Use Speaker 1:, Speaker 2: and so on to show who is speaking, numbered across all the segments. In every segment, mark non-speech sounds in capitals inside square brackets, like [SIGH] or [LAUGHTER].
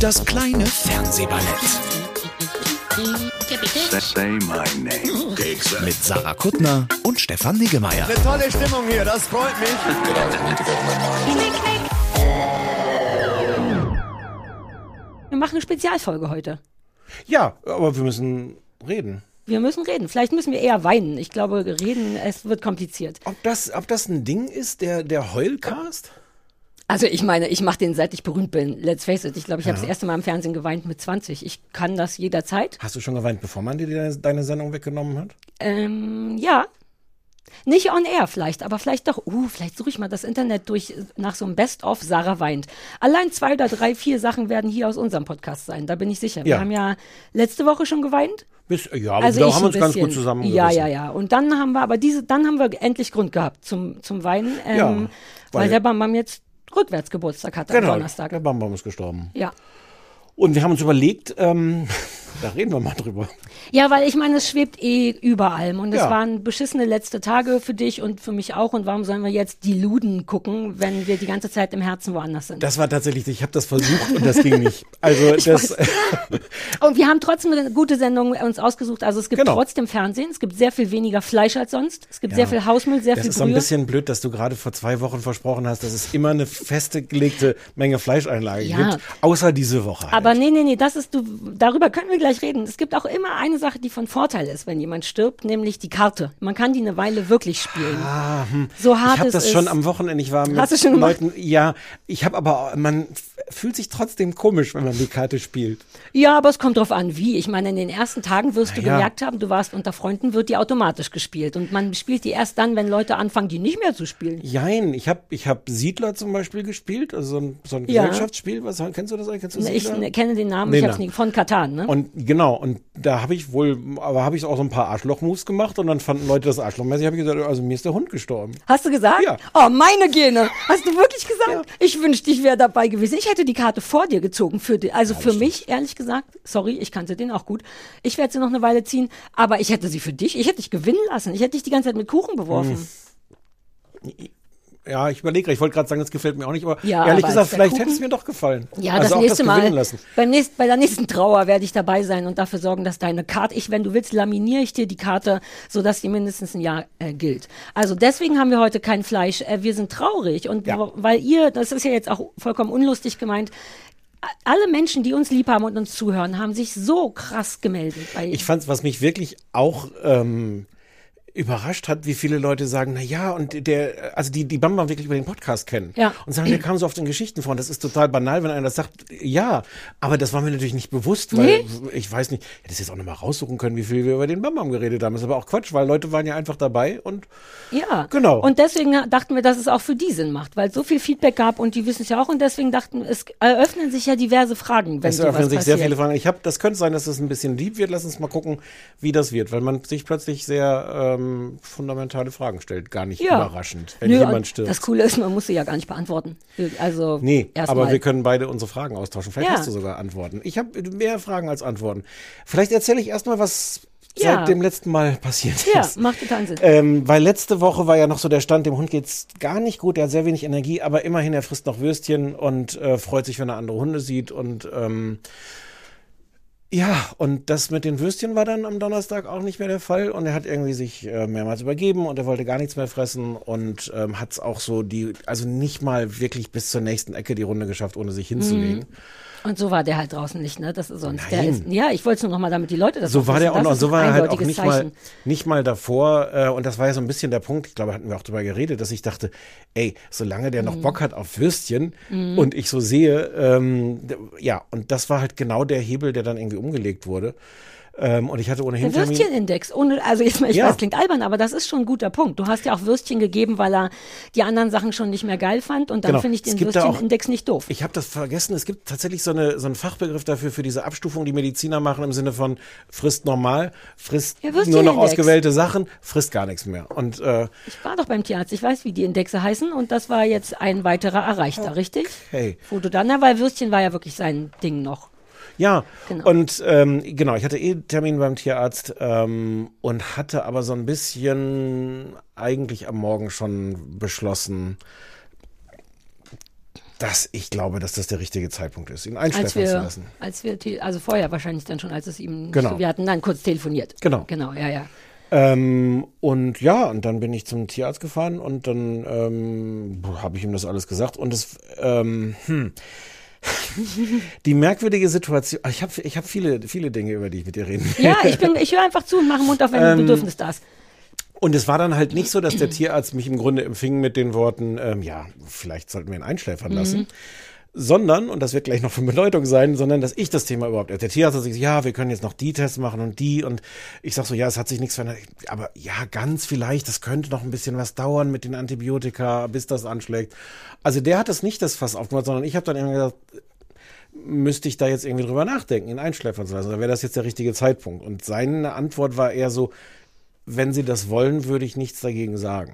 Speaker 1: Das kleine Fernsehballett
Speaker 2: Say my name.
Speaker 1: mit Sarah Kuttner und Stefan Niggemeier.
Speaker 3: Tolle Stimmung hier, das freut mich.
Speaker 4: Wir machen eine Spezialfolge heute.
Speaker 5: Ja, aber wir müssen reden.
Speaker 4: Wir müssen reden. Vielleicht müssen wir eher weinen. Ich glaube, reden, es wird kompliziert.
Speaker 5: Ob das, ob das ein Ding ist, der, der Heulcast?
Speaker 4: Also ich meine, ich mache den seit ich berühmt bin. Let's face it. Ich glaube, ich habe das erste Mal im Fernsehen geweint mit 20. Ich kann das jederzeit.
Speaker 5: Hast du schon geweint, bevor man dir deine, deine Sendung weggenommen hat?
Speaker 4: Ähm, ja. Nicht on air vielleicht, aber vielleicht doch. Uh, vielleicht suche ich mal das Internet durch nach so einem Best-of Sarah weint. Allein zwei oder drei, vier Sachen werden hier aus unserem Podcast sein. Da bin ich sicher. Wir
Speaker 5: Ja.
Speaker 4: haben ja letzte Woche schon geweint.
Speaker 5: Bis, ja, aber
Speaker 4: Also
Speaker 5: wir haben uns ganz
Speaker 4: bisschen.
Speaker 5: gut zusammen
Speaker 4: Ja, ja, ja. Und dann haben wir aber diese, dann haben wir endlich Grund gehabt zum, zum Weinen, ähm,
Speaker 5: Ja,
Speaker 4: weil,
Speaker 5: weil-
Speaker 4: der Bam Bam jetzt rückwärts Geburtstag hatte
Speaker 5: Genau,
Speaker 4: am Donnerstag.
Speaker 5: der Bambam ist gestorben.
Speaker 4: Ja.
Speaker 5: Und wir haben uns überlegt, ähm, [LAUGHS] da reden wir mal drüber.
Speaker 4: Ja, weil ich meine, es schwebt eh über allem und es
Speaker 5: Ja.
Speaker 4: waren beschissene letzte Tage für dich und für mich auch. Und warum sollen wir jetzt die Luden gucken, wenn wir die ganze Zeit im Herzen woanders sind?
Speaker 5: Das war tatsächlich, ich habe das versucht und das ging nicht. [LAUGHS] Also das, [LAUGHS]
Speaker 4: und wir haben trotzdem eine gute Sendung uns ausgesucht. Also es gibt
Speaker 5: Genau.
Speaker 4: trotzdem Fernsehen, es gibt sehr viel weniger Fleisch als sonst, es gibt sehr viel Hausmüll, sehr
Speaker 5: das
Speaker 4: viel
Speaker 5: ist so ein
Speaker 4: Brühe.
Speaker 5: bisschen blöd, dass du gerade vor zwei Wochen versprochen hast, dass es immer eine festgelegte Menge Fleischeinlage
Speaker 4: Ja.
Speaker 5: gibt, außer diese Woche. Halt.
Speaker 4: Aber nee, nee, nee, das ist du, darüber können wir gleich reden. Es gibt auch immer eine Sache, die von Vorteil ist, wenn jemand stirbt, nämlich die Karte. Man kann die eine Weile wirklich spielen. so hart
Speaker 5: ich habe
Speaker 4: es
Speaker 5: das
Speaker 4: ist.
Speaker 5: schon am Wochenende, ich war mit
Speaker 4: Hast du schon gemacht?
Speaker 5: Leuten, ja, ich habe aber, man fühlt sich trotzdem komisch, wenn man die Karte spielt.
Speaker 4: Ja, aber es kommt drauf an, wie. Ich meine, in den ersten Tagen wirst du
Speaker 5: ja.
Speaker 4: gemerkt haben, du warst unter Freunden, wird die automatisch gespielt. Und man spielt die erst dann, wenn Leute anfangen, die nicht mehr zu spielen.
Speaker 5: Jein, ich habe ich hab Siedler zum Beispiel gespielt, also so ein, so ein
Speaker 4: Ja.
Speaker 5: Gesellschaftsspiel, was, kennst du das eigentlich? Kennst du
Speaker 4: Ich
Speaker 5: Siedler?
Speaker 4: ne- kenne den Namen,
Speaker 5: Nee,
Speaker 4: ich hab's nie, von Katan, ne?
Speaker 5: Und genau, und da habe ich wohl, aber habe ich auch so ein paar Arschloch-Moves gemacht und dann fanden Leute das arschlochmäßig, habe ich gesagt, also mir ist der Hund gestorben.
Speaker 4: Hast du gesagt?
Speaker 5: Ja.
Speaker 4: Oh, meine Gene. Hast du wirklich gesagt? Ich wünschte, ich wäre dabei gewesen. Ich hätte die Karte vor dir gezogen. Für die, also für mich, ehrlich gesagt, sorry, ich kannte den auch gut. Ich werde sie noch eine Weile ziehen, aber ich hätte sie für dich, ich hätte dich gewinnen lassen. Ich hätte dich die ganze Zeit mit Kuchen beworfen.
Speaker 5: Hm. Ja, ich überlege, ich wollte gerade sagen, das gefällt mir auch nicht, aber
Speaker 4: Ja,
Speaker 5: ehrlich
Speaker 4: aber
Speaker 5: gesagt, vielleicht hätte es mir doch gefallen.
Speaker 4: Ja,
Speaker 5: also
Speaker 4: das nächste
Speaker 5: das
Speaker 4: Mal. Beim nächsten, bei der nächsten Trauer werde ich dabei sein und dafür sorgen, dass deine Karte, ich, wenn du willst, laminiere ich dir die Karte, sodass die mindestens ein Jahr äh, gilt. Also deswegen haben wir heute kein Fleisch. Äh, wir sind traurig und
Speaker 5: Ja.
Speaker 4: weil ihr, das ist ja jetzt auch vollkommen unlustig gemeint, alle Menschen, die uns lieb haben und uns zuhören, haben sich so krass gemeldet. Bei,
Speaker 5: Ich fand's, was mich wirklich auch ähm, überrascht hat, wie viele Leute sagen, na ja, und der, also die, die Bamba wirklich über den Podcast kennen.
Speaker 4: Ja.
Speaker 5: Und sagen, der kam so auf den Geschichten vor. Und das ist total banal, wenn einer das sagt. Ja, aber das war mir natürlich nicht bewusst, weil ich weiß nicht, ich hätte es jetzt auch nochmal raussuchen können, wie viel wir über den Bambam geredet haben. Das ist aber auch Quatsch, weil Leute waren ja einfach dabei und
Speaker 4: Ja,
Speaker 5: Genau.
Speaker 4: Und deswegen dachten wir, dass es auch für die Sinn macht, weil es so viel Feedback gab und die wissen es ja auch und deswegen dachten, es eröffnen sich ja diverse Fragen, wenn
Speaker 5: es eröffnen sich
Speaker 4: passiert.
Speaker 5: sehr viele Fragen. Ich habe, das könnte sein, dass es ein bisschen lieb wird. Lass uns mal gucken, wie das wird, weil man sich plötzlich sehr ähm, fundamentale Fragen stellt. Gar nicht
Speaker 4: Ja.
Speaker 5: überraschend, wenn
Speaker 4: Nö,
Speaker 5: jemand stirbt.
Speaker 4: Das Coole ist, man muss sie ja gar nicht beantworten. Also
Speaker 5: Nee, aber
Speaker 4: mal.
Speaker 5: wir können beide unsere Fragen austauschen. Vielleicht
Speaker 4: Ja.
Speaker 5: hast du sogar Antworten. Ich habe mehr Fragen als Antworten. Vielleicht erzähle ich erstmal, was
Speaker 4: Ja.
Speaker 5: seit dem letzten Mal passiert
Speaker 4: Ja,
Speaker 5: ist.
Speaker 4: macht total Sinn.
Speaker 5: Ähm, weil letzte Woche war ja noch so der Stand, dem Hund geht's gar nicht gut, der hat sehr wenig Energie, aber immerhin, er frisst noch Würstchen und äh, freut sich, wenn er andere Hunde sieht und ähm, ja, und das mit den Würstchen war dann am Donnerstag auch nicht mehr der Fall und er hat irgendwie sich äh, mehrmals übergeben und er wollte gar nichts mehr fressen und ähm, hat es auch so die, also nicht mal wirklich bis zur nächsten Ecke die Runde geschafft, ohne sich hinzulegen.
Speaker 4: Und so war der halt draußen nicht, ne? Das ist sonst. Der
Speaker 5: Nein.
Speaker 4: ist, ja, ich wollte es nur noch mal, damit die Leute das
Speaker 5: So war der auch noch, so war er halt auch nicht mal, nicht mal davor. Äh, und das war ja so ein bisschen der Punkt, ich glaube, hatten wir auch drüber geredet, dass ich dachte, ey, solange der
Speaker 4: Mhm.
Speaker 5: noch Bock hat auf Würstchen und ich so sehe, ähm, ja, und das war halt genau der Hebel, der dann irgendwie umgelegt wurde. Ähm, und ich hatte ohnehin
Speaker 4: Der. Würstchenindex, ohne, also jetzt mal, ich
Speaker 5: Ja.
Speaker 4: weiß, klingt albern, aber das ist schon ein guter Punkt. Du hast ja auch Würstchen gegeben, weil er die anderen Sachen schon nicht mehr geil fand und dann
Speaker 5: Genau.
Speaker 4: finde ich den Würstchenindex nicht doof.
Speaker 5: Ich habe das vergessen. Es gibt tatsächlich so, eine, so einen Fachbegriff dafür, für diese Abstufung, die Mediziner machen, im Sinne von frisst normal, frisst
Speaker 4: Ja,
Speaker 5: nur noch ausgewählte Sachen, frisst gar nichts mehr. Und äh,
Speaker 4: Ich war doch beim Tierarzt, ich weiß, wie die Indexe heißen und das war jetzt ein weiterer erreichter, richtig?
Speaker 5: hey.
Speaker 4: Wo du dann, na, weil Würstchen war ja wirklich sein Ding noch.
Speaker 5: Ja,
Speaker 4: Genau.
Speaker 5: und ähm, genau, ich hatte eh Termin beim Tierarzt ähm, und hatte aber so ein bisschen eigentlich am Morgen schon beschlossen, dass ich glaube, dass das der richtige Zeitpunkt ist, ihn einschläfern zu
Speaker 4: wir,
Speaker 5: lassen.
Speaker 4: als wir, also vorher wahrscheinlich dann schon, als es ihm,
Speaker 5: Genau.
Speaker 4: wir hatten dann kurz telefoniert.
Speaker 5: Genau.
Speaker 4: Genau, ja, ja.
Speaker 5: Ähm, und ja, und dann bin ich zum Tierarzt gefahren und dann ähm, habe ich ihm das alles gesagt und es ähm, hm. Die merkwürdige Situation. Ich habe ich hab viele viele Dinge über die ich mit dir reden. will.
Speaker 4: Ja, ich bin, ich höre einfach zu und mache Mund auf, wenn
Speaker 5: Ähm,
Speaker 4: ein Bedürfnis da ist.
Speaker 5: Und es war dann halt nicht so, dass der Tierarzt mich im Grunde empfing mit den Worten, ähm, ja, vielleicht sollten wir ihn einschläfern lassen. Sondern, und das wird gleich noch von Bedeutung sein, sondern dass ich das Thema überhaupt. Der Tierarzt hat gesagt, ja, wir können jetzt noch die Tests machen und die. Und ich sag so, ja, es hat sich nichts verändert. Aber ja, ganz vielleicht, das könnte noch ein bisschen was dauern mit den Antibiotika, bis das anschlägt. Also der hat das nicht das Fass aufgemacht, sondern ich habe dann irgendwie gesagt, müsste ich da jetzt irgendwie drüber nachdenken, ihn einschläfern zu lassen. Oder wäre das jetzt der richtige Zeitpunkt? Und seine Antwort war eher so, wenn Sie das wollen, würde ich nichts dagegen sagen.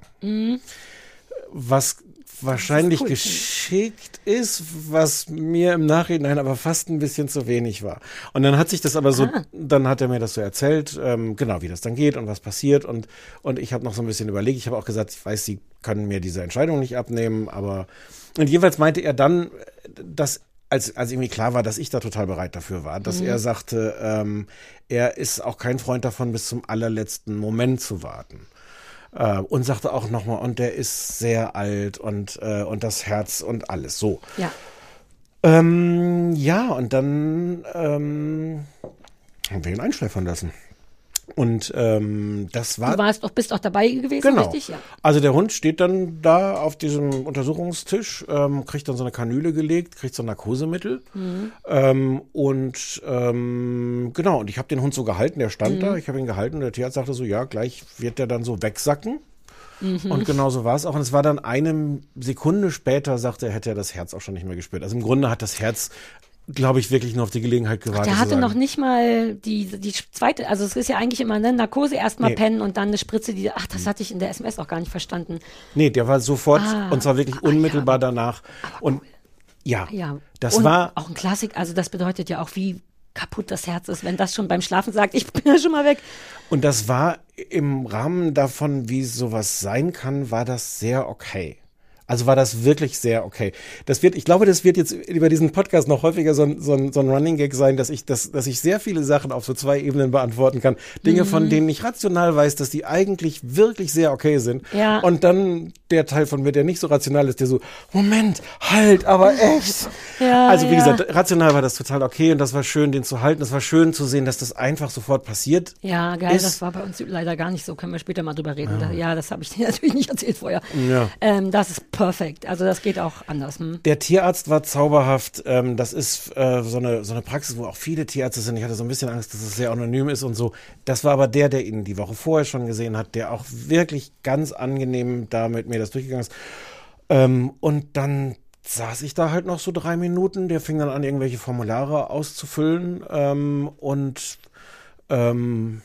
Speaker 5: Was wahrscheinlich
Speaker 4: cool,
Speaker 5: geschickt ist, was mir im Nachhinein aber fast ein bisschen zu wenig war. Und dann hat sich das aber so,
Speaker 4: Ah.
Speaker 5: dann hat er mir das so erzählt, ähm, genau wie das dann geht und was passiert und und ich habe noch so ein bisschen überlegt. Ich habe auch gesagt, ich weiß, Sie können mir diese Entscheidung nicht abnehmen, aber und jeweils meinte er dann, dass als, als irgendwie klar war, dass ich da total bereit dafür war, dass er sagte, ähm, er ist auch kein Freund davon, bis zum allerletzten Moment zu warten. Äh, und sagte auch nochmal, und der ist sehr alt und, äh, und das Herz und alles so.
Speaker 4: Ja.
Speaker 5: Ähm, ja, und dann ähm, haben wir ihn einschläfern lassen. Und ähm, das war
Speaker 4: Du warst doch, bist auch dabei gewesen,
Speaker 5: Genau.
Speaker 4: richtig? Ja.
Speaker 5: Also der Hund steht dann da auf diesem Untersuchungstisch, ähm, kriegt dann so eine Kanüle gelegt, kriegt so ein Narkosemittel. Ähm, und ähm, genau, und ich habe den Hund so gehalten, der stand da, ich habe ihn gehalten und der Tierarzt sagte so, ja, gleich wird der dann so wegsacken. Und genau so war es auch. Und es war dann eine Sekunde später, sagte er, hätte er das Herz auch schon nicht mehr gespürt. Also im Grunde hat das Herz, glaube ich, wirklich nur auf die Gelegenheit gewartet.
Speaker 4: Der
Speaker 5: zu
Speaker 4: hatte noch nicht mal die, die zweite, also es ist ja eigentlich immer eine Narkose, erstmal
Speaker 5: Nee.
Speaker 4: pennen und dann eine Spritze, die, ach, das hatte ich in der SMS auch gar nicht verstanden.
Speaker 5: Nee, der war sofort,
Speaker 4: Ah,
Speaker 5: und zwar wirklich
Speaker 4: ja,
Speaker 5: unmittelbar
Speaker 4: aber-
Speaker 5: danach. Und ja,
Speaker 4: Ja.
Speaker 5: das
Speaker 4: und
Speaker 5: war
Speaker 4: auch ein Klassik, also das bedeutet ja auch, wie kaputt das Herz ist, wenn das schon beim Schlafen sagt, ich bin ja schon mal weg.
Speaker 5: Und das war im Rahmen davon, wie sowas sein kann, war das sehr okay. Also war das wirklich sehr okay. Das wird, ich glaube, das wird jetzt über diesen Podcast noch häufiger so ein, so ein, so ein Running Gag sein, dass ich, dass, dass ich sehr viele Sachen auf so zwei Ebenen beantworten kann. Dinge,
Speaker 4: Mhm.
Speaker 5: von denen ich rational weiß, dass die eigentlich wirklich sehr okay sind.
Speaker 4: Ja.
Speaker 5: Und dann der Teil von mir, der nicht so rational ist, der so, Moment, halt, aber [LAUGHS] echt.
Speaker 4: Ja,
Speaker 5: also wie
Speaker 4: ja.
Speaker 5: gesagt, rational war das total okay und das war schön, den zu halten. Das war schön zu sehen, dass das einfach sofort passiert.
Speaker 4: Ja, geil,
Speaker 5: Ist-
Speaker 4: das war bei uns leider gar nicht so. Können wir später mal drüber reden. Da, ja, das habe ich [LAUGHS] dir natürlich nicht erzählt vorher.
Speaker 5: Ja.
Speaker 4: Ähm, das ist perfekt. Also das geht auch anders. Hm?
Speaker 5: Der Tierarzt war zauberhaft. Ähm, das ist äh, so, eine, so eine Praxis, wo auch viele Tierärzte sind. Ich hatte so ein bisschen Angst, dass es sehr anonym ist und so. Das war aber der, der ihn die Woche vorher schon gesehen hat, der auch wirklich ganz angenehm da mit mir das durchgegangen ist. Ähm, und dann saß ich da halt noch so drei Minuten. Der fing dann an, irgendwelche Formulare auszufüllen ähm, und ähm,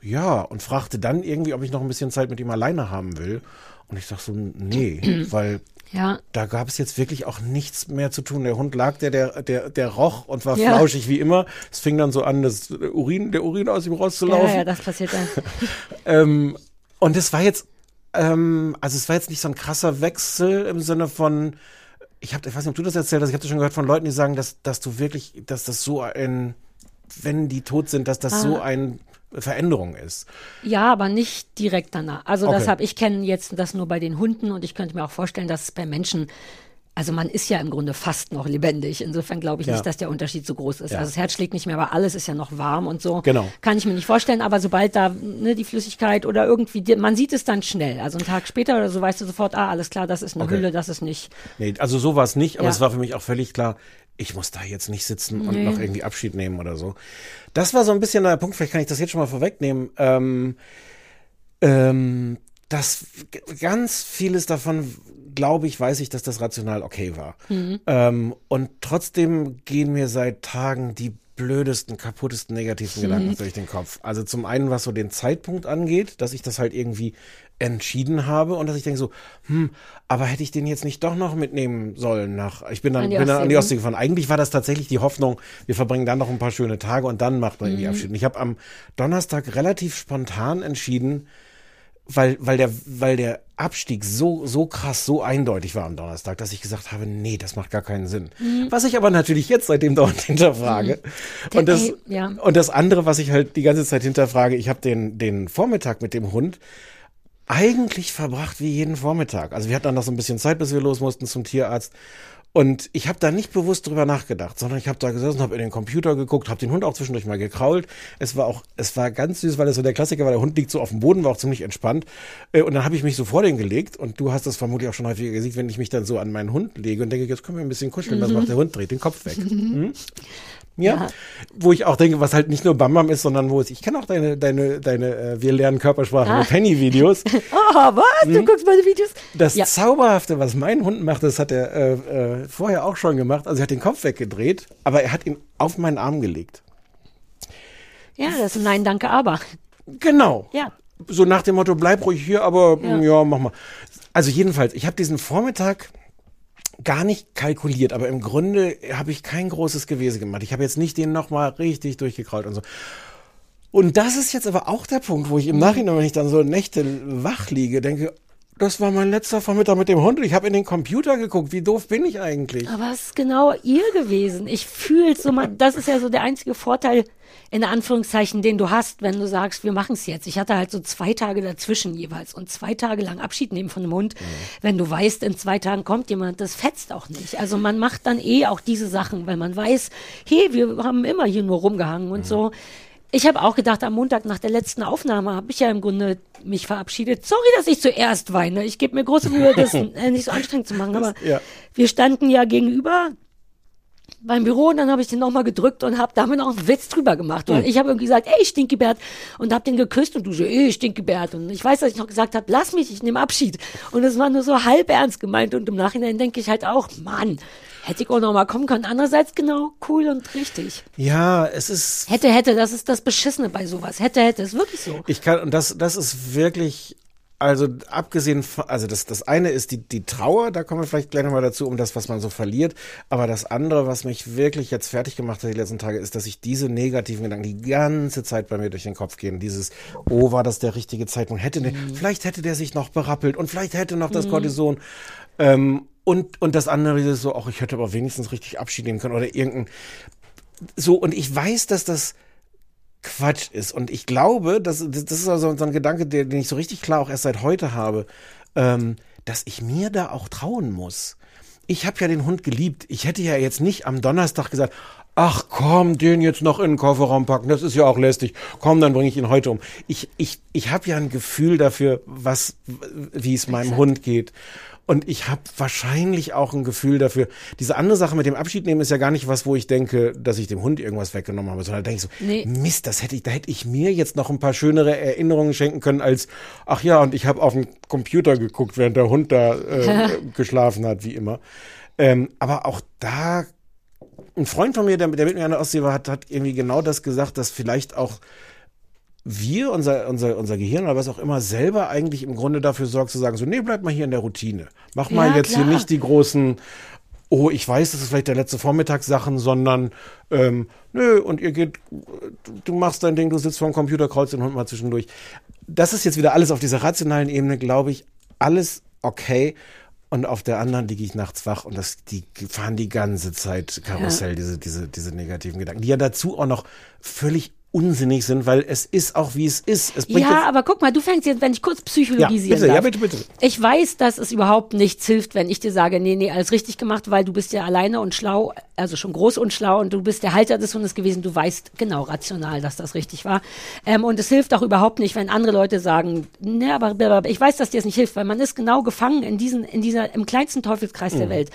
Speaker 5: ja, und fragte dann irgendwie, ob ich noch ein bisschen Zeit mit ihm alleine haben will. Und ich sag so, nee, [CLEARS THROAT] weil
Speaker 4: Ja,
Speaker 5: da gab es jetzt wirklich auch nichts mehr zu tun. Der Hund lag, der, der, der, der roch und war
Speaker 4: Ja.
Speaker 5: flauschig wie immer. Es fing dann so an, das Urin, der Urin aus ihm
Speaker 4: ja,
Speaker 5: rauszulaufen.
Speaker 4: ja, das passiert dann. [LAUGHS]
Speaker 5: Ähm, und es war jetzt, ähm, also es war jetzt nicht so ein krasser Wechsel im Sinne von, ich habe, ich weiß nicht, ob du das erzählt hast, ich habe das schon gehört von Leuten, die sagen, dass, dass du wirklich, dass das so ein, wenn die tot sind, dass das so
Speaker 4: Ah.
Speaker 5: ein Veränderung ist.
Speaker 4: Ja, aber nicht direkt danach. Also das
Speaker 5: Okay.
Speaker 4: habe ich kenne jetzt das nur bei den Hunden und ich könnte mir auch vorstellen, dass es bei Menschen also man ist ja im Grunde fast noch lebendig. Insofern glaube ich
Speaker 5: Ja.
Speaker 4: nicht, dass der Unterschied so groß ist.
Speaker 5: Ja.
Speaker 4: Also das Herz schlägt nicht mehr, aber alles ist ja noch warm und so.
Speaker 5: Genau.
Speaker 4: Kann ich mir nicht vorstellen, aber sobald da ne, die Flüssigkeit oder irgendwie, die, man sieht es dann schnell. Also einen Tag später oder so weißt du sofort, ah, alles klar, das ist eine
Speaker 5: Okay.
Speaker 4: Hülle, das ist nicht.
Speaker 5: Nee, also so war es nicht, aber
Speaker 4: Ja.
Speaker 5: es war für mich auch völlig klar, ich muss da jetzt nicht sitzen und
Speaker 4: Nee.
Speaker 5: noch irgendwie Abschied nehmen oder so. Das war so ein bisschen der Punkt, vielleicht kann ich das jetzt schon mal vorwegnehmen. Ähm, ähm, dass g- ganz vieles davon, glaube ich, weiß ich, dass das rational okay war. Ähm, und trotzdem gehen mir seit Tagen die blödesten, kaputtesten, negativsten Gedanken durch den Kopf. Also zum einen, was so den Zeitpunkt angeht, dass ich das halt irgendwie entschieden habe und dass ich denke so, hm, aber hätte ich den jetzt nicht doch noch mitnehmen sollen nach, ich bin dann,
Speaker 4: An die
Speaker 5: bin dann an die
Speaker 4: Ostsee,
Speaker 5: gefahren. Eigentlich war das tatsächlich die Hoffnung, wir verbringen dann noch ein paar schöne Tage und dann macht man irgendwie Abschied. Und ich habe am Donnerstag relativ spontan entschieden, weil, weil der, weil der Abstieg so, so krass, so eindeutig war am Donnerstag, dass ich gesagt habe, nee, das macht gar keinen Sinn. Was ich aber natürlich jetzt seitdem dauernd [LAUGHS] hinterfrage. Und das,
Speaker 4: ja.
Speaker 5: und das andere, was ich halt die ganze Zeit hinterfrage, ich habe den, den Vormittag mit dem Hund eigentlich verbracht wie jeden Vormittag. Also wir hatten dann noch so ein bisschen Zeit, bis wir los mussten zum Tierarzt. Und ich habe da nicht bewusst drüber nachgedacht, sondern ich habe da gesessen, habe in den Computer geguckt, habe den Hund auch zwischendurch mal gekrault. Es war auch, es war ganz süß, weil es so der Klassiker war. Der Hund liegt so auf dem Boden, war auch ziemlich entspannt. Äh, Und dann habe ich mich so vor den gelegt. Und du hast das vermutlich auch schon häufiger gesehen, wenn ich mich dann so an meinen Hund lege und denke, jetzt können wir ein bisschen kuscheln. Was macht der Hund? Dreht den Kopf weg. [LAUGHS] Hm? Ja.
Speaker 4: Ja.
Speaker 5: Wo ich auch denke, was halt nicht nur Bam Bam ist, sondern wo es, ich kenne auch deine, deine, deine, äh, wir lernen Körpersprache mit Penny-Videos. [LAUGHS]
Speaker 4: Oh, was? Du guckst meine Videos?
Speaker 5: Das
Speaker 4: ja.
Speaker 5: Zauberhafte, was mein Hund macht, das hat er äh, äh, vorher auch schon gemacht. Also er hat den Kopf weggedreht, aber er hat ihn auf meinen Arm gelegt.
Speaker 4: ja, das ist ein Nein, danke, aber.
Speaker 5: Genau.
Speaker 4: Ja.
Speaker 5: So nach dem Motto, bleib ruhig hier, aber
Speaker 4: Ja.
Speaker 5: ja, ja mach mal. Also jedenfalls, ich habe diesen Vormittag gar nicht kalkuliert, aber im Grunde habe ich kein großes Gewese gemacht. Ich habe jetzt nicht den nochmal richtig durchgekraut und so. Und das ist jetzt aber auch der Punkt, wo ich im Nachhinein, wenn ich dann so Nächte wach liege, denke, das war mein letzter Vormittag mit dem Hund. Ich habe in den Computer geguckt. Wie doof bin ich eigentlich?
Speaker 4: Aber es ist genau ihr gewesen. Ich fühle so mal, das ist ja so der einzige Vorteil, in Anführungszeichen, den du hast, wenn du sagst, wir machen es jetzt. Ich hatte halt so zwei Tage dazwischen jeweils und zwei Tage lang Abschied nehmen von dem Hund. Wenn du weißt, in zwei Tagen kommt jemand, das fetzt auch nicht. Also man macht dann eh auch diese Sachen, weil man weiß, hey, wir haben immer hier nur rumgehangen und so. Ich habe auch gedacht, am Montag nach der letzten Aufnahme habe ich ja im Grunde mich verabschiedet. Sorry, dass ich zuerst weine. Ich gebe mir große Mühe, das [LAUGHS] äh, nicht so anstrengend zu machen. Aber
Speaker 5: ja.
Speaker 4: wir standen ja gegenüber beim Büro und dann habe ich den nochmal gedrückt und habe damit auch einen Witz drüber gemacht. Und ich habe irgendwie gesagt, ey, Stinkebert und habe den geküsst und du so, ey, Stinkebert. Und ich weiß, dass ich noch gesagt habe, lass mich, ich nehme Abschied. Und es war nur so halb ernst gemeint und im Nachhinein denke ich halt auch, Mann, hätte ich auch noch mal kommen können. Andererseits genau cool und richtig.
Speaker 5: Ja, es ist
Speaker 4: Hätte, hätte, das ist das Beschissene bei sowas. Hätte, hätte, ist wirklich so.
Speaker 5: Ich kann, und das, das ist wirklich, also abgesehen von, also das, das eine ist die, die Trauer, da kommen wir vielleicht gleich nochmal dazu, um das, was man so verliert. Aber das andere, was mich wirklich jetzt fertig gemacht hat die letzten Tage, ist, dass ich diese negativen Gedanken die ganze Zeit bei mir durch den Kopf gehen. Dieses, oh, war das der richtige Zeitpunkt? Hätte der, vielleicht hätte der sich noch berappelt und vielleicht hätte noch das Cortison. Ähm, und, und das andere ist so, auch ich hätte aber wenigstens richtig Abschied nehmen können oder irgendein, so, und ich weiß, dass das, Quatsch ist. Und ich glaube, das, das ist also so ein Gedanke, den ich so richtig klar auch erst seit heute habe, ähm, dass ich mir da auch trauen muss. Ich habe ja den Hund geliebt. Ich hätte ja jetzt nicht am Donnerstag gesagt, ach komm, den jetzt noch in den Kofferraum packen, das ist ja auch lästig. Komm, dann bringe ich ihn heute um. Ich, ich, ich habe ja ein Gefühl dafür, was, wie es meinem Hund geht. Und ich habe wahrscheinlich auch ein Gefühl dafür. Diese andere Sache mit dem Abschied nehmen ist ja gar nicht was, wo ich denke, dass ich dem Hund irgendwas weggenommen habe, sondern da denke ich so,
Speaker 4: Nee.
Speaker 5: Mist, das hätte ich, da hätte ich mir jetzt noch ein paar schönere Erinnerungen schenken können als, ach ja, und ich habe auf den Computer geguckt, während der Hund da äh, [LAUGHS] geschlafen hat, wie immer. Ähm, aber auch da, ein Freund von mir, der, der mit mir an der Ostsee war, hat, hat irgendwie genau das gesagt, dass vielleicht auch wir, unser, unser, unser Gehirn oder was auch immer, selber eigentlich im Grunde dafür sorgt zu sagen, so, nee, bleib mal hier in der Routine. Mach mal
Speaker 4: Ja,
Speaker 5: jetzt
Speaker 4: klar.
Speaker 5: hier nicht die großen, oh, ich weiß, das ist vielleicht der letzte Vormittagssachen, sondern, ähm, nö, und ihr geht, du, du machst dein Ding, du sitzt vor dem Computer, kreuzt den Hund mal zwischendurch. Das ist jetzt wieder alles auf dieser rationalen Ebene, glaube ich, alles okay. Und auf der anderen liege ich nachts wach und das, die fahren die ganze Zeit Karussell, diese, diese, diese negativen Gedanken, die ja dazu auch noch völlig unsinnig sind, weil es ist auch wie es ist. Es
Speaker 4: Ja, aber guck mal, du fängst jetzt, wenn ich kurz psychologisieren
Speaker 5: Ja, bitte,
Speaker 4: darf.
Speaker 5: ja, bitte, bitte.
Speaker 4: Ich weiß, dass es überhaupt nichts hilft, wenn ich dir sage, nee, nee, alles richtig gemacht, weil du bist ja alleine und schlau, also schon groß und schlau und du bist der Halter des Hundes gewesen. Du weißt genau rational, dass das richtig war. Ähm, und es hilft auch überhaupt nicht, wenn andere Leute sagen, ne, aber, aber ich weiß, dass dir es nicht hilft, weil man ist genau gefangen in diesen, in dieser, im kleinsten Teufelskreis
Speaker 5: Mhm.
Speaker 4: der Welt.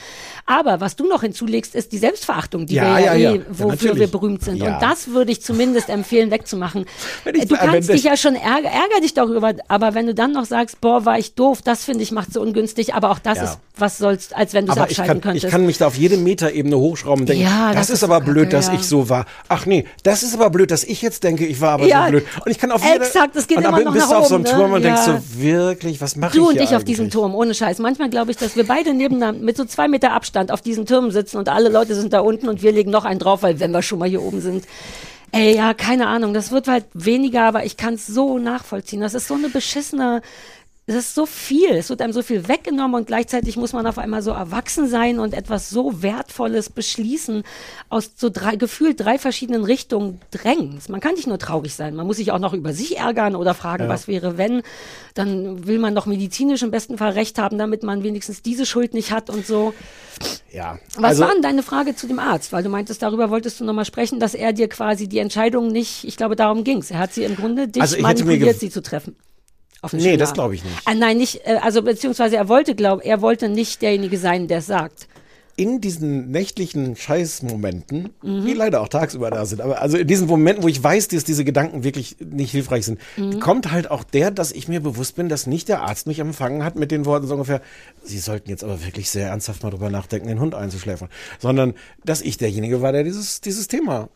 Speaker 4: Aber was du noch hinzulegst, ist die Selbstverachtung, die
Speaker 5: Ja,
Speaker 4: wir ja,
Speaker 5: ja,
Speaker 4: eh, wofür wir berühmt sind. Und das würde ich zumindest empfehlen, [LAUGHS] wegzumachen.
Speaker 5: Wenn ich-
Speaker 4: du kannst
Speaker 5: das-
Speaker 4: dich ja schon ärger, ärger dich darüber, aber wenn du dann noch sagst, boah, war ich doof, das finde ich macht so ungünstig, aber auch das
Speaker 5: Ja.
Speaker 4: ist, was sollst, als wenn du es
Speaker 5: aber ich
Speaker 4: abschalten
Speaker 5: kann,
Speaker 4: könntest.
Speaker 5: ich kann mich da auf jede Metaebene hochschrauben und denken,
Speaker 4: Ja,
Speaker 5: das,
Speaker 4: das
Speaker 5: ist aber blöd, dass ich so war. Ach nee, das ist aber blöd, dass ich jetzt denke, ich war aber
Speaker 4: Ja,
Speaker 5: so blöd. Und ich kann auf jede,
Speaker 4: exakt, es geht
Speaker 5: und
Speaker 4: immer noch
Speaker 5: bist
Speaker 4: nach
Speaker 5: du auf so einem
Speaker 4: oben,
Speaker 5: Turm
Speaker 4: ne?
Speaker 5: und denkst so, wirklich, was mache ich
Speaker 4: Du und ich auf diesem? Turm, ohne Scheiß. Manchmal glaube ich, dass wir beide nebeneinander mit so zwei Meter Abstand auf diesen Türmen sitzen und alle Leute sind da unten und wir legen noch einen drauf, weil wenn wir schon mal hier oben sind. Ey, ja, keine Ahnung. Das wird halt weniger, aber ich kann es so nachvollziehen. Das ist so eine beschissene. Es ist so viel, es wird einem so viel weggenommen und gleichzeitig muss man auf einmal so erwachsen sein und etwas so Wertvolles beschließen aus so drei, gefühlt drei verschiedenen Richtungen drängen. Man kann nicht nur traurig sein, man muss sich auch noch über sich ärgern oder fragen, was wäre wenn. Dann will man noch medizinisch im besten Fall recht haben, damit man wenigstens diese Schuld nicht hat und so.
Speaker 5: Ja.
Speaker 4: Was
Speaker 5: also,
Speaker 4: war denn deine Frage zu dem Arzt? Weil du meintest, darüber wolltest du nochmal sprechen, dass er dir quasi die Entscheidung nicht, ich glaube, darum ging's. Er hat sie im Grunde dich
Speaker 5: Also
Speaker 4: manipuliert, sie zu treffen.
Speaker 5: Nee, das glaube ich nicht.
Speaker 4: Ah, nein, nicht, äh, also beziehungsweise er wollte, glaub, er wollte nicht derjenige sein, der es sagt.
Speaker 5: In diesen nächtlichen Scheißmomenten,
Speaker 4: Mhm.
Speaker 5: die leider auch tagsüber da sind, aber also in diesen Momenten, wo ich weiß, dass diese Gedanken wirklich nicht hilfreich sind,
Speaker 4: Mhm.
Speaker 5: kommt halt auch der, dass ich mir bewusst bin, dass nicht der Arzt mich empfangen hat mit den Worten so ungefähr, Sie sollten jetzt aber wirklich sehr ernsthaft mal drüber nachdenken, den Hund einzuschläfern, sondern dass ich derjenige war, der dieses, dieses Thema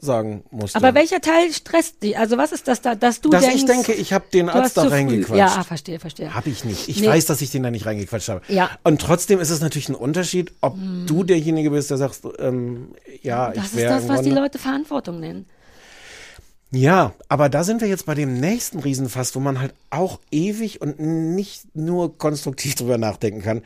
Speaker 5: sagen musste.
Speaker 4: Aber welcher Teil stresst dich? Also was ist das da, dass du
Speaker 5: dass
Speaker 4: denkst,
Speaker 5: ich denke, ich habe den Arzt da reingequatscht.
Speaker 4: Ja, ah, verstehe, verstehe.
Speaker 5: Habe ich nicht. Ich
Speaker 4: Nee.
Speaker 5: weiß, dass ich den da nicht reingequatscht habe.
Speaker 4: Ja.
Speaker 5: Und trotzdem ist es natürlich ein Unterschied, ob du derjenige bist, der sagt, ähm, ja,
Speaker 4: das
Speaker 5: ich
Speaker 4: ist
Speaker 5: wäre
Speaker 4: das, was die Leute Verantwortung nennen.
Speaker 5: Ja, aber da sind wir jetzt bei dem nächsten Riesenfass, wo man halt auch ewig und nicht nur konstruktiv drüber nachdenken kann.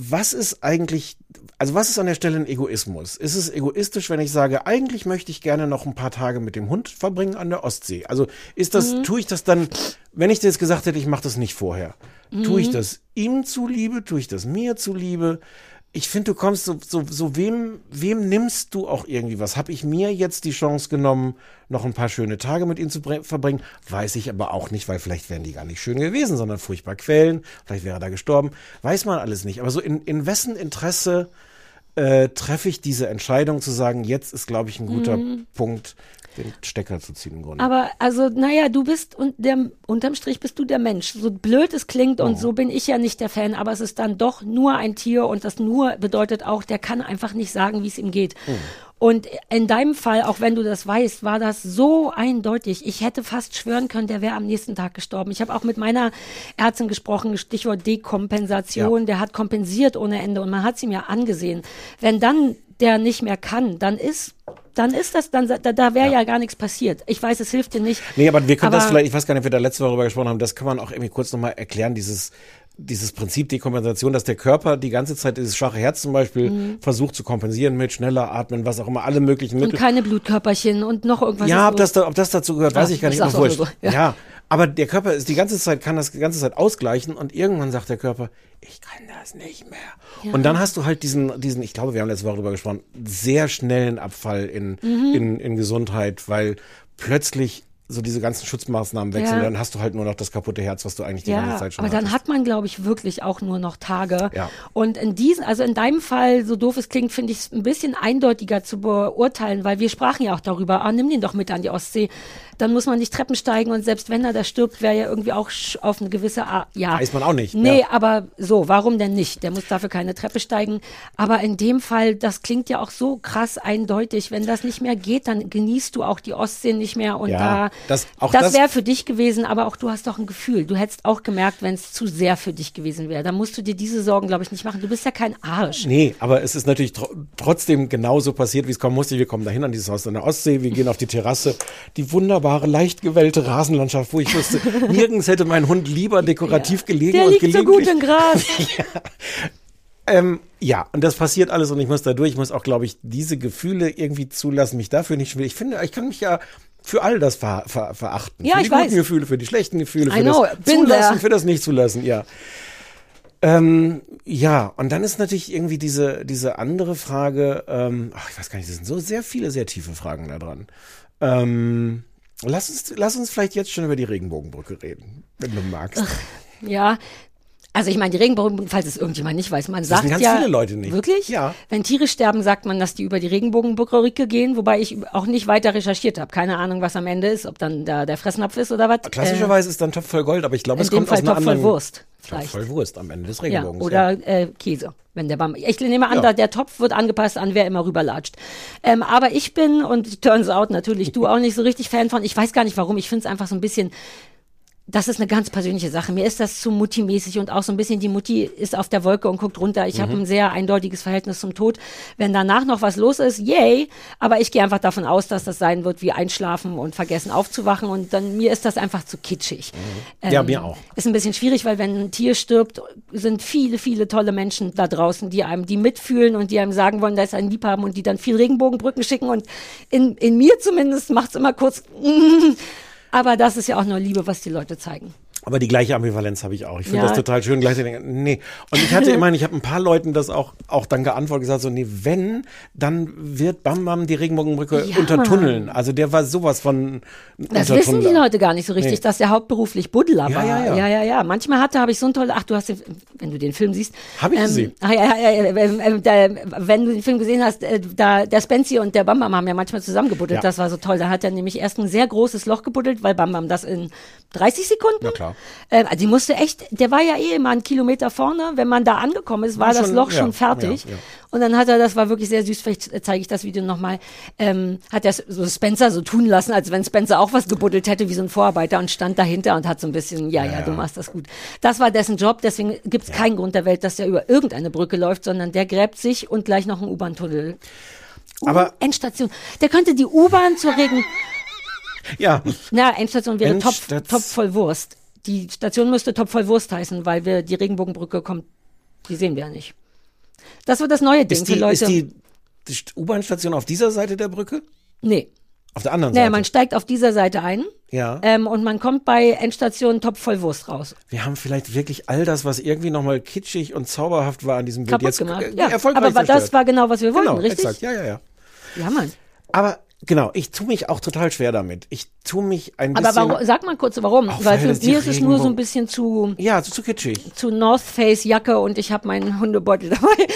Speaker 5: Was ist eigentlich, also was ist an der Stelle ein Egoismus? Ist es egoistisch, wenn ich sage, eigentlich möchte ich gerne noch ein paar Tage mit dem Hund verbringen an der Ostsee? Also ist das,
Speaker 4: Mhm.
Speaker 5: tue ich das dann, wenn ich dir jetzt gesagt hätte, ich mache das nicht vorher, tue
Speaker 4: Mhm.
Speaker 5: ich das ihm zuliebe, tue ich das mir zuliebe? Ich finde, du kommst so, so, so wem, wem nimmst du auch irgendwie was? Habe ich mir jetzt die Chance genommen, noch ein paar schöne Tage mit ihm zu verbringen? Weiß ich aber auch nicht, weil vielleicht wären die gar nicht schön gewesen, sondern furchtbar quälen. Vielleicht wäre er da gestorben. Weiß man alles nicht. Aber so in, in wessen Interesse äh, treffe ich diese Entscheidung zu sagen, jetzt ist, glaube ich, ein guter Punkt, den Stecker zu ziehen im Grunde.
Speaker 4: Mhm. Aber also, naja, du bist und der, unterm Strich bist du der Mensch. So blöd es klingt
Speaker 5: Oh.
Speaker 4: und so bin ich ja nicht der Fan, aber es ist dann doch nur ein Tier und das nur bedeutet auch, der kann einfach nicht sagen, wie es ihm geht.
Speaker 5: Hm.
Speaker 4: Und in deinem Fall, auch wenn du das weißt, war das so eindeutig. Ich hätte fast schwören können, der wäre am nächsten Tag gestorben. Ich habe auch mit meiner Ärztin gesprochen, Stichwort Dekompensation.
Speaker 5: Ja.
Speaker 4: Der hat kompensiert ohne Ende und man hat es ihm ja angesehen. Wenn dann der nicht mehr kann, dann ist dann ist das, dann da, da wäre ja. gar nichts passiert. Ich weiß, es hilft dir nicht.
Speaker 5: Nee, aber wir können das
Speaker 4: Aber-
Speaker 5: vielleicht, ich weiß gar nicht, ob wir da letzte Woche darüber gesprochen haben, das kann man auch irgendwie kurz nochmal erklären, dieses, dieses Prinzip Dekompensation, dass der Körper die ganze Zeit dieses schwache Herz zum Beispiel versucht zu kompensieren mit schneller atmen, was auch immer, alle möglichen
Speaker 4: Mhm. Und
Speaker 5: Mittel.
Speaker 4: keine Blutkörperchen und noch irgendwas.
Speaker 5: Ja, ob das, da, ob das dazu gehört, weiß
Speaker 4: Ja,
Speaker 5: ich gar
Speaker 4: ich
Speaker 5: nicht.
Speaker 4: auch so,
Speaker 5: Ja.
Speaker 4: ja.
Speaker 5: aber der Körper ist die ganze Zeit, kann das die ganze Zeit ausgleichen und irgendwann sagt der Körper, ich kann das nicht mehr. Und dann hast du halt diesen, diesen, ich glaube, wir haben letzte Woche darüber gesprochen, sehr schnellen Abfall in,
Speaker 4: Mhm.
Speaker 5: in, in Gesundheit, weil plötzlich so diese ganzen Schutzmaßnahmen sind,
Speaker 4: Ja.
Speaker 5: dann hast du halt nur noch das kaputte Herz, was du eigentlich die ganze
Speaker 4: Ja,
Speaker 5: Zeit schon
Speaker 4: aber dann
Speaker 5: hattest.
Speaker 4: hat man, glaube ich, wirklich auch nur noch Tage.
Speaker 5: Ja.
Speaker 4: Und in diesen, also in deinem Fall, so doof es klingt, finde ich es ein bisschen eindeutiger zu beurteilen, weil wir sprachen ja auch darüber, ah, nimm den doch mit an die Ostsee. Dann muss man nicht Treppen steigen und selbst wenn er da stirbt, wäre ja irgendwie auch auf eine gewisse Art, ja.
Speaker 5: Weiß man auch nicht,
Speaker 4: Nee,
Speaker 5: ja.
Speaker 4: aber so, warum denn nicht? Der muss dafür keine Treppe steigen. Aber in dem Fall, das klingt ja auch so krass eindeutig. Wenn das nicht mehr geht, dann genießt du auch die Ostsee nicht mehr und da,
Speaker 5: das-
Speaker 4: das
Speaker 5: das-
Speaker 4: wäre für dich gewesen, aber auch du hast doch ein Gefühl. Du hättest auch gemerkt, wenn es zu sehr für dich gewesen wäre. Da musst du dir diese Sorgen, glaube ich, nicht machen. Du bist ja kein Arsch.
Speaker 5: Nee, aber es ist natürlich tro trotzdem genauso passiert, wie es kommen musste. Wir kommen dahin an dieses Haus an der Ostsee, wir gehen auf die Terrasse, die wunderbare, leicht gewellte Rasenlandschaft, wo ich wusste, [LAUGHS] nirgends hätte mein Hund lieber dekorativ gelegen
Speaker 4: Der
Speaker 5: und
Speaker 4: liegt so gut im Gras. [LAUGHS]
Speaker 5: Ähm, ja, und das passiert alles und ich muss da durch. Ich muss auch, glaube ich, diese Gefühle irgendwie zulassen, mich dafür nicht schwer. Ich finde, ich kann mich ja für all das ver, ver, verachten.
Speaker 4: Ja,
Speaker 5: für die guten
Speaker 4: weiß.
Speaker 5: Gefühle, für die schlechten Gefühle,
Speaker 4: I
Speaker 5: für
Speaker 4: know,
Speaker 5: das
Speaker 4: bin
Speaker 5: Zulassen,
Speaker 4: there.
Speaker 5: für das Nicht-Zulassen, ja. Ähm, ja, und dann ist natürlich irgendwie diese, diese andere Frage, ähm, ach, ich weiß gar nicht, es sind so sehr viele, sehr tiefe Fragen da dran. Ähm, lass, uns, lass uns vielleicht jetzt schon über die Regenbogenbrücke reden, wenn du magst.
Speaker 4: Ja. Also ich meine, die Regenbogen, falls es irgendjemand nicht weiß, man sagt
Speaker 5: wissen ganz
Speaker 4: ja,
Speaker 5: viele Leute nicht.
Speaker 4: Wirklich?
Speaker 5: Ja.
Speaker 4: Wenn Tiere sterben, sagt man, dass die über die Regenbogenbrücke gehen, wobei ich auch nicht weiter recherchiert habe. Keine Ahnung, was am Ende ist, ob dann da der Fressnapf ist oder was.
Speaker 5: Klassischerweise ist dann Topf voll Gold, aber ich glaube,
Speaker 4: äh,
Speaker 5: es kommt aus
Speaker 4: Fall
Speaker 5: einer
Speaker 4: Topf voll
Speaker 5: anderen...
Speaker 4: Wurst.
Speaker 5: Topf
Speaker 4: Vielleicht.
Speaker 5: voll Wurst am Ende des
Speaker 4: Ja,
Speaker 5: Regenbogens.
Speaker 4: oder Äh, Käse, wenn der Bam. Ich nehme an,
Speaker 5: Ja.
Speaker 4: da der Topf wird angepasst an, wer immer rüberlatscht. Ähm, aber ich bin, und turns out natürlich, du auch nicht so richtig Fan von, ich weiß gar nicht warum, ich finde es einfach so ein bisschen, das ist eine ganz persönliche Sache. Mir ist das zu Mutti-mäßig und auch so ein bisschen, die Mutti ist auf der Wolke und guckt runter. Ich
Speaker 5: Mhm.
Speaker 4: habe ein sehr eindeutiges Verhältnis zum Tod. Wenn danach noch was los ist, yay. Aber ich gehe einfach davon aus, dass das sein wird wie einschlafen und vergessen aufzuwachen. Und dann, mir ist das einfach zu kitschig.
Speaker 5: Mhm. Ja, mir auch.
Speaker 4: Ist ein bisschen schwierig, weil wenn ein Tier stirbt, sind viele, viele tolle Menschen da draußen, die einem, die mitfühlen und die einem sagen wollen, da ist ein Liebhaben und die dann viel Regenbogenbrücken schicken. Und in, in mir zumindest macht's immer kurz, [LAUGHS] aber das ist ja auch nur Liebe, was die Leute zeigen.
Speaker 5: Aber die gleiche Ambivalenz habe ich auch. Ich finde
Speaker 4: Ja.
Speaker 5: das total schön. Gleichzeitig, nee. Und ich hatte [LAUGHS] immerhin, ich habe ein paar Leuten das auch, auch dann geantwortet, gesagt so, nee, wenn, dann wird Bam Bam die Regenbogenbrücke
Speaker 4: Ja,
Speaker 5: untertunneln. Also der war sowas von
Speaker 4: Das wissen die Leute gar nicht so richtig,
Speaker 5: Nee.
Speaker 4: dass der hauptberuflich Buddler
Speaker 5: Ja,
Speaker 4: war.
Speaker 5: ja, ja.
Speaker 4: ja, ja. Manchmal hatte, habe ich so ein toller, ach, du hast den, wenn du den Film siehst.
Speaker 5: Hab ich gesehen.
Speaker 4: Ah, ja, ja, ja, ähm, ähm, da, wenn du den Film gesehen hast, äh, da, der Spency und der Bam Bam haben ja manchmal zusammengebuddelt. Das war so toll. Da hat er nämlich erst ein sehr großes Loch gebuddelt, weil Bam Bam das in 30 Sekunden.
Speaker 5: Na klar.
Speaker 4: Äh, also die musste echt, der war ja eh immer einen Kilometer vorne. Wenn man da angekommen ist, war
Speaker 5: Ja,
Speaker 4: das
Speaker 5: schon,
Speaker 4: Loch
Speaker 5: ja,
Speaker 4: schon fertig.
Speaker 5: ja, ja.
Speaker 4: Und dann hat er, das war wirklich sehr süß, vielleicht äh, zeige ich das Video nochmal, ähm, hat er so Spencer so tun lassen, als wenn Spencer auch was gebuddelt hätte, wie so ein Vorarbeiter und stand dahinter und hat so ein bisschen, ja, ja, du machst das gut. Das war dessen Job, deswegen gibt es keinen Grund der Welt, dass der über irgendeine Brücke läuft, sondern der gräbt sich und gleich noch einen U-Bahn-Tunnel.
Speaker 5: Aber-
Speaker 4: Endstation. Der könnte die U-Bahn zur Regen,
Speaker 5: Ja,
Speaker 4: na, Endstation wäre Topf,
Speaker 5: Endstation-
Speaker 4: Topf voll Wurst. Die Station müsste Topf voll Wurst heißen, weil wir die Regenbogenbrücke kommt, die sehen wir ja nicht. Das wird das neue Ding
Speaker 5: ist
Speaker 4: für
Speaker 5: die,
Speaker 4: Leute.
Speaker 5: ist die, die St- U-Bahn-Station auf dieser Seite der Brücke?
Speaker 4: nee.
Speaker 5: Auf der anderen
Speaker 4: Naja,
Speaker 5: Seite?
Speaker 4: man steigt auf dieser Seite ein
Speaker 5: ja.
Speaker 4: ähm, und man kommt bei Endstation Topf voll Wurst raus.
Speaker 5: Wir haben vielleicht wirklich all das, was irgendwie nochmal kitschig und zauberhaft war an diesem Bild
Speaker 4: Kaputt
Speaker 5: jetzt
Speaker 4: gemacht.
Speaker 5: äh,
Speaker 4: Ja,
Speaker 5: erfolgreich
Speaker 4: aber wa- das
Speaker 5: zerstört.
Speaker 4: war genau, was wir wollten,
Speaker 5: genau,
Speaker 4: richtig?
Speaker 5: exakt. Ja, ja, ja.
Speaker 4: Ja, Mann.
Speaker 5: Aber genau, ich tue mich auch total schwer damit. Ich tue mich ein
Speaker 4: Aber
Speaker 5: bisschen.
Speaker 4: warum, sag mal kurz, warum?
Speaker 5: Auch
Speaker 4: weil
Speaker 5: weil
Speaker 4: für mir ist es nur so ein bisschen zu,
Speaker 5: ja, zu, zu kitschig.
Speaker 4: zu North Face Jacke und ich habe meinen Hundebeutel [LAUGHS] dabei.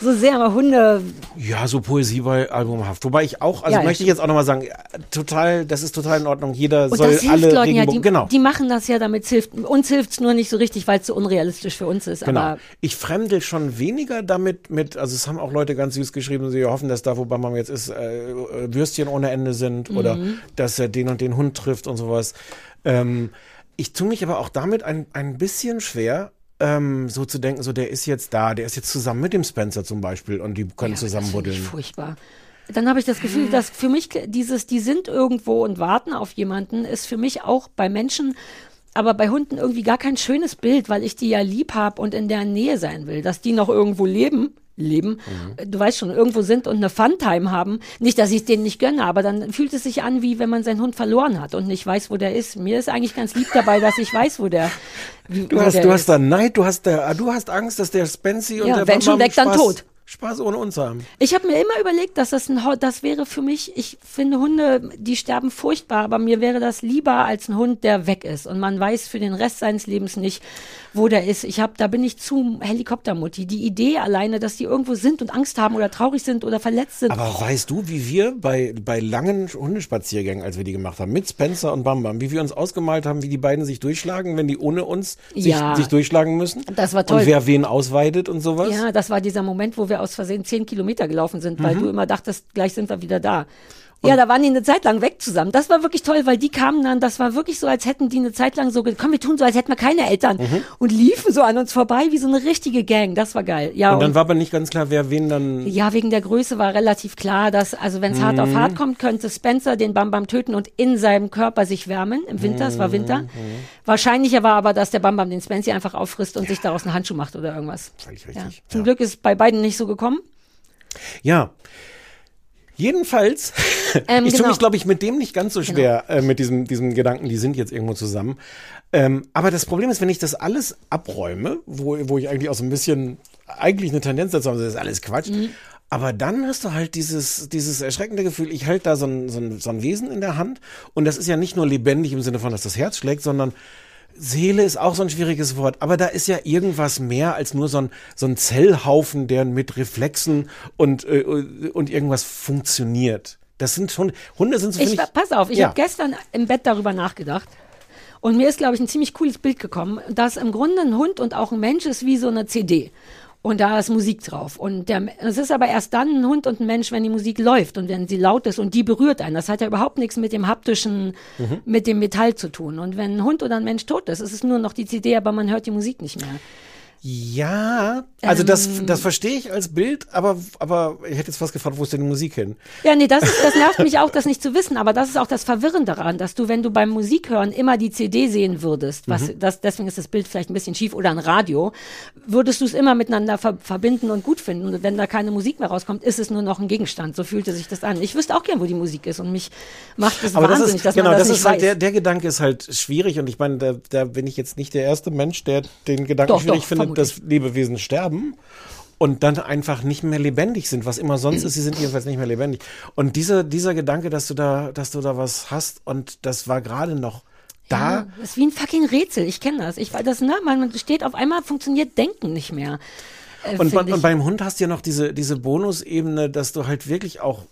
Speaker 4: So sehr, aber Hunde,
Speaker 5: Ja, so Poesie bei albumhaft. Wobei ich auch, also
Speaker 4: Ja,
Speaker 5: möchte ich jetzt auch nochmal sagen, total, das ist total in Ordnung. Jeder
Speaker 4: und
Speaker 5: soll
Speaker 4: das hilft
Speaker 5: alle
Speaker 4: Leuten ja, die,
Speaker 5: genau.
Speaker 4: die machen das ja, damit es hilft. Uns hilft's nur nicht so richtig, weil es so unrealistisch für uns ist.
Speaker 5: Genau.
Speaker 4: Aber
Speaker 5: Ich fremdel schon weniger damit mit, also es haben auch Leute ganz süß geschrieben, sie hoffen, dass da, wo Bam jetzt ist, äh, Würstchen ohne Ende sind oder
Speaker 4: Mhm.
Speaker 5: dass er den und den Hund trifft und sowas. Ähm, ich tue mich aber auch damit ein, ein bisschen schwer, ähm, so zu denken, so der ist jetzt da, der ist jetzt zusammen mit dem Spencer zum Beispiel und die können
Speaker 4: Ja,
Speaker 5: zusammen
Speaker 4: das
Speaker 5: buddeln.
Speaker 4: furchtbar. Dann habe ich das Gefühl, dass für mich dieses, die sind irgendwo und warten auf jemanden, ist für mich auch bei Menschen, aber bei Hunden irgendwie gar kein schönes Bild, weil ich die ja lieb habe und in deren Nähe sein will, dass die noch irgendwo leben. Leben,
Speaker 5: Mhm.
Speaker 4: du weißt schon, irgendwo sind und eine Funtime haben. Nicht, dass ich es denen nicht gönne, aber dann fühlt es sich an, wie wenn man seinen Hund verloren hat und nicht weiß, wo der ist. Mir ist eigentlich ganz lieb dabei, dass ich weiß, wo der, wie,
Speaker 5: Du
Speaker 4: wo
Speaker 5: hast,
Speaker 4: der
Speaker 5: du hast da Neid, du hast da, du hast Angst, dass der Spency und
Speaker 4: Ja,
Speaker 5: der
Speaker 4: wenn schon weg, dann tot.
Speaker 5: Spaß ohne uns haben.
Speaker 4: Ich habe mir immer überlegt, dass das ein das wäre für mich, ich finde Hunde, die sterben furchtbar, aber mir wäre das lieber als ein Hund, der weg ist und man weiß für den Rest seines Lebens nicht, wo der ist. Ich habe da bin ich zu Helikoptermutti. Die Idee alleine, dass die irgendwo sind und Angst haben oder traurig sind oder verletzt sind.
Speaker 5: Aber weißt du, wie wir bei, bei langen Hundespaziergängen, als wir die gemacht haben, mit Spencer und Bam Bam, wie wir uns ausgemalt haben, wie die beiden sich durchschlagen, wenn die ohne uns sich,
Speaker 4: Ja.
Speaker 5: sich durchschlagen müssen?
Speaker 4: Das war toll.
Speaker 5: Und wer wen ausweidet und sowas?
Speaker 4: ja, das war dieser Moment, wo wir aus Versehen zehn Kilometer gelaufen sind,
Speaker 5: Mhm.
Speaker 4: weil du immer dachtest, gleich sind wir wieder da. ja, da waren die eine Zeit lang weg zusammen. Das war wirklich toll, weil die kamen dann, das war wirklich so, als hätten die eine Zeit lang so, komm, wir tun so, als hätten wir keine Eltern. Und liefen so an uns vorbei wie so eine richtige Gang. Das war geil. Ja,
Speaker 5: Und dann war aber nicht ganz klar, wer wen dann.
Speaker 4: ja, wegen der Größe war relativ klar, dass, also wenn es hart auf hart kommt, könnte Spencer den Bam Bam töten und in seinem Körper sich wärmen. Im Winter, es war Winter. Wahrscheinlicher war aber, dass der Bam Bam den Spencer einfach auffrisst und sich daraus einen Handschuh macht oder irgendwas.
Speaker 5: Völlig
Speaker 4: Ja.
Speaker 5: richtig.
Speaker 4: Zum
Speaker 5: Ja.
Speaker 4: Glück ist bei beiden nicht so gekommen.
Speaker 5: Ja. Jedenfalls, [LAUGHS]
Speaker 4: Ähm,
Speaker 5: ich tue
Speaker 4: genau.
Speaker 5: mich, glaube ich, mit dem nicht ganz so schwer, äh, mit diesem, diesem Gedanken, die sind jetzt irgendwo zusammen. Ähm, aber das Problem ist, wenn ich das alles abräume, wo, wo ich eigentlich auch so ein bisschen, eigentlich eine Tendenz dazu habe, das ist alles Quatsch.
Speaker 4: Mhm.
Speaker 5: Aber dann hast du halt dieses, dieses erschreckende Gefühl, ich halte da so ein, so, ein, so ein Wesen in der Hand und das ist ja nicht nur lebendig im Sinne von, dass das Herz schlägt, sondern Seele ist auch so ein schwieriges Wort, aber da ist ja irgendwas mehr als nur so ein, so ein Zellhaufen, der mit Reflexen und, äh, und irgendwas funktioniert. Das sind schon, Hunde sind so,
Speaker 4: Ich,
Speaker 5: ich,
Speaker 4: pass auf, ich
Speaker 5: ja.
Speaker 4: habe gestern im Bett darüber nachgedacht. Und mir ist, glaube ich, ein ziemlich cooles Bild gekommen, dass im Grunde ein Hund und auch ein Mensch ist wie so eine CD. Und da ist Musik drauf. Und der, es ist aber erst dann ein Hund und ein Mensch, wenn die Musik läuft und wenn sie laut ist und die berührt einen. Das hat ja überhaupt nichts mit dem haptischen,
Speaker 5: Mhm.
Speaker 4: mit dem Metall zu tun. Und wenn ein Hund oder ein Mensch tot ist, ist es nur noch die CD, aber man hört die Musik nicht mehr.
Speaker 5: Ja, also das,
Speaker 4: Ähm.
Speaker 5: das verstehe ich als Bild, aber, aber ich hätte jetzt fast gefragt, wo ist denn die Musik hin?
Speaker 4: Ja, nee, das, ist, das nervt mich auch, das nicht zu wissen, aber das ist auch das Verwirrende daran, dass du, wenn du beim Musikhören immer die CD sehen würdest, was,
Speaker 5: Mhm.
Speaker 4: das, deswegen ist das Bild vielleicht ein bisschen schief, oder ein Radio, würdest du es immer miteinander ver verbinden und gut finden. Und wenn da keine Musik mehr rauskommt, ist es nur noch ein Gegenstand. So fühlte sich das an. Ich wüsste auch gern, wo die Musik ist und mich macht es
Speaker 5: Aber das
Speaker 4: wahnsinnig,
Speaker 5: ist,
Speaker 4: dass
Speaker 5: genau,
Speaker 4: das,
Speaker 5: das ist halt, der, der Gedanke ist halt schwierig und ich meine, da, da bin ich jetzt nicht der erste Mensch, der den Gedanken
Speaker 4: Doch,
Speaker 5: schwierig
Speaker 4: doch,
Speaker 5: findet. Dass Lebewesen sterben und dann einfach nicht mehr lebendig sind, was immer sonst ist, sie sind jedenfalls nicht mehr lebendig. Und dieser, dieser Gedanke, dass du da, dass du da was hast und das war gerade noch da,
Speaker 4: Ja, das ist wie ein fucking Rätsel. Ich kenne das. Ich weiß das, ne? Man man steht auf einmal, funktioniert Denken nicht mehr. Äh,
Speaker 5: Und,
Speaker 4: ich.
Speaker 5: und beim Hund hast du ja noch diese, diese Bonusebene, dass du halt wirklich auch,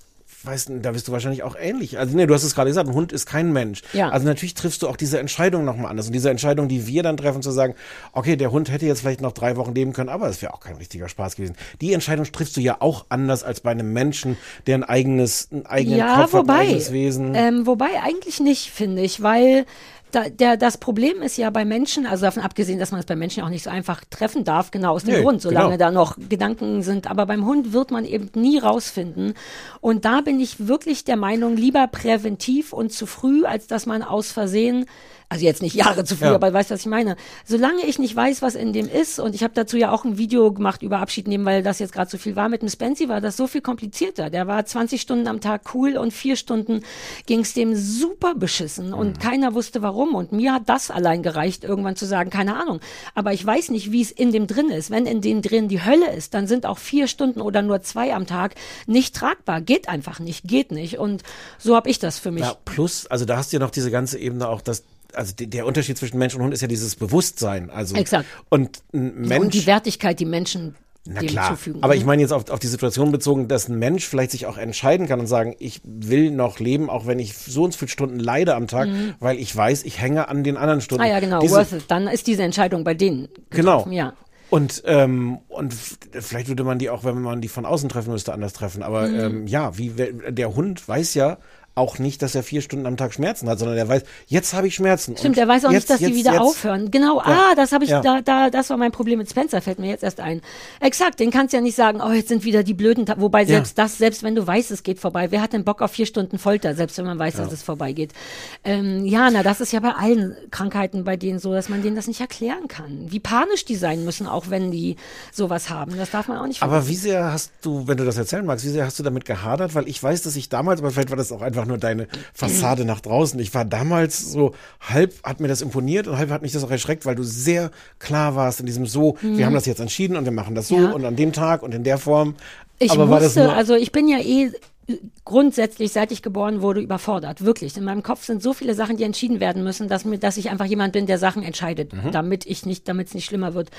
Speaker 5: weißt du, da bist du wahrscheinlich auch ähnlich. Also nee, du hast es gerade gesagt, ein Hund ist kein Mensch.
Speaker 4: Ja.
Speaker 5: Also natürlich triffst du auch diese Entscheidung nochmal anders. Und diese Entscheidung, die wir dann treffen, zu sagen, okay, der Hund hätte jetzt vielleicht noch drei Wochen leben können, aber es wäre auch kein richtiger Spaß gewesen. Die Entscheidung triffst du ja auch anders als bei einem Menschen, der ein eigenes, einen eigenen
Speaker 4: ja,
Speaker 5: Kopf hat, ein
Speaker 4: wobei,
Speaker 5: eigenes Wesen.
Speaker 4: Ähm, wobei eigentlich nicht, finde ich, weil da, der, das Problem ist ja bei Menschen, also davon abgesehen, dass man es bei Menschen auch nicht so einfach treffen darf, genau aus dem
Speaker 5: Nee,
Speaker 4: Grund, solange
Speaker 5: genau.
Speaker 4: da noch Gedanken sind. Aber beim Hund wird man eben nie rausfinden. Und da bin ich wirklich der Meinung, lieber präventiv und zu früh, als dass man aus Versehen also jetzt nicht Jahre zu früh,
Speaker 5: Ja.
Speaker 4: aber weißt du, was ich meine? Solange ich nicht weiß, was in dem ist, und ich habe dazu ja auch ein Video gemacht über Abschied nehmen, weil das jetzt gerade so viel war, mit dem Spency war das so viel komplizierter. Der war 20 Stunden am Tag cool und vier Stunden ging's dem super beschissen und
Speaker 5: Mhm.
Speaker 4: keiner wusste warum. Und mir hat das allein gereicht, irgendwann zu sagen, keine Ahnung. Aber ich weiß nicht, wie es in dem drin ist. Wenn in dem drin die Hölle ist, dann sind auch vier Stunden oder nur zwei am Tag nicht tragbar. Geht einfach nicht, geht nicht. Und so habe ich das für mich.
Speaker 5: Ja, plus, also da hast du ja noch diese ganze Ebene auch, dass also der Unterschied zwischen Mensch und Hund ist ja dieses Bewusstsein. Also
Speaker 4: Exakt.
Speaker 5: Und ein Mensch.
Speaker 4: und die Wertigkeit, die Menschen
Speaker 5: Na klar, aber
Speaker 4: Mhm.
Speaker 5: ich meine jetzt auf, auf die Situation bezogen, dass ein Mensch vielleicht sich auch entscheiden kann und sagen, ich will noch leben, auch wenn ich so und so viele Stunden leide am Tag, weil ich weiß, ich hänge an den anderen Stunden.
Speaker 4: Mhm. Ah ja, genau,
Speaker 5: Diese,
Speaker 4: worth it. Dann ist diese Entscheidung bei denen.
Speaker 5: Genau.
Speaker 4: Ja.
Speaker 5: Und, ähm, und vielleicht würde man die auch, wenn man die von außen treffen müsste, anders treffen. Aber
Speaker 4: Mhm.
Speaker 5: ähm, ja, wie der Hund weiß ja auch nicht, dass er vier Stunden am Tag Schmerzen hat, sondern er weiß, jetzt habe ich Schmerzen.
Speaker 4: Stimmt, er weiß auch
Speaker 5: jetzt,
Speaker 4: nicht, dass
Speaker 5: jetzt,
Speaker 4: sie wieder
Speaker 5: jetzt.
Speaker 4: aufhören. Genau,
Speaker 5: Ja.
Speaker 4: ah, das habe ich,
Speaker 5: Ja.
Speaker 4: da, da, das war mein Problem mit Spencer, fällt mir jetzt erst ein. Exakt, den kannst du ja nicht sagen, oh, jetzt sind wieder die blöden, Ta wobei selbst das, selbst wenn du weißt, es geht vorbei, wer hat denn Bock auf vier Stunden Folter, selbst wenn man weiß, dass es vorbeigeht. Ähm, ja, na, das ist ja bei allen Krankheiten bei denen so, dass man denen das nicht erklären kann. Wie panisch die sein müssen, auch wenn die sowas haben. Das darf man auch nicht
Speaker 5: Aber wie sehr hast du, wenn du das erzählen magst, wie sehr hast du damit gehadert? Weil ich weiß, dass ich damals, aber vielleicht war das auch einfach nur deine Fassade nach draußen. Ich war damals so, halb hat mir das imponiert und halb hat mich das auch erschreckt, weil du sehr klar warst in diesem so, wir haben das jetzt entschieden und wir machen das so
Speaker 4: Mhm. Ja.
Speaker 5: und an dem Tag und in der Form.
Speaker 4: Ich
Speaker 5: aber nur,
Speaker 4: also ich bin ja eh grundsätzlich, seit ich geboren wurde, überfordert. Wirklich. In meinem Kopf sind so viele Sachen, die entschieden werden müssen, dass, mir, dass ich einfach jemand bin, der Sachen entscheidet,
Speaker 5: Mhm.
Speaker 4: damit ich nicht, damit es nicht schlimmer wird.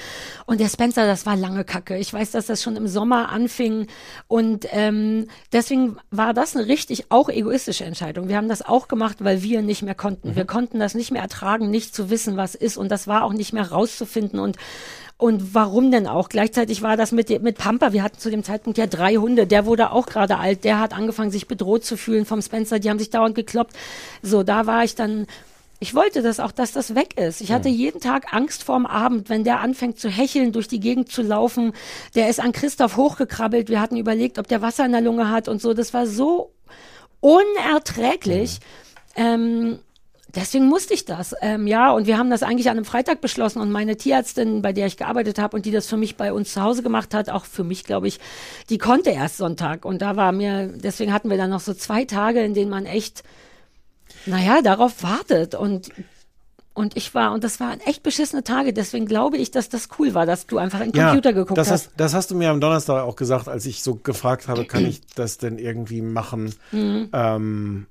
Speaker 4: Und der Spencer, das war lange Kacke. Ich weiß, dass das schon im Sommer anfing. Und ähm, deswegen war das eine richtig auch egoistische Entscheidung. Wir haben das auch gemacht, weil wir nicht mehr konnten.
Speaker 5: Mhm.
Speaker 4: Wir konnten das nicht mehr ertragen, nicht zu wissen, was ist. Und das war auch nicht mehr rauszufinden. Und Und warum denn auch? Gleichzeitig war das mit, mit Pampa, wir hatten zu dem Zeitpunkt ja drei Hunde, der wurde auch gerade alt, der hat angefangen, sich bedroht zu fühlen vom Spencer, die haben sich dauernd gekloppt. So, da war ich dann ich wollte das auch, dass das weg ist. Ich hatte jeden Tag Angst vorm Abend, wenn der anfängt zu hecheln, durch die Gegend zu laufen. Der ist an Christoph hochgekrabbelt. Wir hatten überlegt, ob der Wasser in der Lunge hat und so. Das war so unerträglich. Ähm, Deswegen musste ich das. Ähm, ja, und wir haben das eigentlich an einem Freitag beschlossen und meine Tierärztin, bei der ich gearbeitet habe und die das für mich bei uns zu Hause gemacht hat, auch für mich, glaube ich, die konnte erst Sonntag. Und da war mir, deswegen hatten wir dann noch so zwei Tage, in denen man echt naja, darauf wartet und und ich war, und das waren echt beschissene Tage, deswegen glaube ich, dass das cool war, dass du einfach in den Computer geguckt
Speaker 5: das
Speaker 4: hast.
Speaker 5: hast. Das hast du mir am Donnerstag auch gesagt, als ich so gefragt habe, kann ich das denn irgendwie machen?
Speaker 4: Mhm.
Speaker 5: Ähm,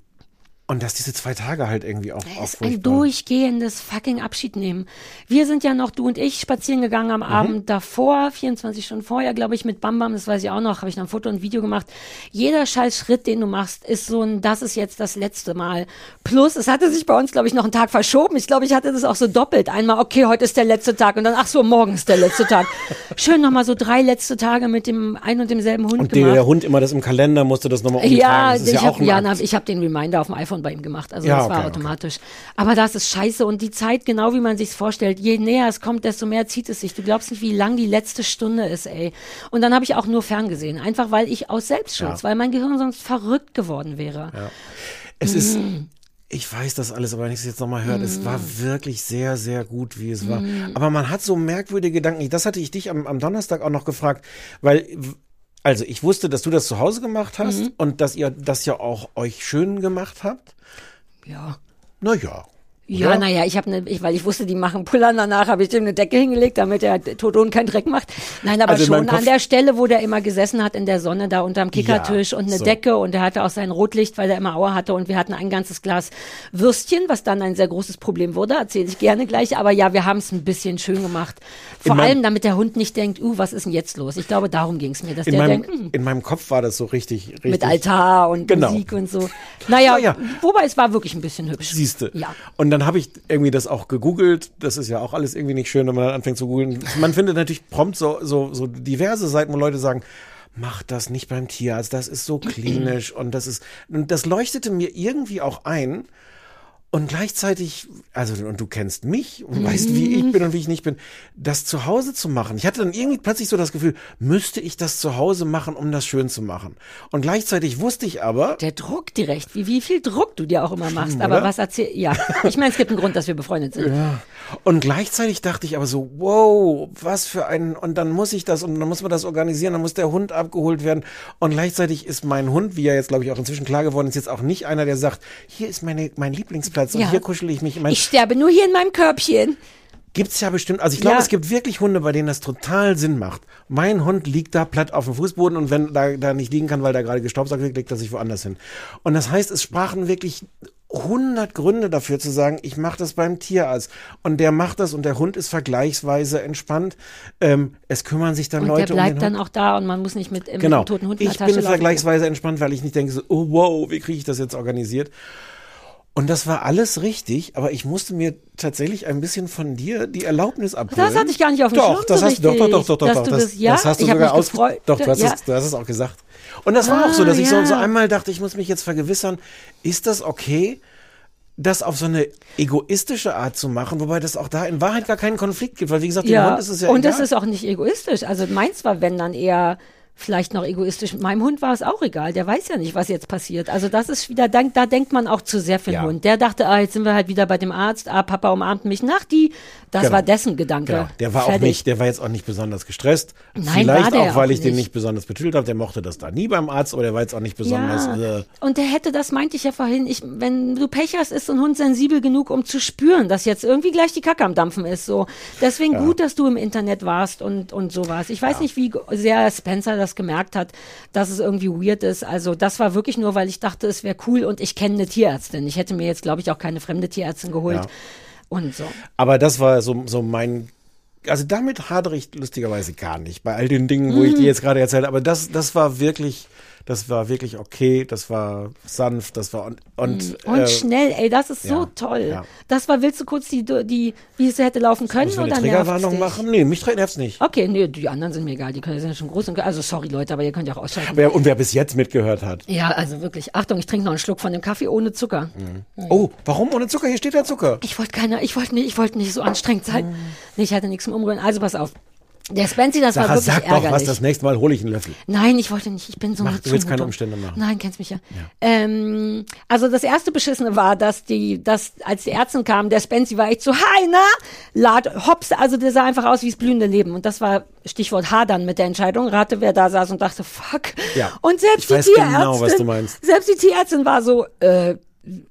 Speaker 5: und dass diese zwei Tage halt irgendwie auch,
Speaker 4: Es ist ein durchgehendes fucking Abschied nehmen. Wir sind ja noch, du und ich, spazieren gegangen
Speaker 5: Mhm.
Speaker 4: am Abend davor, 24 Stunden vorher, glaube ich, mit Bam Bam, das weiß ich auch noch, habe ich noch ein Foto und Video gemacht. Jeder scheiß Schritt, den du machst, ist so ein, das ist jetzt das letzte Mal. Plus, es hatte sich bei uns, glaube ich, noch einen Tag verschoben. Ich glaube, ich hatte das auch so doppelt. Einmal, okay, heute ist der letzte Tag und dann, ach so, morgen ist der letzte Tag. [LAUGHS] Schön nochmal so drei letzte Tage mit dem ein und demselben Hund
Speaker 5: Und der,
Speaker 4: gemacht.
Speaker 5: der Hund immer das im Kalender musste das nochmal umtragen.
Speaker 4: Ja,
Speaker 5: das ist
Speaker 4: ich
Speaker 5: ja
Speaker 4: habe
Speaker 5: ein
Speaker 4: ja, na, ich hab den Reminder auf dem iPhone bei ihm gemacht. Also
Speaker 5: Ja,
Speaker 4: das war
Speaker 5: okay,
Speaker 4: automatisch. Aber das ist scheiße und die Zeit, genau wie man sich's vorstellt, je näher es kommt, desto mehr zieht es sich. Du glaubst nicht, wie lang die letzte Stunde ist, ey. Und dann habe ich auch nur ferngesehen, einfach weil ich aus Selbstschutz,
Speaker 5: Ja.
Speaker 4: weil mein Gehirn sonst verrückt geworden wäre.
Speaker 5: Es ist,
Speaker 4: Mhm.
Speaker 5: ich weiß das alles, aber wenn ich es jetzt nochmal höre, es war wirklich sehr, sehr gut, wie es war.
Speaker 4: Mhm.
Speaker 5: Aber man hat so merkwürdige Gedanken. Das hatte ich dich am, am Donnerstag auch noch gefragt, weil, also ich wusste, dass du das zu Hause gemacht hast
Speaker 4: Mhm.
Speaker 5: und dass ihr das ja auch euch schön gemacht habt.
Speaker 4: Ja.
Speaker 5: Naja.
Speaker 4: Ja, naja, ich habe ne, ich, weil ich wusste, die machen Pullern danach, habe ich dem eine Decke hingelegt, damit der Todon keinen Dreck macht. Nein, aber
Speaker 5: Also
Speaker 4: schon an der Stelle, wo der immer gesessen hat in der Sonne, da unterm Kickertisch
Speaker 5: Ja,
Speaker 4: und eine
Speaker 5: so.
Speaker 4: Decke und er hatte auch sein Rotlicht, weil er immer Aua hatte und wir hatten ein ganzes Glas Würstchen, was dann ein sehr großes Problem wurde, erzähle ich gerne gleich. Aber ja, wir haben es ein bisschen schön gemacht. Vor
Speaker 5: In
Speaker 4: allem, damit der Hund nicht denkt, uh, was ist denn jetzt los? Ich glaube, darum ging es mir, dass
Speaker 5: In
Speaker 4: der
Speaker 5: meinem,
Speaker 4: denkt, hm,
Speaker 5: in meinem Kopf war das so richtig, richtig.
Speaker 4: mit Altar und
Speaker 5: Genau.
Speaker 4: Musik und so. Naja,
Speaker 5: Ja, ja.
Speaker 4: wobei es war wirklich ein bisschen hübsch.
Speaker 5: Siehste.
Speaker 4: Ja.
Speaker 5: Und dann habe ich irgendwie das auch gegoogelt. Das ist ja auch alles irgendwie nicht schön, wenn man dann anfängt zu googeln. Man findet natürlich prompt so, so, so diverse Seiten, wo Leute sagen, mach das nicht beim Tierarzt, das ist so [CLEARS THROAT] klinisch und das ist, und das leuchtete mir irgendwie auch ein. Und gleichzeitig, also, und du kennst mich und weißt, wie ich bin und wie ich nicht bin, das zu Hause zu machen. Ich hatte dann irgendwie plötzlich so das Gefühl, müsste ich das zu Hause machen, um das schön zu machen. Und gleichzeitig wusste ich aber,
Speaker 4: Der Druck direkt, wie, wie viel Druck du dir auch immer machst.
Speaker 5: Schlimm,
Speaker 4: Aber
Speaker 5: oder?
Speaker 4: was erzähl, ja. Ich meine, es gibt einen Grund, dass wir befreundet sind.
Speaker 5: Und gleichzeitig dachte ich aber so, wow, was für ein, und dann muss ich das, und dann muss man das organisieren, dann muss der Hund abgeholt werden. Und gleichzeitig ist mein Hund, wie er jetzt, glaube ich, auch inzwischen klar geworden ist, jetzt auch nicht einer, der sagt, hier ist meine, mein Lieblingsplatz und
Speaker 4: Ja.
Speaker 5: hier kuschel ich mich. Ich mein,
Speaker 4: Ich sterbe nur hier in meinem Körbchen.
Speaker 5: Gibt's ja bestimmt, also ich glaube,
Speaker 4: Ja.
Speaker 5: es gibt wirklich Hunde, bei denen das total Sinn macht. Mein Hund liegt da platt auf dem Fußboden und wenn da, da nicht liegen kann, weil da gerade gestaubsaugt wird, legt er sich woanders hin. Und das heißt, es sprachen wirklich 100 Gründe dafür zu sagen, ich mache das beim Tierarzt. Und der macht das und der Hund ist vergleichsweise entspannt. Ähm, es kümmern sich dann
Speaker 4: Und
Speaker 5: Leute
Speaker 4: der bleibt
Speaker 5: um den
Speaker 4: dann
Speaker 5: Hund.
Speaker 4: auch da und man muss nicht mit, äh, mit
Speaker 5: Genau.
Speaker 4: einem toten Hund in
Speaker 5: Ich
Speaker 4: der Tasche
Speaker 5: bin
Speaker 4: laufen.
Speaker 5: vergleichsweise entspannt, weil ich nicht denke so, oh wow, wie kriege ich das jetzt organisiert? Und das war alles richtig, aber ich musste mir tatsächlich ein bisschen von dir die Erlaubnis abholen.
Speaker 4: Das hatte ich gar nicht auf dem
Speaker 5: doch,
Speaker 4: Schirm
Speaker 5: das
Speaker 4: so
Speaker 5: hast, doch, doch, doch, doch, doch, doch,
Speaker 4: du
Speaker 5: das,
Speaker 4: das- ja,
Speaker 5: das hast du
Speaker 4: ich
Speaker 5: sogar aus, doch, du hast,
Speaker 4: Ja.
Speaker 5: es, du hast es auch gesagt. Und das war auch so, dass
Speaker 4: Ah,
Speaker 5: ich so,
Speaker 4: ja.
Speaker 5: so einmal dachte, ich muss mich jetzt vergewissern, ist das okay, das auf so eine egoistische Art zu machen, wobei das auch da in Wahrheit gar keinen Konflikt gibt, weil wie gesagt, dem
Speaker 4: Ja,
Speaker 5: Hund ist es ja
Speaker 4: und
Speaker 5: egal.
Speaker 4: es ist auch nicht egoistisch. Also meins war, wenn dann eher vielleicht noch egoistisch. Meinem Hund war es auch egal. Der weiß ja nicht, was jetzt passiert. Also das ist wieder, da, da denkt man auch zu sehr für den
Speaker 5: Ja.
Speaker 4: Hund. Der dachte, ah, jetzt sind wir halt wieder bei dem Arzt. Ah, Papa umarmt mich nach die. Das
Speaker 5: Genau.
Speaker 4: war dessen Gedanke.
Speaker 5: Genau. Der war auch
Speaker 4: Fertig.
Speaker 5: nicht, der war jetzt auch nicht besonders gestresst.
Speaker 4: Nein,
Speaker 5: Vielleicht auch, weil
Speaker 4: auch
Speaker 5: ich den
Speaker 4: nicht.
Speaker 5: nicht besonders betüdelt habe. Der mochte das da nie beim Arzt, aber der war jetzt auch nicht besonders.
Speaker 4: Ja,
Speaker 5: Äh,
Speaker 4: und der hätte, das meinte ich ja vorhin, ich, wenn du Pech hast, ist so ein Hund sensibel genug, um zu spüren, dass jetzt irgendwie gleich die Kacke am Dampfen ist. So. Deswegen gut, dass du im Internet warst und, und sowas. Ich weiß nicht, wie sehr Spencer das gemerkt hat, dass es irgendwie weird ist. Also das war wirklich nur, weil ich dachte, es wäre cool und ich kenne eine Tierärztin. Ich hätte mir jetzt, glaube ich, auch keine fremde Tierärztin geholt.
Speaker 5: Ja.
Speaker 4: Und so.
Speaker 5: aber das war so, so mein. Also damit hadere ich lustigerweise gar nicht bei all den Dingen, wo ich
Speaker 4: Mhm.
Speaker 5: dir jetzt gerade erzählt habe. Aber das, das war wirklich, Das war wirklich okay, das war sanft, das war und und,
Speaker 4: Und
Speaker 5: äh,
Speaker 4: schnell, ey, das ist so
Speaker 5: ja,
Speaker 4: toll.
Speaker 5: ja.
Speaker 4: Das war, willst du kurz die, die wie es hätte laufen können oder
Speaker 5: Triggerwarnung machen? Nee, mich nervt's nicht.
Speaker 4: Okay, nee, die anderen sind mir egal, die können sind ja schon groß und also sorry Leute, aber ihr könnt ja auch ausschalten.
Speaker 5: Wer, und wer bis jetzt mitgehört hat.
Speaker 4: Ja, also wirklich, Achtung, ich trinke noch einen Schluck von dem Kaffee ohne Zucker.
Speaker 5: Oh, warum ohne Zucker? Hier steht ja Zucker.
Speaker 4: Ich wollte keiner, ich wollte nicht, ich wollte nicht so anstrengend sein. Nee, ich hatte nichts zum Umrühren. Also pass auf. Der Spency, das war
Speaker 5: Sarah,
Speaker 4: wirklich
Speaker 5: sag doch
Speaker 4: ärgerlich.
Speaker 5: was, das nächste Mal hole ich einen Löffel.
Speaker 4: Nein, ich wollte nicht. Ich bin so
Speaker 5: Mach, du willst keine. Umstände machen.
Speaker 4: Nein, kennst mich ja. Ähm, also das erste Beschissene war, dass die, dass als die Ärztin kam, der Spency war echt so, hi, na, lad, hops, also der sah einfach aus wie das blühende Leben. Und das war Stichwort Hadern mit der Entscheidung. Rate, wer da saß und dachte, fuck.
Speaker 5: Ja,
Speaker 4: Und selbst
Speaker 5: ich
Speaker 4: die
Speaker 5: weiß
Speaker 4: Tierärztin,
Speaker 5: genau, was du meinst.
Speaker 4: selbst die Tierärztin war so, äh,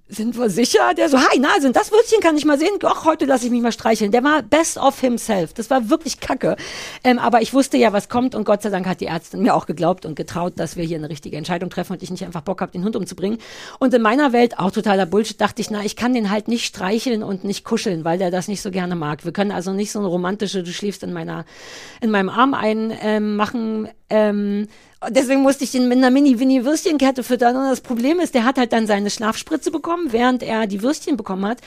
Speaker 4: sind wir sicher? Der so, hi, na, sind das Würstchen, kann ich mal sehen? Ach, heute lasse ich mich mal streicheln. Der war best of himself. Das war wirklich kacke. Ähm, aber ich wusste ja, was kommt und Gott sei Dank hat die Ärztin mir auch geglaubt und getraut, dass wir hier eine richtige Entscheidung treffen und ich nicht einfach Bock habe, den Hund umzubringen. Und in meiner Welt, auch totaler Bullshit, dachte ich, na, ich kann den halt nicht streicheln und nicht kuscheln, weil der das nicht so gerne mag. Wir können also nicht so eine romantische, du schläfst in meiner, in meinem Arm ein, ähm, machen, ähm, Deswegen musste ich den mit einer Mini-Winnie-Würstchenkette füttern. Und das Problem ist, der hat halt dann seine Schlafspritze bekommen, während er die Würstchen bekommen hat.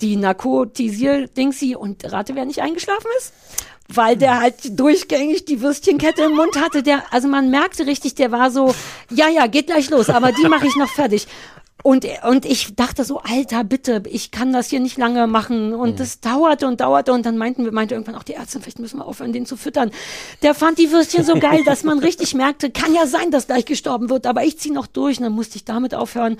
Speaker 4: Die Narkotisier-Dingsy. Und rate, wer nicht eingeschlafen ist? Weil der halt durchgängig die Würstchenkette im Mund hatte. Der, also man merkte richtig, der war so, ja, ja, geht gleich los, aber die mache ich noch fertig. Und, und ich dachte so, Alter, bitte, ich kann das hier nicht lange machen. Und das dauerte und dauerte. Und dann meinten wir, meinte irgendwann auch die Ärztin, vielleicht müssen wir aufhören, den zu füttern. Der fand die Würstchen so geil, dass man richtig [LAUGHS] merkte, kann ja sein, dass gleich gestorben wird, aber ich ziehe noch durch. Und dann musste ich damit aufhören.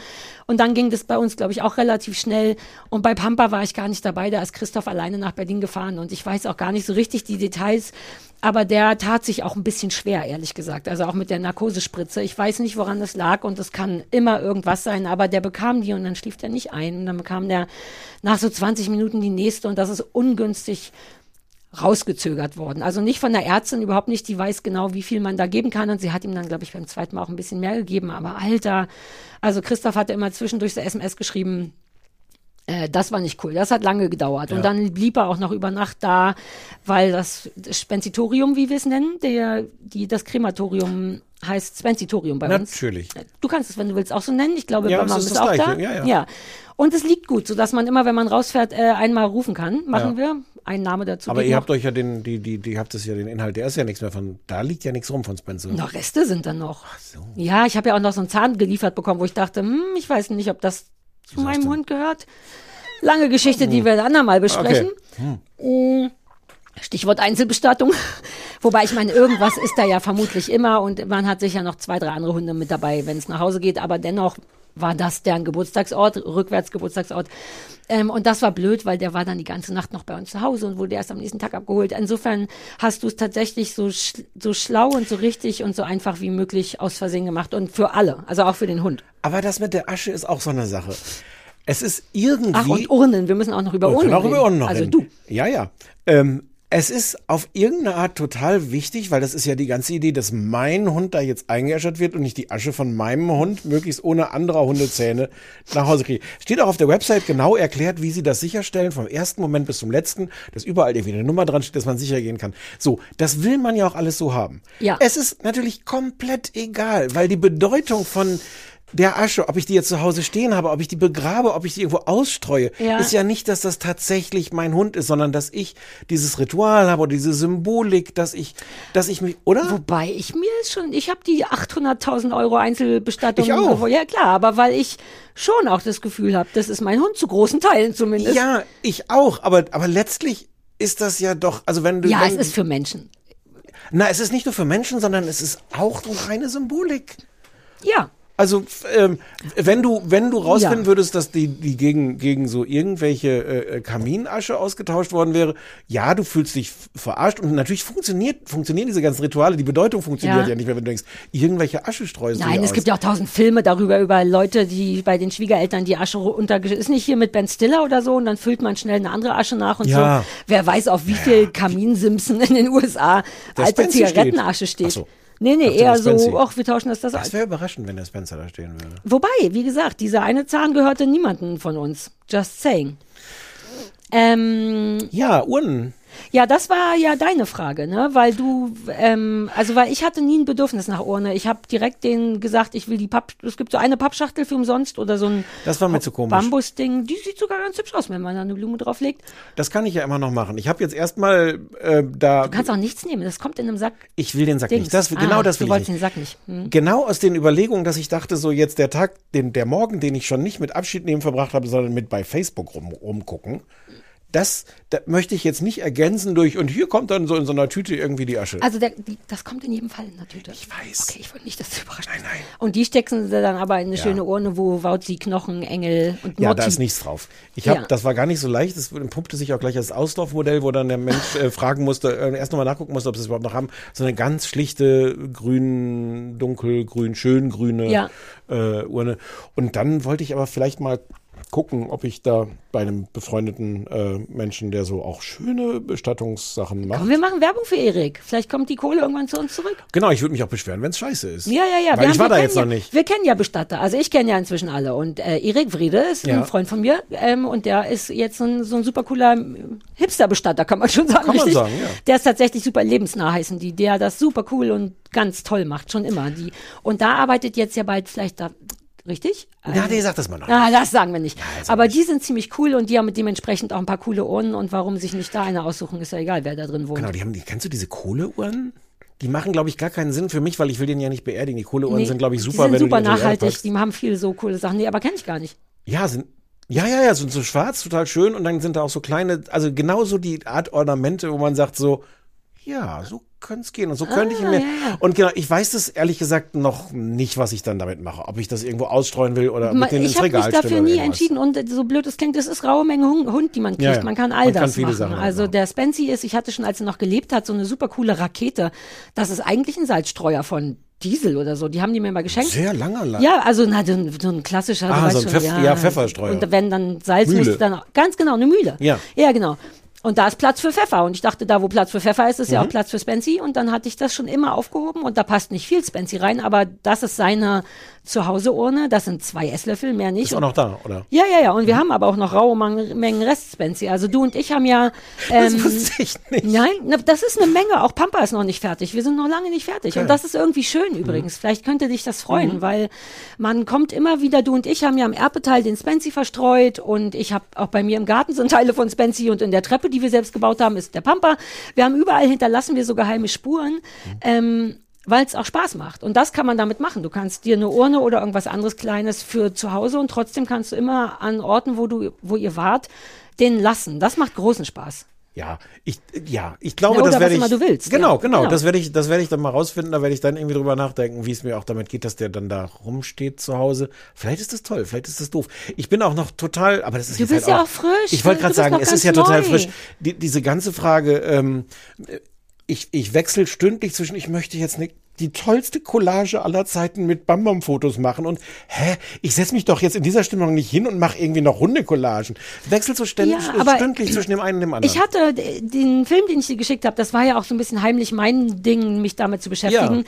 Speaker 4: Und dann ging das bei uns, glaube ich, auch relativ schnell. Und bei Pampa war ich gar nicht dabei. Da ist Christoph alleine nach Berlin gefahren. Und ich weiß auch gar nicht so richtig die Details. Aber der tat sich auch ein bisschen schwer, ehrlich gesagt. Also auch mit der Narkosespritze. Ich weiß nicht, woran das lag und es kann immer irgendwas sein, aber der bekam die und dann schlief der nicht ein. Und dann bekam der nach so 20 Minuten die nächste und das ist ungünstig rausgezögert worden. Also nicht von der Ärztin, überhaupt nicht, die weiß genau, wie viel man da geben kann. Und sie hat ihm dann, glaube ich, beim zweiten Mal auch ein bisschen mehr gegeben. Aber Alter, also Christoph hatte immer zwischendurch so SMS geschrieben, äh, das war nicht cool. Das hat lange gedauert. Und dann blieb er auch noch über Nacht da, weil das Spensitorium, wie wir es nennen, der, die, das Krematorium heißt Spensitorium bei uns.
Speaker 5: Natürlich.
Speaker 4: Du kannst es, wenn du willst, auch so nennen. Ich glaube,
Speaker 5: Ja,
Speaker 4: bei Mom
Speaker 5: ist
Speaker 4: ist,
Speaker 5: das
Speaker 4: auch
Speaker 5: Gleiche.
Speaker 4: da.
Speaker 5: Ja, ja.
Speaker 4: Und es liegt gut, sodass man immer, wenn man rausfährt, äh, einmal rufen kann. Machen
Speaker 5: Ja.
Speaker 4: wir. Ein Name dazu.
Speaker 5: Aber ihr
Speaker 4: noch.
Speaker 5: habt euch ja den, die, die, die habt es ja den Inhalt, der ist ja nichts mehr von, da liegt ja nichts rum von Spencer.
Speaker 4: Noch Reste sind dann noch. Ja, ich habe ja auch noch so einen Zahn geliefert bekommen, wo ich dachte, hm, ich weiß nicht, ob das zu meinem Hund gehört. Lange Geschichte, die wir ein andermal besprechen. Mm, Stichwort Einzelbestattung. [LAUGHS] Wobei ich meine, irgendwas ist da ja vermutlich immer und man hat sicher noch zwei, drei andere Hunde mit dabei, wenn es nach Hause geht. Aber dennoch war das deren Geburtstagsort, rückwärts Geburtstagsort. Ähm, und das war blöd, weil der war dann die ganze Nacht noch bei uns zu Hause und wurde erst am nächsten Tag abgeholt. Insofern hast du es tatsächlich so, sch so schlau und so richtig und so einfach wie möglich aus Versehen gemacht und für alle, also auch für den Hund.
Speaker 5: Aber das mit der Asche ist auch so eine Sache. Es ist irgendwie.
Speaker 4: Ach, und Urnen, wir müssen auch noch über
Speaker 5: Wir
Speaker 4: Urnen
Speaker 5: können auch über. Urnen noch
Speaker 4: Also
Speaker 5: reden.
Speaker 4: du.
Speaker 5: Ja, ja. Ähm, es ist auf irgendeine Art total wichtig, weil das ist ja die ganze Idee, dass mein Hund da jetzt eingeäschert wird und ich die Asche von meinem Hund möglichst ohne anderer Hundezähne nach Hause kriege. Steht auch auf der Website genau erklärt, wie sie das sicherstellen, vom ersten Moment bis zum letzten, dass überall irgendwie eine Nummer dran steht, dass man sicher gehen kann. So, das will man ja auch alles so haben.
Speaker 4: Ja.
Speaker 5: Es ist natürlich komplett egal, weil die Bedeutung von der Asche, ob ich die jetzt zu Hause stehen habe, ob ich die begrabe, ob ich die irgendwo ausstreue,
Speaker 4: Ja.
Speaker 5: ist ja nicht, dass das tatsächlich mein Hund ist, sondern dass ich dieses Ritual habe oder diese Symbolik, dass ich, dass ich mich, oder?
Speaker 4: Wobei ich mir schon, ich habe die 800.000 Euro Einzelbestattung.
Speaker 5: Ich auch.
Speaker 4: Ja klar, aber weil ich schon auch das Gefühl habe, das ist mein Hund zu großen Teilen zumindest.
Speaker 5: Ja, ich auch, aber, aber letztlich ist das ja doch, also wenn du.
Speaker 4: Ja,
Speaker 5: wenn,
Speaker 4: es ist für Menschen.
Speaker 5: Na, es ist nicht nur für Menschen, sondern es ist auch so reine Symbolik.
Speaker 4: Ja.
Speaker 5: Also ähm, wenn du wenn du rausfinden
Speaker 4: Ja.
Speaker 5: würdest, dass die die gegen gegen so irgendwelche äh, äh, Kaminasche ausgetauscht worden wäre, ja, du fühlst dich verarscht und natürlich funktioniert funktionieren diese ganzen Rituale, die Bedeutung funktioniert ja,
Speaker 4: Ja.
Speaker 5: nicht mehr, wenn du denkst, irgendwelche Asche streust
Speaker 4: Nein, es
Speaker 5: aus.
Speaker 4: gibt ja auch tausend Filme darüber, über Leute, die bei den Schwiegereltern die Asche unter, ist nicht hier mit Ben Stiller oder so, und dann füllt man schnell eine andere Asche nach und
Speaker 5: Ja.
Speaker 4: so. Wer weiß, auf wie viel Kaminsimsen in den USA
Speaker 5: Der
Speaker 4: alte Zigarettenasche steht.
Speaker 5: Ach so.
Speaker 4: Nee, nee, eher so, ach, wir tauschen das das
Speaker 5: das wäre überraschend, wenn der Spencer da stehen würde.
Speaker 4: Wobei, wie gesagt, dieser eine Zahn gehörte niemanden von uns. Just saying. Ähm,
Speaker 5: Ja, Urnen.
Speaker 4: Ja, das war ja deine Frage, ne? Weil du, ähm, also weil ich hatte nie ein Bedürfnis nach Urne. Ich habe direkt denen gesagt, ich will die Papp, es gibt so eine Pappschachtel für umsonst oder so ein
Speaker 5: Das war mir zu komisch.
Speaker 4: Bambusding. Die sieht sogar ganz hübsch aus, wenn man da eine Blume drauflegt.
Speaker 5: Das kann ich ja immer noch machen. Ich habe jetzt erstmal äh, da.
Speaker 4: Du kannst auch nichts nehmen, das kommt in einem Sack.
Speaker 5: Ich will den Sack
Speaker 4: Dings.
Speaker 5: nicht. Das, genau
Speaker 4: ah,
Speaker 5: das
Speaker 4: du
Speaker 5: will ich
Speaker 4: wolltest
Speaker 5: nicht.
Speaker 4: den Sack nicht. Hm.
Speaker 5: Genau aus den Überlegungen, dass ich dachte, so jetzt der Tag, den, der Morgen, den ich schon nicht mit Abschied nehmen verbracht habe, sondern mit bei Facebook rum, rumgucken, das, da möchte ich jetzt nicht ergänzen durch, und hier kommt dann so in so einer Tüte irgendwie die Asche.
Speaker 4: Also der, die, das kommt in jedem Fall in der Tüte.
Speaker 5: Ich weiß.
Speaker 4: Okay, ich wollte nicht, dass du überrascht
Speaker 5: Nein, nein.
Speaker 4: Und die stecken sie dann aber in eine
Speaker 5: Ja.
Speaker 4: schöne Urne, wo Wauzi, Knochen, Engel und
Speaker 5: ja,
Speaker 4: Motti.
Speaker 5: da ist nichts drauf. Ich hab,
Speaker 4: Ja.
Speaker 5: das war gar nicht so leicht. Das pumpte sich auch gleich als Auslaufmodell, wo dann der Mensch äh, fragen musste, äh, erst nochmal nachgucken musste, ob sie es überhaupt noch haben. So eine ganz schlichte grün, dunkelgrün, schön grüne
Speaker 4: Ja.
Speaker 5: äh, Urne. Und dann wollte ich aber vielleicht mal gucken, ob ich da bei einem befreundeten äh, Menschen, der so auch schöne Bestattungssachen macht.
Speaker 4: Komm, wir machen Werbung für Erik. Vielleicht kommt die Kohle irgendwann zu uns zurück.
Speaker 5: Genau, ich würde mich auch beschweren, wenn es scheiße ist.
Speaker 4: Ja, ja, ja.
Speaker 5: Weil
Speaker 4: wir
Speaker 5: ich war
Speaker 4: wir
Speaker 5: da jetzt
Speaker 4: ja,
Speaker 5: noch nicht.
Speaker 4: Wir kennen ja Bestatter. Also ich kenne ja inzwischen alle. Und äh, Erik Wrede ist
Speaker 5: Ja.
Speaker 4: ein Freund von mir. Ähm, und der ist jetzt so ein, so ein super cooler ähm, Hipster-Bestatter, kann man schon sagen.
Speaker 5: Kann man
Speaker 4: richtig?
Speaker 5: sagen, ja.
Speaker 4: Der ist tatsächlich super lebensnah heißen die. Der das super cool und ganz toll macht. Schon immer. Die. Und da arbeitet jetzt ja bald vielleicht da. Richtig?
Speaker 5: Ja, nee, sag das mal noch.
Speaker 4: Ah, das sagen wir nicht. Aber die sind ziemlich cool und die haben dementsprechend auch ein paar coole Urnen und warum sich nicht da eine aussuchen, ist ja egal, wer da drin wohnt.
Speaker 5: Genau, die haben, die, kennst du diese Kohleuhren? Die machen, glaube ich, gar keinen Sinn für mich, weil ich will den ja nicht beerdigen. Die Kohleuhren
Speaker 4: Nee,
Speaker 5: sind, glaube ich, super,
Speaker 4: die sind
Speaker 5: wenn
Speaker 4: super
Speaker 5: du
Speaker 4: nachhaltig, die haben viele so coole Sachen. Nee, aber kenne ich gar nicht.
Speaker 5: Ja, sind, ja, ja, ja, sind so schwarz, total schön und dann sind da auch so kleine, also genauso die Art Ornamente, wo man sagt so, ja, so könnte es gehen und so könnte ich ihn mir.
Speaker 4: Ah, ja, ja.
Speaker 5: Und genau, ich weiß das ehrlich gesagt noch nicht, was ich dann damit mache. Ob ich das irgendwo ausstreuen will oder mit denen
Speaker 4: ich
Speaker 5: ins
Speaker 4: habe
Speaker 5: Regal
Speaker 4: mich dafür nie
Speaker 5: irgendwas.
Speaker 4: entschieden und so blöd es klingt, das ist raue Menge Hund, die man kriegt.
Speaker 5: Ja, ja.
Speaker 4: Man kann all
Speaker 5: Man kann
Speaker 4: das
Speaker 5: viele
Speaker 4: machen.
Speaker 5: Sachen
Speaker 4: also der Spency ist, ich hatte schon, als er noch gelebt hat, so eine super coole Rakete. Das ist eigentlich ein Salzstreuer von Diesel oder so. Die haben die mir mal geschenkt.
Speaker 5: Sehr langer Lang.
Speaker 4: Ja, also na, so, ein, so ein klassischer.
Speaker 5: Ah, so ein
Speaker 4: schon,
Speaker 5: Pfeff- ja, Pfefferstreuer.
Speaker 4: Und wenn dann Salz
Speaker 5: Mühle.
Speaker 4: musste dann ganz genau eine Mühle.
Speaker 5: Ja.
Speaker 4: Ja, genau. Und da ist Platz für Pfeffer. Und ich dachte, da wo Platz für Pfeffer ist, ist
Speaker 5: Mhm.
Speaker 4: ja auch Platz für Spency. Und dann hatte ich das schon immer aufgehoben. Und da passt nicht viel Spency rein, aber das ist seine Zuhauseurne. Das sind zwei Esslöffel, mehr nicht.
Speaker 5: Ist auch noch da, oder?
Speaker 4: ja, ja, ja. Und wir haben aber auch noch raue Mengen Rest, Spency. Also du und ich haben ja. [LAUGHS]
Speaker 5: Das
Speaker 4: Ähm,
Speaker 5: wusste ich nicht.
Speaker 4: Nein, das ist eine Menge. Auch Pampa ist noch nicht fertig. Wir sind noch lange nicht fertig. Und das ist irgendwie schön übrigens. Vielleicht könnte dich das freuen, weil man kommt immer wieder, du und ich haben ja am Erbeteil den Spency verstreut und ich habe auch bei mir im Garten sind Teile von Spency und in der Treppe, die wir selbst gebaut haben, ist der Pampa. Wir haben überall hinterlassen wir so geheime Spuren. Ähm, weil es auch Spaß macht. Und das kann man damit machen. Du kannst dir eine Urne oder irgendwas anderes Kleines für zu Hause und trotzdem kannst du immer an Orten, wo du, wo ihr wart, den lassen. Das macht großen Spaß.
Speaker 5: Ja, ich, ja, ich glaube,
Speaker 4: Ja,
Speaker 5: das werde ich.
Speaker 4: immer du willst,
Speaker 5: Genau,
Speaker 4: ja.
Speaker 5: genau,
Speaker 4: Genau.
Speaker 5: Das werde ich, das werde ich dann mal rausfinden. Da werde ich dann irgendwie drüber nachdenken, wie es mir auch damit geht, dass der dann da rumsteht zu Hause. Vielleicht ist das toll, vielleicht ist das doof. Ich bin auch noch total, aber das ist
Speaker 4: Du bist
Speaker 5: halt
Speaker 4: ja auch frisch,
Speaker 5: Ich wollte gerade sagen, es ist ja total
Speaker 4: neu.
Speaker 5: frisch. Die, diese ganze Frage. Ähm, ich, ich wechsle stündlich zwischen, ich möchte jetzt ne, die tollste Collage aller Zeiten mit Bambam-Fotos machen und hä, ich setze mich doch jetzt in dieser Stimmung nicht hin und mache irgendwie noch Hundecollagen. Wechselt so ständig,
Speaker 4: Ja, aber
Speaker 5: stündlich zwischen dem einen und dem anderen.
Speaker 4: Ich hatte d- den Film, den ich dir geschickt habe, das war ja auch so ein bisschen heimlich mein Ding, mich damit zu beschäftigen.
Speaker 5: Ja.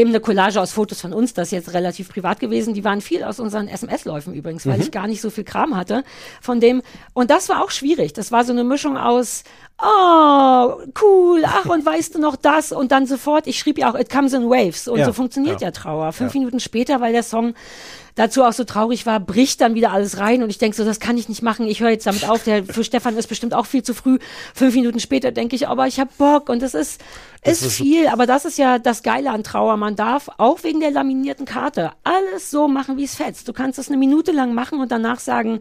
Speaker 4: Eben eine Collage aus Fotos von uns, das ist jetzt relativ privat gewesen. Die waren viel aus unseren SMS-Läufen übrigens,
Speaker 5: Mhm.
Speaker 4: weil ich gar nicht so viel Kram hatte von dem. Und das war auch schwierig. Das war so eine Mischung aus Oh, cool, ach, und weißt du noch das? Und dann sofort, ich schrieb ja auch, it comes in waves. Und
Speaker 5: Ja,
Speaker 4: so funktioniert
Speaker 5: ja.
Speaker 4: ja, Trauer. Fünf Minuten später, weil der Song dazu auch so traurig war, bricht dann wieder alles rein und ich denke so, das kann ich nicht machen, ich höre jetzt damit auf, der für Stefan ist bestimmt auch viel zu früh. Fünf Minuten später denke ich, aber ich habe Bock und das ist, ist,
Speaker 5: ist so-
Speaker 4: viel, aber das ist ja das Geile an Trauer. Man darf auch wegen der laminierten Karte alles so machen, wie es fetzt. Du kannst es eine Minute lang machen und danach sagen,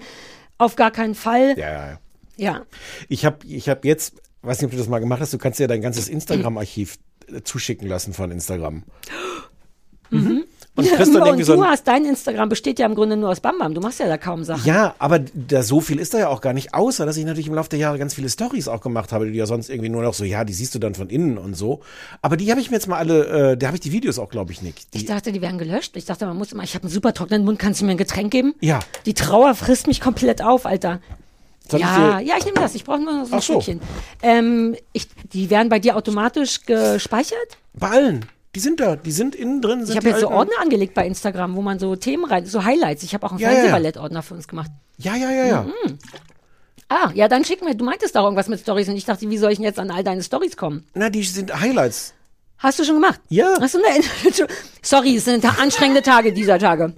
Speaker 4: auf gar keinen Fall.
Speaker 5: ja, ja, ja.
Speaker 4: Ja.
Speaker 5: Ich habe ich hab jetzt, weiß nicht, ob du das mal gemacht hast, du kannst dir dein ganzes Instagram-Archiv äh, zuschicken lassen von Instagram. Mhm. [LAUGHS] Und dann
Speaker 4: und
Speaker 5: irgendwie so
Speaker 4: du
Speaker 5: ein,
Speaker 4: hast, dein Instagram besteht ja im Grunde nur aus Bambam. Du machst ja da kaum Sachen.
Speaker 5: ja, aber da so viel ist da ja auch gar nicht, außer dass ich natürlich im Laufe der Jahre ganz viele Stories auch gemacht habe, die ja sonst irgendwie nur noch so, ja, die siehst du dann von innen und so. Aber die habe ich mir jetzt mal alle, äh, da habe ich die Videos auch, glaube ich, nicht. Die,
Speaker 4: Ich dachte, die wären gelöscht. Ich dachte, man muss immer, ich habe einen super trockenen Mund, kannst du mir ein Getränk geben?
Speaker 5: Ja.
Speaker 4: Die Trauer frisst mich komplett auf, Alter.
Speaker 5: Ich
Speaker 4: ja, ja, ich nehme das. Ich brauche nur noch so ein
Speaker 5: Ach so.
Speaker 4: Stückchen. Ähm, ich, die werden bei dir automatisch gespeichert?
Speaker 5: bei allen. Die sind da, die sind innen drin. Sind
Speaker 4: Ich habe jetzt so Ordner angelegt bei Instagram, wo man so Themen rein, so Highlights. Ich habe auch einen
Speaker 5: Ja.
Speaker 4: Fernsehballett-Ordner für uns gemacht.
Speaker 5: Ja, ja, ja, ja.
Speaker 4: Mhm. Ah, ja, dann schick mir. Du meintest doch irgendwas mit Stories und ich dachte, wie soll ich denn jetzt an all deine Stories kommen?
Speaker 5: Na, die sind Highlights.
Speaker 4: Hast du schon gemacht?
Speaker 5: Ja.
Speaker 4: Hast du ne, Sorry, es sind anstrengende Tage dieser Tage.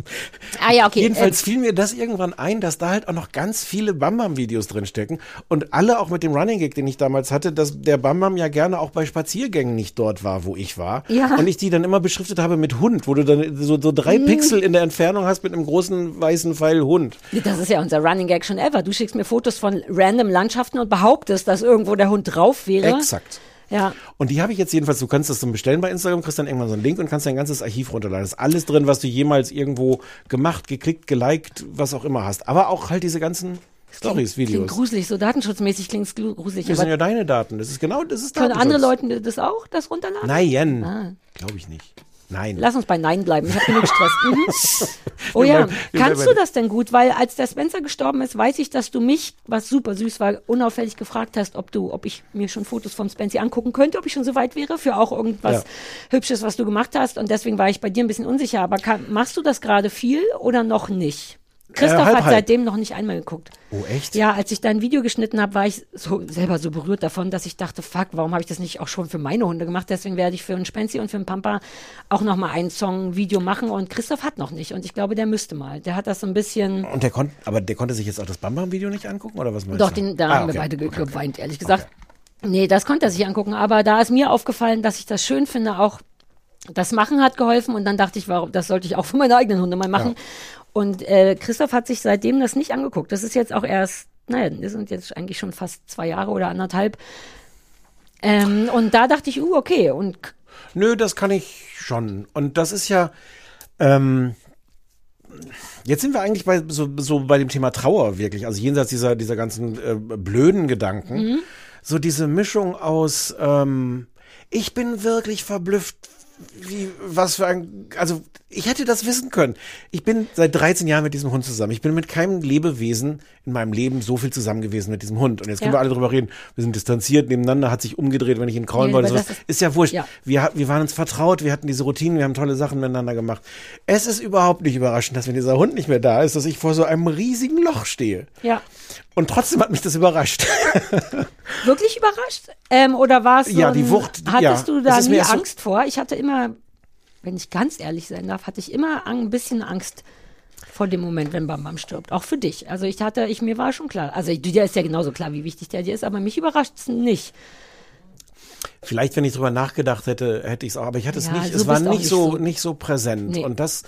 Speaker 4: Ah ja, okay.
Speaker 5: Jedenfalls fiel mir das irgendwann ein, dass da halt auch noch ganz viele Bam-Bam-Videos drinstecken. Und alle auch mit dem Running Gag, den ich damals hatte, dass der Bam-Bam ja gerne auch bei Spaziergängen nicht dort war, wo ich war.
Speaker 4: Ja.
Speaker 5: Und ich die dann immer beschriftet habe mit Hund, wo du dann so, so drei
Speaker 4: Mhm.
Speaker 5: Pixel in der Entfernung hast mit einem großen weißen Pfeil Hund.
Speaker 4: das ist ja unser Running Gag schon ever. Du schickst mir Fotos von random Landschaften und behauptest, dass irgendwo der Hund drauf wäre.
Speaker 5: Exakt.
Speaker 4: Ja.
Speaker 5: Und die habe ich jetzt jedenfalls, du kannst das dann bestellen bei Instagram, kriegst dann irgendwann so einen Link und kannst dein ganzes Archiv runterladen. Da ist alles drin, was du jemals irgendwo gemacht, geklickt, geliked, was auch immer hast. Aber auch halt diese ganzen Stories,
Speaker 4: Klingt
Speaker 5: Videos.
Speaker 4: gruselig, so datenschutzmäßig klingt es gruselig.
Speaker 5: Das sind ja deine Daten. Das ist genau, das ist
Speaker 4: können andere. Leute das auch, das runterladen?
Speaker 5: Nein,
Speaker 4: Ah.
Speaker 5: glaube ich nicht. Nein.
Speaker 4: Lass uns bei Nein bleiben. Ich habe genug Stress. [LAUGHS] Mhm. Oh ja, kannst du das denn gut? Weil als der Spencer gestorben ist, weiß ich, dass du mich, was super süß war, unauffällig gefragt hast, ob du, ob ich mir schon Fotos vom Spencer angucken könnte, ob ich schon so weit wäre für auch irgendwas
Speaker 5: Ja.
Speaker 4: Hübsches, was du gemacht hast. Und deswegen war ich bei dir ein bisschen unsicher. Aber kann, machst du das gerade viel oder noch nicht? Christoph
Speaker 5: halb,
Speaker 4: hat
Speaker 5: halb.
Speaker 4: seitdem noch nicht einmal geguckt.
Speaker 5: Oh, echt?
Speaker 4: Ja, als ich dein Video geschnitten habe, war ich so selber so berührt davon, dass ich dachte, fuck, warum habe ich das nicht auch schon für meine Hunde gemacht? Deswegen werde ich für einen Spenzi und für einen Pampa auch noch mal ein Song-Video machen und Christoph hat noch nicht und ich glaube, der müsste mal. Der hat das so ein bisschen,
Speaker 5: Und der konnte, aber der konnte sich jetzt auch das Bam Bam Video nicht angucken oder was meinst
Speaker 4: doch,
Speaker 5: du?
Speaker 4: den, da
Speaker 5: Ah,
Speaker 4: haben wir
Speaker 5: okay.
Speaker 4: beide ge
Speaker 5: Okay, okay.
Speaker 4: geweint, ehrlich gesagt. Nee, das konnte er sich angucken, aber da ist mir aufgefallen, dass ich das schön finde, auch das Machen hat geholfen und dann dachte ich, warum, das sollte ich auch für meine eigenen Hunde mal machen. Und äh, Christoph hat sich seitdem das nicht angeguckt. Das ist jetzt auch erst, naja, das sind jetzt eigentlich schon fast zwei Jahre oder anderthalb. Ähm, und da dachte ich, uh, okay. Und
Speaker 5: Nö, das kann ich schon. Und das ist ja, ähm, jetzt sind wir eigentlich bei so, so bei dem Thema Trauer wirklich, also jenseits dieser, dieser ganzen äh, blöden Gedanken.
Speaker 4: Mhm.
Speaker 5: So diese Mischung aus, ähm, ich bin wirklich verblüfft, wie, was für ein, also ich hätte das wissen können. Ich bin seit 13 Jahren mit diesem Hund zusammen. Ich bin mit keinem Lebewesen in meinem Leben so viel zusammen gewesen mit diesem Hund. Und jetzt können
Speaker 4: Ja.
Speaker 5: wir alle drüber reden. Wir sind distanziert nebeneinander, hat sich umgedreht, wenn ich ihn kraulen
Speaker 4: Ja,
Speaker 5: wollte.
Speaker 4: ist-
Speaker 5: Ist ja wurscht.
Speaker 4: Ja.
Speaker 5: Wir, wir waren uns vertraut, wir hatten diese Routinen, wir haben tolle Sachen miteinander gemacht. Es ist überhaupt nicht überraschend, dass wenn dieser Hund nicht mehr da ist, dass ich vor so einem riesigen Loch stehe.
Speaker 4: ja,
Speaker 5: Und trotzdem hat mich das überrascht. [LAUGHS]
Speaker 4: wirklich überrascht? Ähm, oder war es so
Speaker 5: Ja, die Wucht,
Speaker 4: Hattest
Speaker 5: ja.
Speaker 4: du da nie
Speaker 5: mir so-
Speaker 4: Angst vor? Ich hatte immer, wenn ich ganz ehrlich sein darf, hatte ich immer ein bisschen Angst vor dem Moment, wenn Bam Bam stirbt. Auch für dich. Also ich hatte, ich mir war schon klar. Also dir ist ja genauso klar, wie wichtig der dir ist, aber mich überrascht es nicht.
Speaker 5: Vielleicht, wenn ich drüber nachgedacht hätte, hätte ich es auch, aber ich hatte es
Speaker 4: Ja,
Speaker 5: nicht, es war nicht so,
Speaker 4: so.
Speaker 5: nicht so präsent.
Speaker 4: Nee.
Speaker 5: Und das,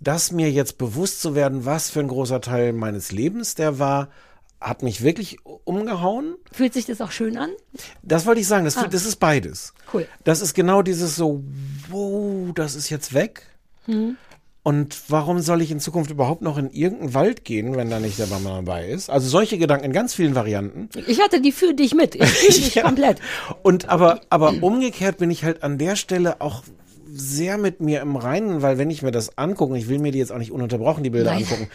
Speaker 5: das mir jetzt bewusst zu werden, was für ein großer Teil meines Lebens der war, hat mich wirklich umgehauen.
Speaker 4: Fühlt sich das auch schön an?
Speaker 5: Das wollte ich sagen, das,
Speaker 4: Ah.
Speaker 5: das ist beides.
Speaker 4: Cool.
Speaker 5: Das ist genau dieses so, wow, das ist jetzt weg.
Speaker 4: Hm.
Speaker 5: Und warum soll ich in Zukunft überhaupt noch in irgendeinen Wald gehen, wenn da nicht der Mama dabei ist? Also solche Gedanken in ganz vielen Varianten.
Speaker 4: Ich hatte die für dich mit. Ich fühle dich [LAUGHS]
Speaker 5: Ja.
Speaker 4: komplett.
Speaker 5: Und aber, aber umgekehrt bin ich halt an der Stelle auch sehr mit mir im Reinen, weil wenn ich mir das angucke, ich will mir die jetzt auch nicht ununterbrochen die Bilder
Speaker 4: Nein.
Speaker 5: angucken,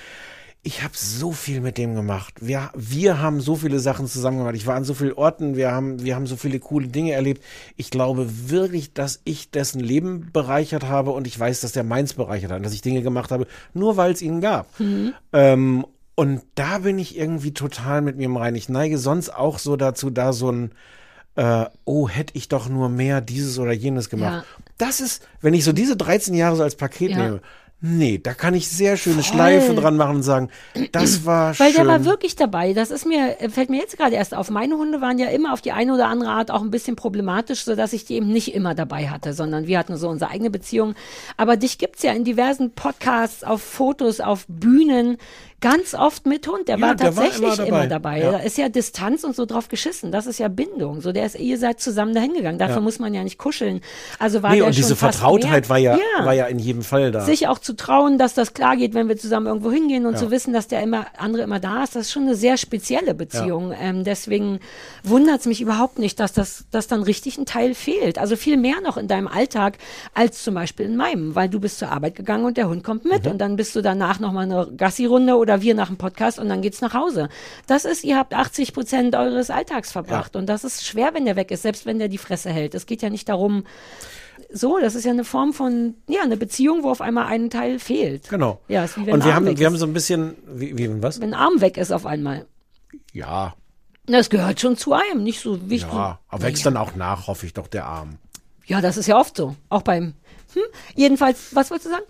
Speaker 5: ich habe so viel mit dem gemacht. Wir, wir haben so viele Sachen zusammen gemacht. Ich war an so vielen Orten, wir haben, wir haben so viele coole Dinge erlebt. Ich glaube wirklich, dass ich dessen Leben bereichert habe und ich weiß, dass der meins bereichert hat, und dass ich Dinge gemacht habe, nur weil es ihn gab. Ähm, und da bin ich irgendwie total mit mir im Reinen. Ich neige sonst auch so dazu, da so ein äh, oh, hätte ich doch nur mehr dieses oder jenes gemacht.
Speaker 4: Ja.
Speaker 5: Das ist, wenn ich so diese 13 Jahre so als Paket
Speaker 4: Ja.
Speaker 5: nehme, nee, da kann ich sehr schöne Schleife dran machen und sagen, das war
Speaker 4: Weil
Speaker 5: schön.
Speaker 4: der war wirklich dabei. Das ist mir, äh, fällt mir jetzt gerade erst auf. Meine Hunde waren ja immer auf die eine oder andere Art auch ein bisschen problematisch, sodass ich die eben nicht immer dabei hatte, sondern wir hatten so unsere eigene Beziehung. Aber dich gibt's ja in diversen Podcasts, auf Fotos, auf Bühnen, ganz oft mit Hund. Der
Speaker 5: Ja,
Speaker 4: war
Speaker 5: der war
Speaker 4: tatsächlich
Speaker 5: immer
Speaker 4: immer
Speaker 5: dabei.
Speaker 4: dabei.
Speaker 5: Ja.
Speaker 4: Da ist ja Distanz und so drauf geschissen. Das ist ja Bindung. So, der ist, ihr seid zusammen dahin gegangen. Dafür
Speaker 5: Ja.
Speaker 4: muss man ja nicht kuscheln. Also war
Speaker 5: nee,
Speaker 4: der
Speaker 5: und
Speaker 4: schon
Speaker 5: diese Vertrautheit war ja, war ja in jedem Fall da.
Speaker 4: sich auch zu trauen, dass das klar geht, wenn wir zusammen irgendwo hingehen und zu wissen, dass der immer andere immer da ist, das ist schon eine sehr spezielle Beziehung. Ähm, deswegen wundert es mich überhaupt nicht, dass das dass dann richtig ein Teil fehlt. Also viel mehr noch in deinem Alltag als zum Beispiel in meinem, weil du bist zur Arbeit gegangen und der Hund kommt
Speaker 5: Mhm.
Speaker 4: mit und dann bist du danach noch mal eine Gassi-Runde oder wir nach dem Podcast und dann geht's nach Hause. Das ist, ihr habt 80 Prozent eures Alltags verbracht und das ist schwer, wenn der weg ist, selbst wenn der die Fresse hält. Es geht ja nicht darum, so, das ist ja eine Form von, ja, eine Beziehung, wo auf einmal ein Teil fehlt.
Speaker 5: Genau.
Speaker 4: Ja, ist wie wenn
Speaker 5: und
Speaker 4: ein
Speaker 5: wir
Speaker 4: Arm
Speaker 5: haben,
Speaker 4: weg
Speaker 5: wir haben
Speaker 4: ist.
Speaker 5: so ein bisschen, wie, wie was?
Speaker 4: Wenn ein Arm weg ist auf einmal.
Speaker 5: Ja,
Speaker 4: Das gehört schon zu einem, nicht so wichtig.
Speaker 5: Ja, aber wächst dann auch nach, hoffe ich doch, der Arm.
Speaker 4: Ja, das ist ja oft so. Auch beim. Hm? Jedenfalls, was wolltest du sagen?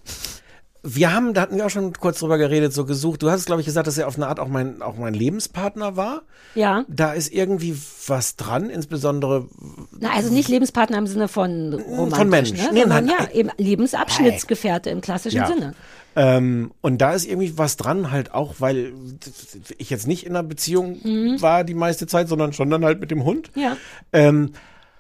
Speaker 5: Wir haben, da hatten wir auch schon kurz drüber geredet, so gesucht. Du hast, glaube ich, gesagt, dass er auf eine Art auch mein, auch mein Lebenspartner war.
Speaker 4: Ja.
Speaker 5: Da ist irgendwie was dran, insbesondere
Speaker 4: Na, also nicht Lebenspartner im Sinne von romantisch,
Speaker 5: Von Mensch.
Speaker 4: ne?
Speaker 5: Nee,
Speaker 4: sondern
Speaker 5: nein,
Speaker 4: ja,
Speaker 5: ein-
Speaker 4: eben Lebensabschnittsgefährte im klassischen
Speaker 5: Ja.
Speaker 4: Sinne.
Speaker 5: Ähm, und da ist irgendwie was dran, halt auch, weil ich jetzt nicht in einer Beziehung
Speaker 4: Mhm.
Speaker 5: war die meiste Zeit, sondern schon dann halt mit dem Hund.
Speaker 4: Ja.
Speaker 5: Ähm,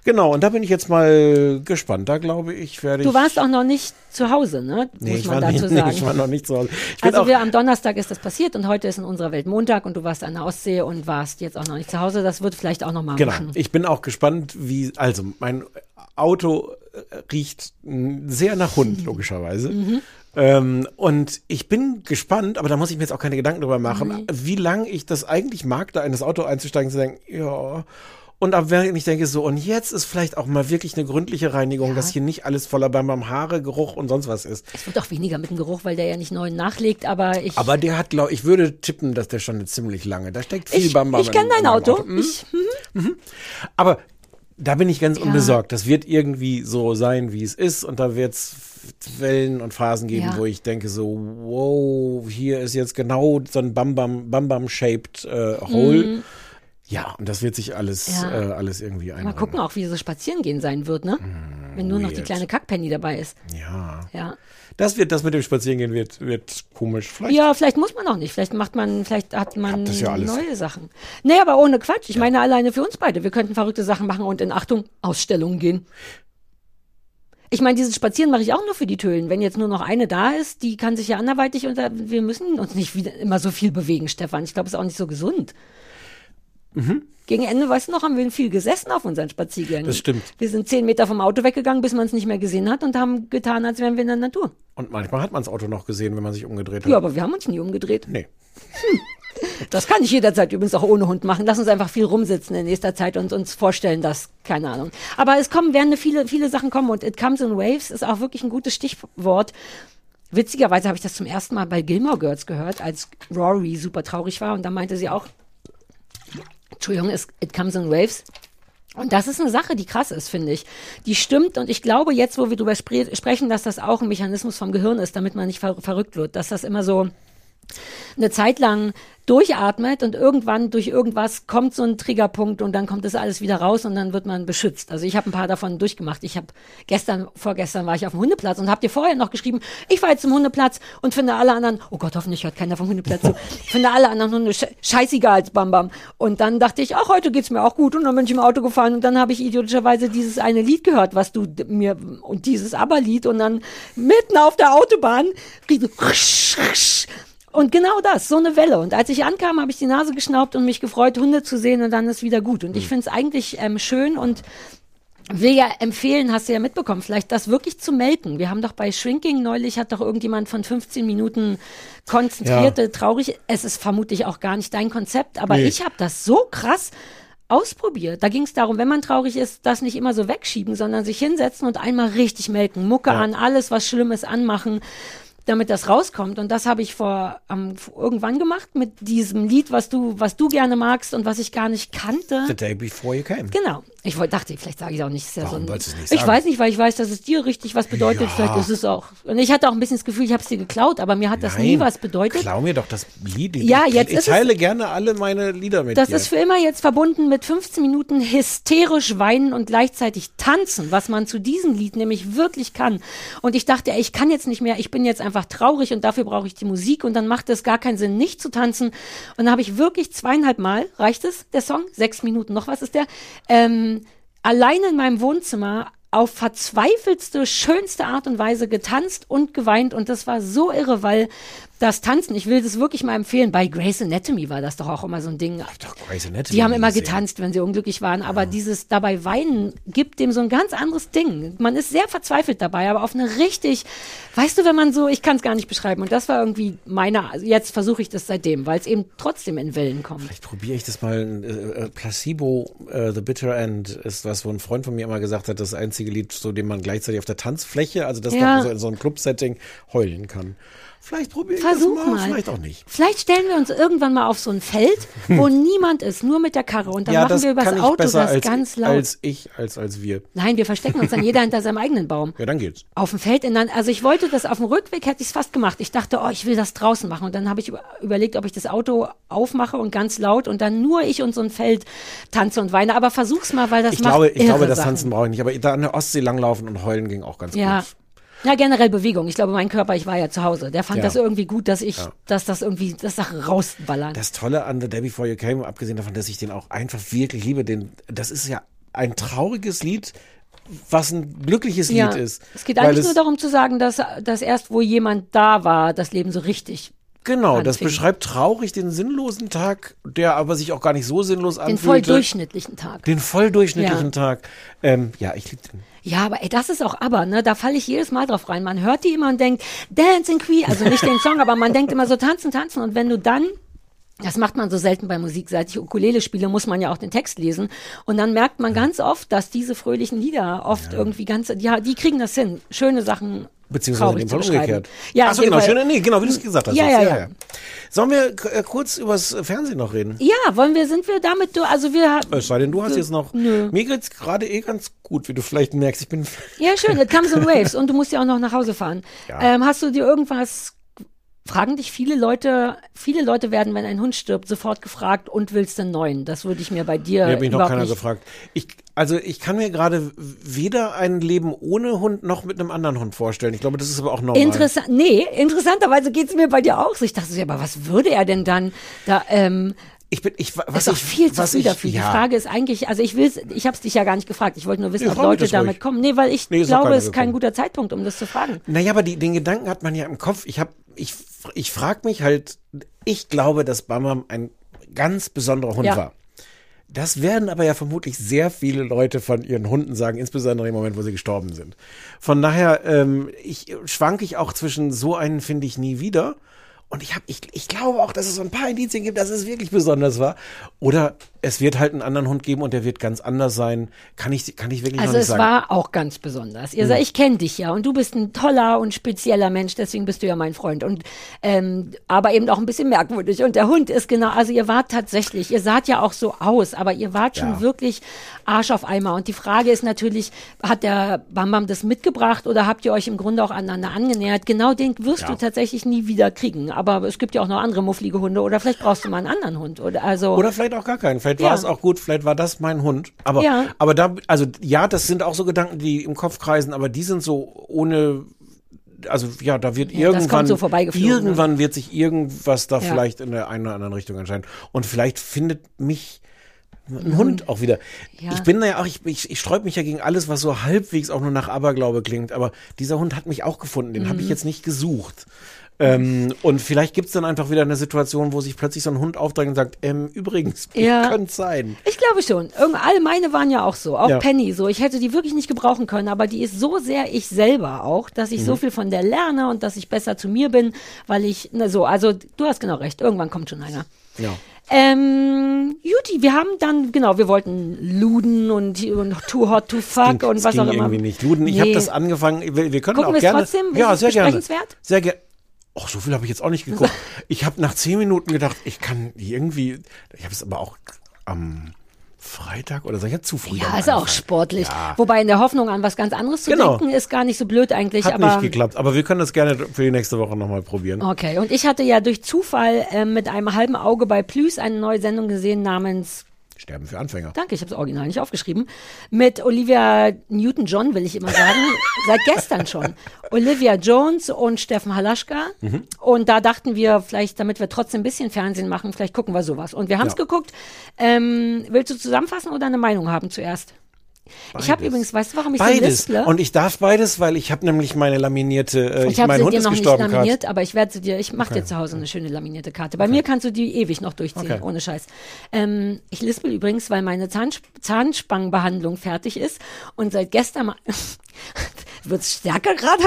Speaker 5: genau, und da bin ich jetzt mal gespannt. Da glaube ich, werde ich.
Speaker 4: Du warst auch noch nicht zu Hause, ne?
Speaker 5: nee,
Speaker 4: Muss
Speaker 5: ich
Speaker 4: man
Speaker 5: war
Speaker 4: dazu
Speaker 5: nicht, nee,
Speaker 4: sagen.
Speaker 5: ich war noch nicht zu Hause. Ich
Speaker 4: also wir am Donnerstag ist das passiert und heute ist in unserer Welt Montag und du warst an der Ostsee und warst jetzt auch noch nicht zu Hause. Das wird vielleicht auch noch mal
Speaker 5: genau.
Speaker 4: mischen.
Speaker 5: Ich bin auch gespannt, wie, also mein Auto äh, riecht mh, sehr nach Hund, logischerweise.
Speaker 4: Mhm.
Speaker 5: Ähm, und ich bin gespannt, aber da muss ich mir jetzt auch keine Gedanken drüber machen,
Speaker 4: Mhm.
Speaker 5: wie lange ich das eigentlich mag, da in das Auto einzusteigen, zu denken, ja. Und ab wenn ich denke so, und jetzt ist vielleicht auch mal wirklich eine gründliche Reinigung, dass hier nicht alles voller Bam Bam Haare, Geruch und sonst was ist.
Speaker 4: Es wird auch weniger mit dem Geruch, weil der ja nicht neu nachlegt, aber ich.
Speaker 5: Aber der hat, glaube ich, würde tippen, dass der schon eine ziemlich lange. Da steckt viel
Speaker 4: ich,
Speaker 5: Bam Bam
Speaker 4: ich kenne
Speaker 5: in
Speaker 4: dein
Speaker 5: meinem
Speaker 4: Auto.
Speaker 5: Hm?
Speaker 4: Ich, hm,
Speaker 5: Aber da bin ich ganz unbesorgt. Das wird irgendwie so sein, wie es ist. Und da wird es Wellen und Phasen geben,
Speaker 4: Ja.
Speaker 5: wo ich denke so, wow, hier ist jetzt genau so ein Bam Bam, Bam Bam shaped äh, Hole. Ja, und das wird sich alles.
Speaker 4: Ja.
Speaker 5: äh, alles irgendwie ein.
Speaker 4: mal gucken auch, wie so spazieren gehen sein wird, ne? Wenn nur noch die
Speaker 5: weird.
Speaker 4: kleine Kackpenny dabei ist.
Speaker 5: Ja.
Speaker 4: Ja.
Speaker 5: Das wird, das mit dem Spazierengehen wird, wird komisch. Vielleicht.
Speaker 4: Ja, vielleicht muss man auch nicht. Vielleicht macht man, vielleicht hat man
Speaker 5: ja
Speaker 4: neue Sachen. Nee, aber ohne Quatsch. Ich meine alleine für uns beide. Wir könnten verrückte Sachen machen und in Achtung, Ausstellungen gehen. Ich meine, dieses Spazieren mache ich auch nur für die Tölen. Wenn jetzt nur noch eine da ist, die kann sich ja anderweitig unter. Wir müssen uns nicht wieder immer so viel bewegen, Stefan. Ich glaube, es ist auch nicht so gesund.
Speaker 5: Mhm.
Speaker 4: Gegen Ende, weißt du noch, haben wir viel gesessen auf unseren Spaziergängen.
Speaker 5: Das stimmt.
Speaker 4: Wir sind zehn Meter vom Auto weggegangen, bis man es nicht mehr gesehen hat und haben getan, als wären wir in der Natur.
Speaker 5: Und manchmal hat man das Auto noch gesehen, wenn man sich umgedreht hat.
Speaker 4: Ja, aber wir haben uns nie umgedreht.
Speaker 5: Nee.
Speaker 4: Das kann ich jederzeit übrigens auch ohne Hund machen. Lass uns einfach viel rumsitzen in nächster Zeit und uns vorstellen, dass, keine Ahnung. Aber es kommen, werden viele, viele Sachen kommen und It Comes in Waves ist auch wirklich ein gutes Stichwort. Witzigerweise habe ich das zum ersten Mal bei Gilmore Girls gehört, als Rory super traurig war und da meinte sie auch, Entschuldigung, It Comes in Waves. Und das ist eine Sache, die krass ist, finde ich. Die stimmt und ich glaube jetzt, wo wir drüber spre sprechen, dass das auch ein Mechanismus vom Gehirn ist, damit man nicht ver verrückt wird, dass das immer so eine Zeit lang durchatmet und irgendwann durch irgendwas kommt so ein Triggerpunkt und dann kommt das alles wieder raus und dann wird man beschützt. Also ich habe ein paar davon durchgemacht. Ich habe gestern, vorgestern war ich auf dem Hundeplatz und habe dir vorher noch geschrieben, ich war jetzt im Hundeplatz und finde alle anderen, oh Gott, hoffentlich hört keiner vom Hundeplatz zu, [LAUGHS] finde alle anderen Hunde sche scheißegal als Bam Bam. Und dann dachte ich, ach, heute geht's mir auch gut und dann bin ich im Auto gefahren und dann habe ich idiotischerweise dieses eine Lied gehört, was du mir und dieses Aber-Lied und dann mitten auf der Autobahn rief und genau das, so eine Welle. Und als ich ankam, habe ich die Nase geschnaubt und mich gefreut, Hunde zu sehen und dann ist wieder gut. Und ich finde es eigentlich ähm, schön und will ja empfehlen, hast du ja mitbekommen, vielleicht das wirklich zu melken. Wir haben doch bei Shrinking neulich, hat doch irgendjemand von 15 Minuten konzentrierte, traurig, es ist vermutlich auch gar nicht dein Konzept, aber
Speaker 5: Nee.
Speaker 4: ich habe das so krass ausprobiert. Da ging es darum, wenn man traurig ist, das nicht immer so wegschieben, sondern sich hinsetzen und einmal richtig melken. Mucke an, alles, was Schlimmes anmachen, damit das rauskommt. Und das habe ich vor ähm, irgendwann gemacht mit diesem Lied, was du, was du gerne magst und was ich gar nicht kannte.
Speaker 5: The day before you came.
Speaker 4: Genau. Ich wollte, dachte, vielleicht sage ich es auch nicht. Ja
Speaker 5: Warum
Speaker 4: so ein,
Speaker 5: nicht
Speaker 4: Ich
Speaker 5: sagen?
Speaker 4: weiß nicht, weil ich weiß, dass es dir richtig was bedeutet.
Speaker 5: Ja.
Speaker 4: Vielleicht ist es auch. Und ich hatte auch ein bisschen das Gefühl, ich habe es dir geklaut, aber mir hat das nie was bedeutet.
Speaker 5: Klau mir doch das Lied.
Speaker 4: Ja,
Speaker 5: ich,
Speaker 4: jetzt
Speaker 5: ich
Speaker 4: ist es-
Speaker 5: teile gerne alle meine Lieder mit
Speaker 4: Das
Speaker 5: dir.
Speaker 4: ist für immer jetzt verbunden mit 15 Minuten hysterisch weinen und gleichzeitig tanzen, was man zu diesem Lied nämlich wirklich kann. Und ich dachte, ey, ich kann jetzt nicht mehr, ich bin jetzt einfach traurig und dafür brauche ich die Musik und dann macht es gar keinen Sinn, nicht zu tanzen. Und dann habe ich wirklich zweieinhalb Mal, reicht es, der Song? Sechs Minuten, noch was ist der? Ähm, alleine in meinem Wohnzimmer auf verzweifelste, schönste Art und Weise getanzt und geweint. Und das war so irre, weil das Tanzen, ich will das wirklich mal empfehlen, bei Grey's Anatomy war das doch auch immer so ein Ding.
Speaker 5: Doch, Grey's Anatomy
Speaker 4: Die haben immer
Speaker 5: gesehen.
Speaker 4: getanzt, wenn sie unglücklich waren, aber dieses dabei weinen gibt dem so ein ganz anderes Ding. Man ist sehr verzweifelt dabei, aber auf eine richtig, weißt du, wenn man so, ich kann es gar nicht beschreiben und das war irgendwie meine, also jetzt versuche ich das seitdem, weil es eben trotzdem in Wellen kommt.
Speaker 5: Vielleicht probiere ich das mal. Äh, äh, Placebo, äh, The Bitter End ist was, wo ein Freund von mir immer gesagt hat, das einzige Lied, so dem man gleichzeitig auf der Tanzfläche, also das
Speaker 4: Ja.
Speaker 5: noch so in so einem Club-Setting heulen kann. Vielleicht probiere ich
Speaker 4: Versuch
Speaker 5: das mal,
Speaker 4: mal.
Speaker 5: vielleicht auch nicht.
Speaker 4: Vielleicht stellen wir uns irgendwann mal auf so ein Feld, wo niemand ist, nur mit der Karre. Und dann
Speaker 5: ja,
Speaker 4: machen
Speaker 5: das
Speaker 4: wir übers
Speaker 5: kann ich
Speaker 4: Auto das
Speaker 5: als,
Speaker 4: ganz laut.
Speaker 5: als ich, als als wir.
Speaker 4: Nein, wir verstecken uns dann jeder hinter seinem eigenen Baum.
Speaker 5: Ja, dann geht's.
Speaker 4: Auf dem Feld in also ich wollte das auf dem Rückweg hätte ich es fast gemacht. Ich dachte, oh, ich will das draußen machen. Und dann habe ich über, überlegt, ob ich das Auto aufmache und ganz laut und dann nur ich und so ein Feld tanze und weine. Aber versuch's mal, weil das
Speaker 5: Ich
Speaker 4: macht
Speaker 5: glaube, ich glaube, das
Speaker 4: Sachen.
Speaker 5: Tanzen brauche ich nicht. Aber da an der Ostsee langlaufen und heulen ging auch ganz
Speaker 4: Ja.
Speaker 5: gut.
Speaker 4: Ja, generell Bewegung. Ich glaube, mein Körper, ich war ja zu Hause. Der fand
Speaker 5: Ja.
Speaker 4: das irgendwie gut, dass ich, dass das irgendwie, das Sachen rausballern.
Speaker 5: Das Tolle an The Day Before You Came, abgesehen davon, dass ich den auch einfach wirklich liebe, den, das ist ja ein trauriges Lied, was ein glückliches
Speaker 4: ja.
Speaker 5: Lied ist.
Speaker 4: Es geht eigentlich
Speaker 5: es-
Speaker 4: nur darum zu sagen, dass, dass erst, wo jemand da war, das Leben so richtig
Speaker 5: Genau, das
Speaker 4: anfing.
Speaker 5: beschreibt traurig den sinnlosen Tag, der aber sich auch gar nicht so sinnlos
Speaker 4: den
Speaker 5: anfühlt.
Speaker 4: voll durchschnittlichen Tag.
Speaker 5: Den voll durchschnittlichen
Speaker 4: Ja.
Speaker 5: Tag. Ähm, ja, ich liebe den.
Speaker 4: Ja, aber ey, das ist auch aber, ne? Da falle ich jedes Mal drauf rein. Man hört die immer und denkt, Dancing Queen, also nicht den Song, aber man denkt immer so tanzen, tanzen. Und wenn du dann das macht man so selten bei Musik. Seit ich Ukulele spiele, muss man ja auch den Text lesen. Und dann merkt man ganz oft, dass diese fröhlichen Lieder oft irgendwie ganz, ja, die kriegen das hin. Schöne Sachen
Speaker 5: Beziehungsweise in
Speaker 4: traurig
Speaker 5: dem
Speaker 4: zu
Speaker 5: Fall umgekehrt.
Speaker 4: Ja,
Speaker 5: Achso,
Speaker 4: in dem
Speaker 5: genau,
Speaker 4: Fall-
Speaker 5: schön, nee, genau, wie du es gesagt hast.
Speaker 4: Ja, ja, ja.
Speaker 5: Sollen wir äh, kurz übers Fernsehen noch reden?
Speaker 4: Ja, wollen wir, sind wir damit, durch? also wir,
Speaker 5: Es sei denn, du hast jetzt noch.
Speaker 4: Nö.
Speaker 5: Mir geht's gerade eh ganz gut, wie du vielleicht merkst. Ich bin.
Speaker 4: Ja, schön, it comes in [LAUGHS] waves und du musst ja auch noch nach Hause fahren.
Speaker 5: Ja.
Speaker 4: Ähm, hast du dir irgendwas, fragen dich viele Leute, viele Leute werden, wenn ein Hund stirbt, sofort gefragt und willst du einen neuen? Das würde ich mir bei dir
Speaker 5: Mir hat mich noch keiner gefragt. Ich, also ich kann mir gerade weder ein Leben ohne Hund noch mit einem anderen Hund vorstellen. Ich glaube, das ist aber auch normal.
Speaker 4: Interessant, nee, interessanterweise geht's mir bei dir auch so. Ich dachte so, ja, aber was würde er denn dann da, ähm,
Speaker 5: Ich bin, ich, was
Speaker 4: ist doch
Speaker 5: ich,
Speaker 4: viel zu
Speaker 5: was
Speaker 4: früh
Speaker 5: ich,
Speaker 4: dafür.
Speaker 5: Ja,
Speaker 4: Die Frage ist eigentlich, also ich will's, ich habe es dich ja gar nicht gefragt. Ich wollte nur wissen,
Speaker 5: Nee,
Speaker 4: ob Leute
Speaker 5: das ruhig.
Speaker 4: damit kommen. Nee, weil ich
Speaker 5: Nee,
Speaker 4: glaube, es ist kein guter Zeitpunkt, um das zu fragen.
Speaker 5: Naja, aber die, den Gedanken hat man ja im Kopf. Ich habe, ich, ich frage mich halt, ich glaube, dass Bamam ein ganz besonderer Hund
Speaker 4: Ja.
Speaker 5: war. Das werden aber ja vermutlich sehr viele Leute von ihren Hunden sagen, insbesondere im Moment, wo sie gestorben sind. Von daher ähm, ich, schwanke ich auch zwischen so einen finde ich nie wieder. Und ich, hab, ich, ich glaube auch, dass es so ein paar Indizien gibt, dass es wirklich besonders war. Oder es wird halt einen anderen Hund geben und der wird ganz anders sein. Kann ich, kann ich wirklich
Speaker 4: Also
Speaker 5: nicht
Speaker 4: es
Speaker 5: sagen.
Speaker 4: war auch ganz besonders. Ihr sagt, ich kenne dich ja und du bist ein toller und spezieller Mensch, deswegen bist du ja mein Freund. Und ähm, aber eben auch ein bisschen merkwürdig. Und der Hund ist genau, also ihr wart tatsächlich, ihr saht ja auch so aus, aber ihr wart schon
Speaker 5: Ja.
Speaker 4: wirklich Arsch auf Eimer. Und die Frage ist natürlich, hat der Bam Bam das mitgebracht oder habt ihr euch im Grunde auch aneinander angenähert? Genau den wirst
Speaker 5: Ja.
Speaker 4: du tatsächlich nie wieder kriegen. Aber es gibt ja auch noch andere mufflige Hunde oder vielleicht brauchst du mal einen anderen Hund. Oder also
Speaker 5: Oder vielleicht auch gar keinen. Vielleicht
Speaker 4: Ja.
Speaker 5: war es auch gut, vielleicht war das mein Hund. Aber,
Speaker 4: Ja.
Speaker 5: aber da, also ja, das sind auch so Gedanken, die im Kopf kreisen, aber die sind so ohne, also ja, da wird
Speaker 4: Ja,
Speaker 5: irgendwann,
Speaker 4: so vorbeigeflogen, ne?
Speaker 5: irgendwann wird sich irgendwas da vielleicht in der einen oder anderen Richtung entscheiden. Und vielleicht findet mich ein Hund auch wieder.
Speaker 4: Ja.
Speaker 5: Ich bin da ja auch, ich, ich, ich sträub mich ja gegen alles, was so halbwegs auch nur nach Aberglaube klingt, aber dieser Hund hat mich auch gefunden, den habe
Speaker 4: Mhm.
Speaker 5: ich jetzt nicht gesucht. Ähm, und vielleicht gibt's dann einfach wieder eine Situation, wo sich plötzlich so ein Hund aufdrängt und sagt, ähm, übrigens,
Speaker 4: Ja.
Speaker 5: könnte sein.
Speaker 4: Ich glaube schon. Irgend, all meine waren ja auch so. Auch
Speaker 5: Ja.
Speaker 4: Penny so. Ich hätte die wirklich nicht gebrauchen können, aber die ist so sehr ich selber auch, dass ich
Speaker 5: Mhm.
Speaker 4: so viel von der lerne und dass ich besser zu mir bin, weil ich, na so, also du hast genau recht. Irgendwann kommt schon einer.
Speaker 5: Ja.
Speaker 4: Ähm, Juti, wir haben dann, genau, wir wollten Luden und, und Too Hot to Fuck
Speaker 5: Ging-
Speaker 4: und
Speaker 5: es
Speaker 4: was auch immer.
Speaker 5: irgendwie nicht. Luden, ich
Speaker 4: Nee.
Speaker 5: habe das angefangen, wir, wir können
Speaker 4: Gucken
Speaker 5: auch
Speaker 4: wir es
Speaker 5: gerne.
Speaker 4: trotzdem?
Speaker 5: Ja,
Speaker 4: es
Speaker 5: sehr gerne. Sehr gerne. Och, so viel habe ich jetzt auch nicht [LAUGHS] geguckt. ich habe nach zehn Minuten gedacht, ich kann irgendwie, ich habe es aber auch am Freitag oder so, ich hatte zu früh.
Speaker 4: Ja, ist auch sportlich.
Speaker 5: Ja.
Speaker 4: Wobei in der Hoffnung an was ganz anderes zu
Speaker 5: Genau.
Speaker 4: denken, ist gar nicht so blöd eigentlich.
Speaker 5: Hat
Speaker 4: aber
Speaker 5: nicht geklappt, aber wir können das gerne für die nächste Woche nochmal probieren.
Speaker 4: Okay, und ich hatte ja durch Zufall ähm, mit einem halben Auge bei Plüs eine neue Sendung gesehen namens,
Speaker 5: Sterben für Anfänger.
Speaker 4: danke, ich habe es original nicht aufgeschrieben, mit Olivia Newton-John, will ich immer sagen, [LAUGHS] seit gestern schon. Olivia Jones und Steffen Halaschka.
Speaker 5: Mhm.
Speaker 4: Und da dachten wir, vielleicht, damit wir trotzdem ein bisschen Fernsehen machen, vielleicht gucken wir sowas. Und wir haben es
Speaker 5: Ja.
Speaker 4: geguckt. Ähm, willst du zusammenfassen oder eine Meinung haben zuerst? Ich habe
Speaker 5: Beides.
Speaker 4: übrigens, weißt du, warum ich so
Speaker 5: Beides.
Speaker 4: listle?
Speaker 5: Und ich darf beides, weil ich habe nämlich meine laminierte, äh,
Speaker 4: Ich habe
Speaker 5: mein
Speaker 4: sie
Speaker 5: Hund
Speaker 4: dir
Speaker 5: ist
Speaker 4: noch nicht
Speaker 5: gestorben, Karte.
Speaker 4: laminiert, aber ich werde sie dir, ich mache dir zu Hause eine schöne laminierte Karte. Bei mir kannst du die ewig noch durchziehen,
Speaker 5: Okay.
Speaker 4: ohne Scheiß. Ähm, ich lispel übrigens, weil meine Zahns Zahnspangenbehandlung fertig ist und seit gestern [LAUGHS] wird's stärker gerade.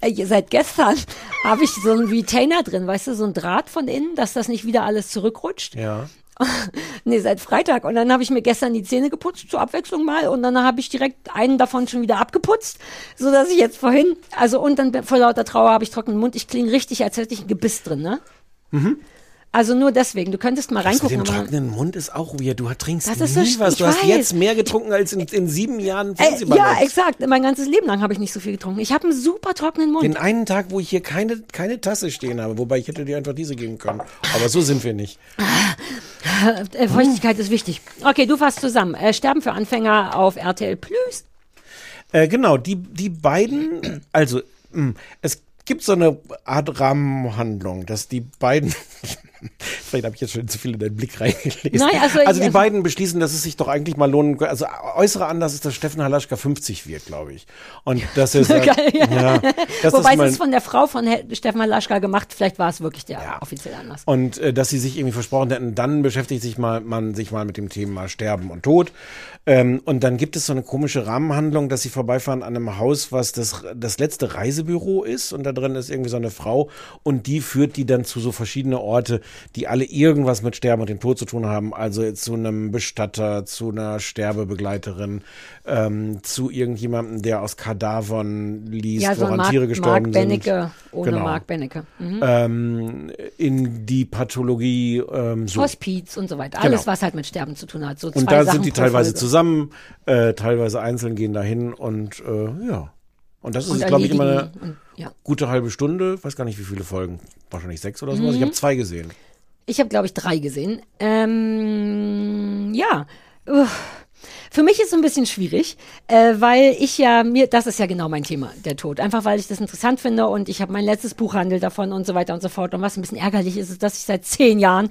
Speaker 4: Äh, seit gestern [LAUGHS] habe ich so einen Retainer drin, weißt du, so ein Draht von innen, dass das nicht wieder alles zurückrutscht.
Speaker 5: Ja. [LAUGHS]
Speaker 4: nee, seit Freitag. Und dann habe ich mir gestern die Zähne geputzt, zur Abwechslung mal. Und dann habe ich direkt einen davon schon wieder abgeputzt, so dass ich jetzt vorhin, also und dann vor lauter Trauer habe ich trockenen Mund. Ich klinge richtig, als hätte ich ein Gebiss drin, ne? Also nur deswegen. Du könntest mal
Speaker 5: Das mit
Speaker 4: reingucken.
Speaker 5: dem
Speaker 4: aber-
Speaker 5: trockenen Mund ist auch weird. Du trinkst
Speaker 4: Das ist
Speaker 5: nie
Speaker 4: so-
Speaker 5: was. Du hast
Speaker 4: weiß.
Speaker 5: jetzt mehr getrunken als in, in sieben Jahren
Speaker 4: Äh,
Speaker 5: Fernsehballons.
Speaker 4: ja, exakt. Mein ganzes Leben lang habe ich nicht so viel getrunken. Ich habe einen super trockenen Mund.
Speaker 5: Den einen Tag, wo ich hier keine, keine Tasse stehen habe, wobei ich hätte dir einfach diese geben können. Aber so sind wir nicht.
Speaker 4: Äh, Feuchtigkeit ist wichtig. Okay, du fasst zusammen. Äh, Sterben für Anfänger auf RTL Plus.
Speaker 5: Äh, genau, die, die beiden, also mh, es gibt so eine Art Rahmenhandlung, dass die beiden, [LAUGHS] [LAUGHS] vielleicht habe ich jetzt schon zu viel in deinen Blick reingelesen.
Speaker 4: Nein, also-
Speaker 5: die
Speaker 4: also-
Speaker 5: beiden beschließen, dass es sich doch eigentlich mal lohnen könnte. Also äußerer Anlass ist, dass Steffen Halaschka 50 wird, glaube ich. Und dass er [LAUGHS] sagt,
Speaker 4: Geil, ja.
Speaker 5: ja, dass das
Speaker 4: Wobei
Speaker 5: mal,
Speaker 4: es ist von der Frau von He- Stefan Laschka gemacht. Vielleicht war es wirklich der offizielle Anlass.
Speaker 5: und äh, dass sie sich irgendwie versprochen hätten, dann beschäftigt sich mal man sich mal mit dem Thema Sterben und Tod. Ähm, und dann gibt es so eine komische Rahmenhandlung, dass sie vorbeifahren an einem Haus, was das, das letzte Reisebüro ist. Und da drin ist irgendwie so eine Frau und die führt die dann zu so verschiedene Orte, die alle irgendwas mit Sterben und dem Tod zu tun haben. Also zu einem Bestatter, zu einer Sterbebegleiterin, ähm, zu irgendjemandem, der aus Kadavern liest,
Speaker 4: Ja, so
Speaker 5: woran
Speaker 4: Mark,
Speaker 5: Tiere gestorben
Speaker 4: Mark
Speaker 5: sind.
Speaker 4: Benecke ohne
Speaker 5: Genau.
Speaker 4: Mark Benecke. Mhm.
Speaker 5: Ähm, in die Pathologie ähm, so.
Speaker 4: Hospiz und so weiter. Alles,
Speaker 5: Genau.
Speaker 4: was halt mit Sterben zu tun hat. So
Speaker 5: Und da
Speaker 4: Sachen
Speaker 5: sind die teilweise
Speaker 4: Folge.
Speaker 5: Zusammen, äh, teilweise einzeln gehen dahin und äh, ja. Und das ist, glaube ich, immer eine
Speaker 4: und, ja.
Speaker 5: gute halbe Stunde. Weiß gar nicht, wie viele Folgen. Wahrscheinlich sechs oder sowas.
Speaker 4: Mhm.
Speaker 5: Ich habe zwei gesehen.
Speaker 4: Ich habe, glaube ich, drei gesehen. Ähm, ja. Uff. Für mich ist es ein bisschen schwierig, äh, weil ich ja mir, das ist ja genau mein Thema, der Tod. Einfach weil ich das interessant finde und ich habe mein letztes Buch handelt davon und so weiter und so fort. Und was ein bisschen ärgerlich ist, ist, dass ich seit zehn Jahren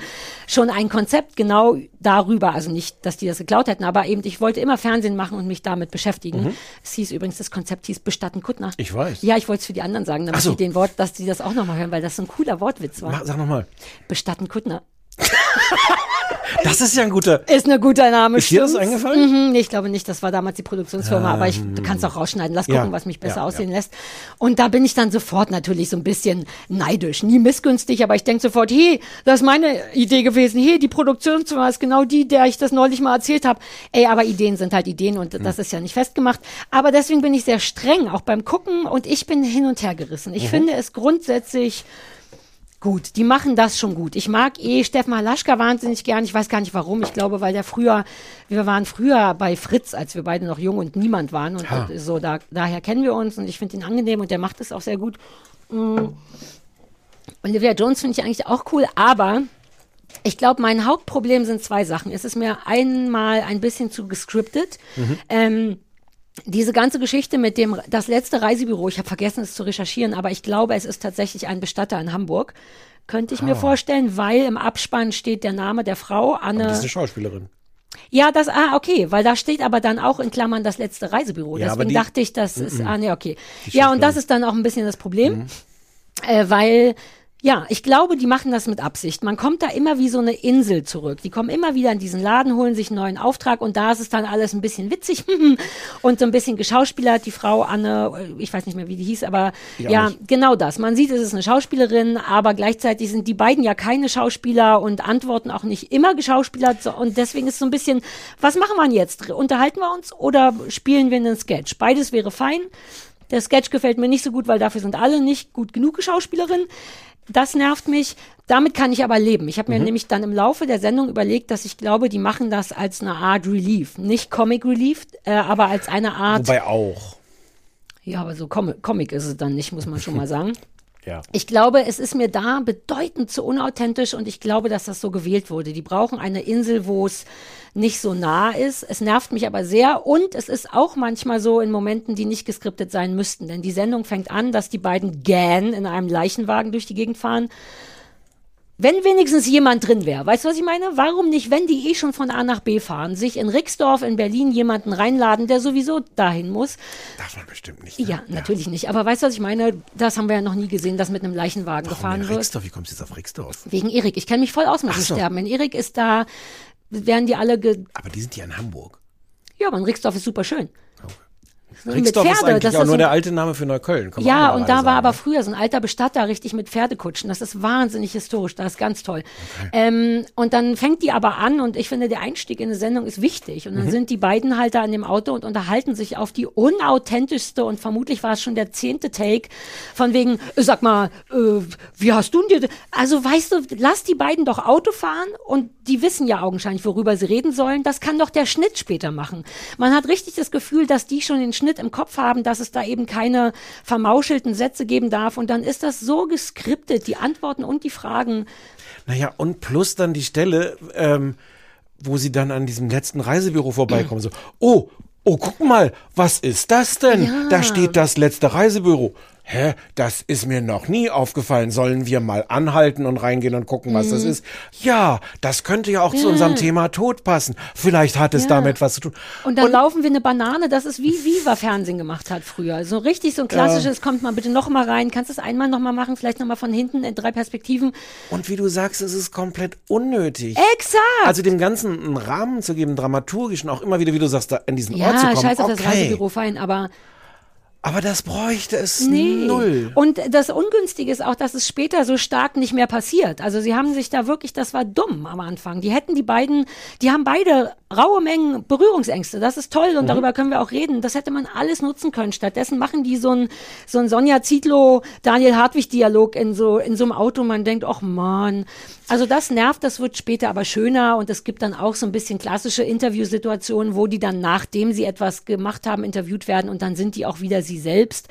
Speaker 4: schon ein Konzept genau darüber, also nicht, dass die das geklaut hätten, aber eben, ich wollte immer Fernsehen machen und mich damit beschäftigen. Es hieß übrigens, das Konzept hieß Bestatten Kuttner.
Speaker 5: Ich weiß.
Speaker 4: Ja, ich wollte es für die anderen sagen, damit
Speaker 5: so.
Speaker 4: die den Wort, dass die das auch nochmal hören, weil das so ein cooler Wortwitz war.
Speaker 5: Mach, sag nochmal.
Speaker 4: Bestatten Kuttner. [LAUGHS]
Speaker 5: Das ist ja ein guter.
Speaker 4: Ist ein guter Name.
Speaker 5: Ist dir das
Speaker 4: stimmt's?
Speaker 5: eingefallen?
Speaker 4: Mhm, nee, ich glaube nicht, das war damals die Produktionsfirma, aber ich, du kannst auch rausschneiden. Lass gucken,
Speaker 5: Ja,
Speaker 4: was mich besser
Speaker 5: ja,
Speaker 4: aussehen lässt. Und da bin ich dann sofort natürlich so ein bisschen neidisch. Nie missgünstig, aber ich denke sofort, hey, das ist meine Idee gewesen. Hey, die Produktionsfirma ist genau die, der ich das neulich mal erzählt habe. Ey, aber Ideen sind halt Ideen und
Speaker 5: Hm.
Speaker 4: das ist ja nicht festgemacht. Aber deswegen bin ich sehr streng, auch beim Gucken und ich bin hin und her gerissen.
Speaker 5: Mhm.
Speaker 4: Ich finde es grundsätzlich gut. Die machen das schon gut. Ich mag eh Steffen Halaschka wahnsinnig gern. Ich weiß gar nicht warum. Ich glaube, weil der früher, wir waren früher bei Fritz, als wir beide noch jung und niemand waren. Und
Speaker 5: Ha.
Speaker 4: so, da, daher kennen wir uns und ich finde ihn angenehm und der macht es auch sehr gut. Mm. Olivia Jones finde ich eigentlich auch cool, aber ich glaube, mein Hauptproblem sind zwei Sachen. Es ist mir einmal ein bisschen zu gescriptet. Ähm, diese ganze Geschichte mit dem, das letzte Reisebüro, ich habe vergessen es zu recherchieren, aber ich glaube, es ist tatsächlich ein Bestatter in Hamburg. Könnte ich mir vorstellen, weil im Abspann steht der Name der Frau,
Speaker 5: Das ist
Speaker 4: Anne.
Speaker 5: eine Schauspielerin.
Speaker 4: Ja, das, ah, okay, weil da steht aber dann auch in Klammern das letzte Reisebüro.
Speaker 5: Ja, aber
Speaker 4: Deswegen
Speaker 5: die-
Speaker 4: dachte ich, das ist, ah, nee, okay.
Speaker 5: Die
Speaker 4: Ja, und das ist dann auch ein bisschen das Problem,
Speaker 5: Mhm.
Speaker 4: äh, weil, ja, ich glaube, die machen das mit Absicht. Man kommt da immer wie so eine Insel zurück. Die kommen immer wieder in diesen Laden, holen sich einen neuen Auftrag und da ist es dann alles ein bisschen witzig [LAUGHS] und so ein bisschen geschauspielert. Die Frau Anne, äh, ich weiß nicht mehr, wie die hieß, aber
Speaker 5: Ich
Speaker 4: ja, genau das. Man sieht, es ist eine Schauspielerin, aber gleichzeitig sind die beiden ja keine Schauspieler und antworten auch nicht immer geschauspielert. Und deswegen ist so ein bisschen, was machen wir denn jetzt? Unterhalten wir uns oder spielen wir einen Sketch? Beides wäre fein. Der Sketch gefällt mir nicht so gut, weil dafür sind alle nicht gut genug Geschauspielerinnen. Das nervt mich. Damit kann ich aber leben. Ich habe mir
Speaker 5: Mhm.
Speaker 4: nämlich dann im Laufe der Sendung überlegt, dass ich glaube, die machen das als eine Art Relief. Nicht Comic Relief, äh, aber als eine Art.
Speaker 5: Wobei auch.
Speaker 4: ja, aber so Com Comic ist es dann nicht, muss man schon mal [LAUGHS] sagen.
Speaker 5: Ja.
Speaker 4: Ich glaube, es ist mir da bedeutend zu unauthentisch und ich glaube, dass das so gewählt wurde. Die brauchen eine Insel, wo es nicht so nah ist. Es nervt mich aber sehr und es ist auch manchmal so in Momenten, die nicht geskriptet sein müssten. Denn die Sendung fängt an, dass die beiden gähn in einem Leichenwagen durch die Gegend fahren. Wenn wenigstens jemand drin wäre, weißt du, was ich meine? Warum nicht, wenn die eh schon von A nach B fahren, sich in Rixdorf in Berlin jemanden reinladen, der sowieso dahin muss?
Speaker 5: Darf man bestimmt nicht. ne?
Speaker 4: Ja, natürlich nicht. Aber weißt du, was ich meine? Das haben wir ja noch nie gesehen, dass mit einem Leichenwagen
Speaker 5: Warum
Speaker 4: gefahren
Speaker 5: denn
Speaker 4: wird.
Speaker 5: Rixdorf? Wie kommst du jetzt auf Rixdorf?
Speaker 4: Wegen Erik. Ich kenne mich voll aus mit dem
Speaker 5: so.
Speaker 4: Sterben. Wenn Erik ist da, werden die alle ge
Speaker 5: Aber die sind ja in Hamburg.
Speaker 4: Ja, aber ein Rixdorf ist super schön.
Speaker 5: Rixdorf
Speaker 4: mit
Speaker 5: ist
Speaker 4: Pferde.
Speaker 5: eigentlich
Speaker 4: Das
Speaker 5: auch
Speaker 4: ist
Speaker 5: nur
Speaker 4: so-
Speaker 5: der alte Name für Neukölln. kann
Speaker 4: ja,
Speaker 5: auch
Speaker 4: und da war
Speaker 5: sagen,
Speaker 4: aber
Speaker 5: ne?
Speaker 4: früher so ein alter Bestatter richtig mit Pferdekutschen. Das ist wahnsinnig historisch, das ist ganz toll. Ähm, und dann fängt die aber an und ich finde, der Einstieg in eine Sendung ist wichtig. Und dann
Speaker 5: Mhm.
Speaker 4: sind die beiden halt da an dem Auto und unterhalten sich auf die unauthentischste und vermutlich war es schon der zehnte Take von wegen, äh, sag mal, äh, wie hast du denn dir, also weißt du, lass die beiden doch Auto fahren und die wissen ja augenscheinlich, worüber sie reden sollen. Das kann doch der Schnitt später machen. Man hat richtig das Gefühl, dass die schon den Schnitt im Kopf haben, dass es da eben keine vermauschelten Sätze geben darf. Und dann ist das so geskriptet, die Antworten und die Fragen.
Speaker 5: Naja, und plus dann die Stelle, ähm, wo sie dann an diesem letzten Reisebüro vorbeikommen. So, oh, oh, guck mal, was ist das denn?
Speaker 4: Ja.
Speaker 5: Da steht das letzte Reisebüro. Hä, das ist mir noch nie aufgefallen. Sollen wir mal anhalten und reingehen und gucken, was
Speaker 4: Mhm.
Speaker 5: das ist? Ja, das könnte ja auch zu unserem Thema Tod passen. Vielleicht hat es
Speaker 4: Ja.
Speaker 5: damit was zu tun.
Speaker 4: Und dann laufen wir eine Banane, das ist wie Viva Fernsehen gemacht hat früher. So richtig so ein klassisches, kommt mal bitte noch mal rein, kannst du es einmal noch mal machen, vielleicht noch mal von hinten in drei Perspektiven.
Speaker 5: Und wie du sagst, es ist komplett unnötig.
Speaker 4: Exakt!
Speaker 5: Also dem Ganzen einen Rahmen zu geben, dramaturgisch und auch immer wieder, wie du sagst, da in diesen
Speaker 4: ja,
Speaker 5: Ort zu kommen.
Speaker 4: scheiß auf das
Speaker 5: okay.
Speaker 4: Reisebüro, fein, aber
Speaker 5: Aber das bräuchte es
Speaker 4: Nee.
Speaker 5: null.
Speaker 4: Und das Ungünstige ist auch, dass es später so stark nicht mehr passiert. Also sie haben sich da wirklich, das war dumm am Anfang. Die hätten die beiden, die haben beide raue Mengen Berührungsängste. Das ist toll und darüber können wir auch reden. Das hätte man alles nutzen können. Stattdessen machen die so ein, so ein Sonja Zietlow, Daniel Hartwig Dialog in so, in so einem Auto. Man denkt, ach man. Also das nervt, das wird später aber schöner und es gibt dann auch so ein bisschen klassische Interviewsituationen, wo die dann, nachdem sie etwas gemacht haben, interviewt werden und dann sind die auch wieder sie selbst.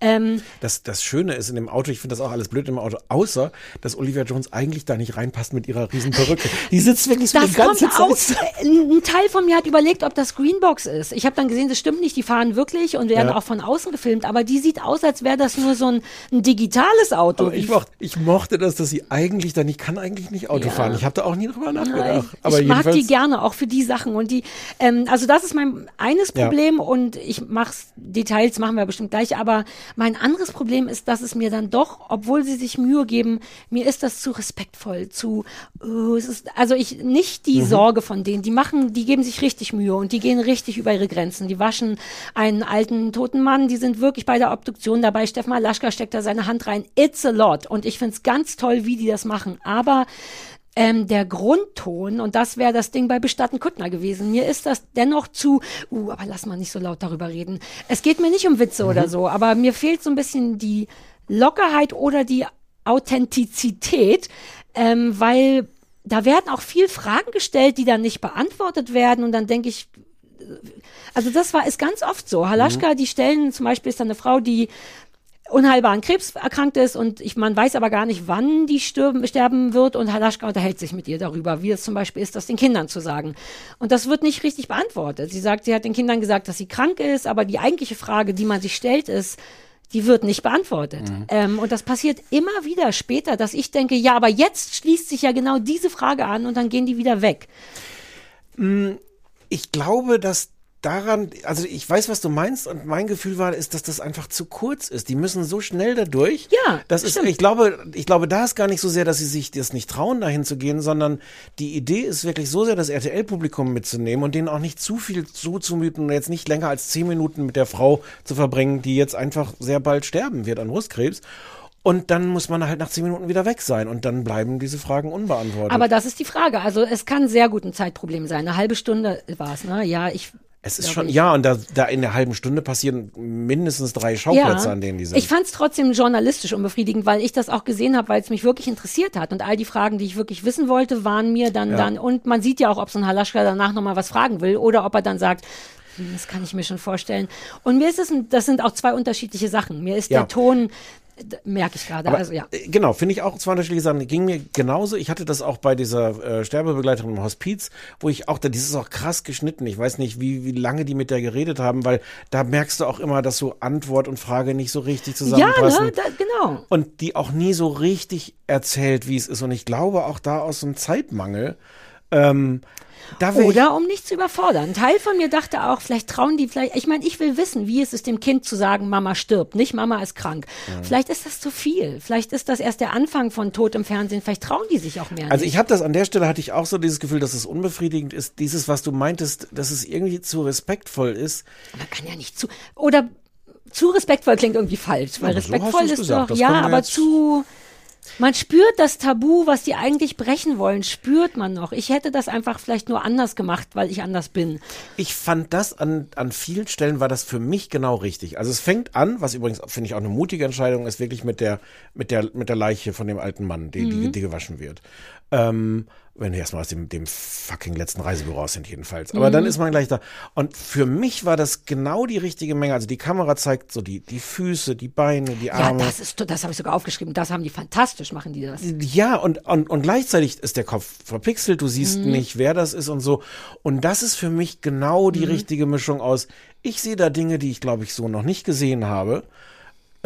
Speaker 4: Ähm,
Speaker 5: Das, das Schöne ist in dem Auto, ich finde das auch alles blöd im Auto, außer, dass Olivia Jones eigentlich da nicht reinpasst mit ihrer riesen Perücke. Die sitzt wirklich so
Speaker 4: das
Speaker 5: die ganze
Speaker 4: kommt aus.
Speaker 5: Zeit.
Speaker 4: Äh, Ein Teil von mir hat überlegt, ob das Greenbox ist. Ich habe dann gesehen, das stimmt nicht, die fahren wirklich und werden
Speaker 5: Ja.
Speaker 4: auch von außen gefilmt, aber die sieht aus, als wäre das nur so ein, ein digitales Auto.
Speaker 5: Ich, mochte, ich mochte das, dass sie eigentlich da nicht, kann eigentlich nicht Auto
Speaker 4: Ja.
Speaker 5: fahren. Ich habe da auch nie drüber
Speaker 4: Nein,
Speaker 5: nachgedacht. Aber
Speaker 4: ich mag die gerne, auch für die Sachen. Und die, ähm, also das ist mein eines
Speaker 5: Ja.
Speaker 4: Problem und ich mach's, Details machen wir bestimmt gleich, aber mein anderes Problem ist, dass es mir dann doch, obwohl sie sich Mühe geben, mir ist das zu respektvoll, zu, oh, es ist, also ich, nicht die Sorge von denen, die machen, die geben sich richtig Mühe und die gehen richtig über ihre Grenzen. Die waschen einen alten, toten Mann, die sind wirklich bei der Obduktion dabei. Steffen Malaschka steckt da seine Hand rein. It's a lot. Und ich find's ganz toll, wie die das machen. Aber ähm, der Grundton, und das wäre das Ding bei Bestatten Kuttner gewesen. Mir ist das dennoch zu, uh, aber lass mal nicht so laut darüber reden. Es geht mir nicht um Witze oder so, aber mir fehlt so ein bisschen die Lockerheit oder die Authentizität, ähm, weil da werden auch viel Fragen gestellt, die dann nicht beantwortet werden und dann denke ich, also das war ist ganz oft so. Halaschka, die stellen zum Beispiel ist da eine Frau, die unheilbar an Krebs erkrankt ist und ich, man weiß aber gar nicht, wann die stürben, sterben wird und Halaschka unterhält sich mit ihr darüber, wie es zum Beispiel ist, das den Kindern zu sagen. Und das wird nicht richtig beantwortet. Sie sagt, sie hat den Kindern gesagt, dass sie krank ist, aber die eigentliche Frage, die man sich stellt, ist, die wird nicht beantwortet. Ähm, und das passiert immer wieder später, dass ich denke, ja, aber jetzt schließt sich ja genau diese Frage an und dann gehen die wieder weg.
Speaker 5: Ich glaube, dass daran, also ich weiß, was du meinst und mein Gefühl war, ist, dass das einfach zu kurz ist. Die müssen so schnell dadurch.
Speaker 4: Ja,
Speaker 5: das ist,
Speaker 4: stimmt.
Speaker 5: ich glaube, ich glaube, da ist gar nicht so sehr, dass sie sich das nicht trauen, dahin zu gehen, sondern die Idee ist wirklich so sehr, das RTL-Publikum mitzunehmen und denen auch nicht zu viel zuzumuten und jetzt nicht länger als zehn Minuten mit der Frau zu verbringen, die jetzt einfach sehr bald sterben wird an Brustkrebs. Und dann muss man halt nach zehn Minuten wieder weg sein und dann bleiben diese Fragen unbeantwortet.
Speaker 4: Aber das ist die Frage. Also es kann sehr gut ein Zeitproblem sein. Eine halbe Stunde war es, ne? Ja, ich.
Speaker 5: Es ist schon,
Speaker 4: ich-
Speaker 5: ja, und da, da in der halben Stunde passieren mindestens drei Schauplätze, an denen die sind.
Speaker 4: Ich fand es trotzdem journalistisch unbefriedigend, weil ich das auch gesehen habe, weil es mich wirklich interessiert hat. Und all die Fragen, die ich wirklich wissen wollte, waren mir dann
Speaker 5: Ja.
Speaker 4: dann. Und man sieht ja auch, ob so ein Halaschka danach nochmal was fragen will oder ob er dann sagt, hm, das kann ich mir schon vorstellen. Und mir ist es, das sind auch zwei unterschiedliche Sachen. Mir ist
Speaker 5: Ja.
Speaker 4: der Ton, merke ich gerade. Also ja.
Speaker 5: äh, Genau, finde ich auch zwei unterschiedliche Sachen. Ging mir genauso. Ich hatte das auch bei dieser äh, Sterbebegleiterin im Hospiz, wo ich auch, da, dieses ist auch krass geschnitten. Ich weiß nicht, wie, wie lange die mit der geredet haben, weil da merkst du auch immer, dass so Antwort und Frage nicht so richtig
Speaker 4: Ja,
Speaker 5: zusammenpassen.
Speaker 4: ne, da, genau.
Speaker 5: Und die auch nie so richtig erzählt, wie es ist. Und ich glaube auch da aus einem Zeitmangel, Ähm,
Speaker 4: Oder um nicht zu überfordern. Ein Teil von mir dachte auch, vielleicht trauen die vielleicht, ich meine, ich will wissen, wie ist es dem Kind zu sagen, Mama stirbt, nicht Mama ist krank. Vielleicht ist das zu viel. Vielleicht ist das erst der Anfang von Tod im Fernsehen. Vielleicht trauen die sich auch mehr.
Speaker 5: Also
Speaker 4: nicht.
Speaker 5: ich habe das an der Stelle hatte ich auch so dieses Gefühl, dass es unbefriedigend ist. Dieses, was du meintest, dass es irgendwie zu respektvoll ist.
Speaker 4: Man kann ja nicht zu. Oder zu respektvoll klingt irgendwie falsch, weil
Speaker 5: so
Speaker 4: respektvoll
Speaker 5: du's
Speaker 4: ist
Speaker 5: gesagt.
Speaker 4: doch,
Speaker 5: Das
Speaker 4: ja, aber zu. Man spürt das Tabu, was die eigentlich brechen wollen, spürt man noch. Ich hätte das einfach vielleicht nur anders gemacht, weil ich anders bin.
Speaker 5: Ich fand das an, an vielen Stellen war das für mich genau richtig. Also es fängt an, was übrigens finde ich auch eine mutige Entscheidung ist, wirklich mit der mit der mit der Leiche von dem alten Mann, die die, die gewaschen wird. Ähm, wenn wir erstmal aus dem, dem fucking letzten Reisebüro raus sind jedenfalls. Aber dann ist man gleich da. Und für mich war das genau die richtige Menge. Also die Kamera zeigt so die, die Füße, die Beine, die
Speaker 4: Ja,
Speaker 5: Arme.
Speaker 4: das ist, das habe ich sogar aufgeschrieben. Das haben die fantastisch, machen die das.
Speaker 5: Ja, und, und, und gleichzeitig ist der Kopf verpixelt, du siehst
Speaker 4: Mhm.
Speaker 5: nicht, wer das ist und so. Und das ist für mich genau
Speaker 4: Mhm.
Speaker 5: die richtige Mischung aus, ich sehe da Dinge, die ich, glaube ich, so noch nicht gesehen habe.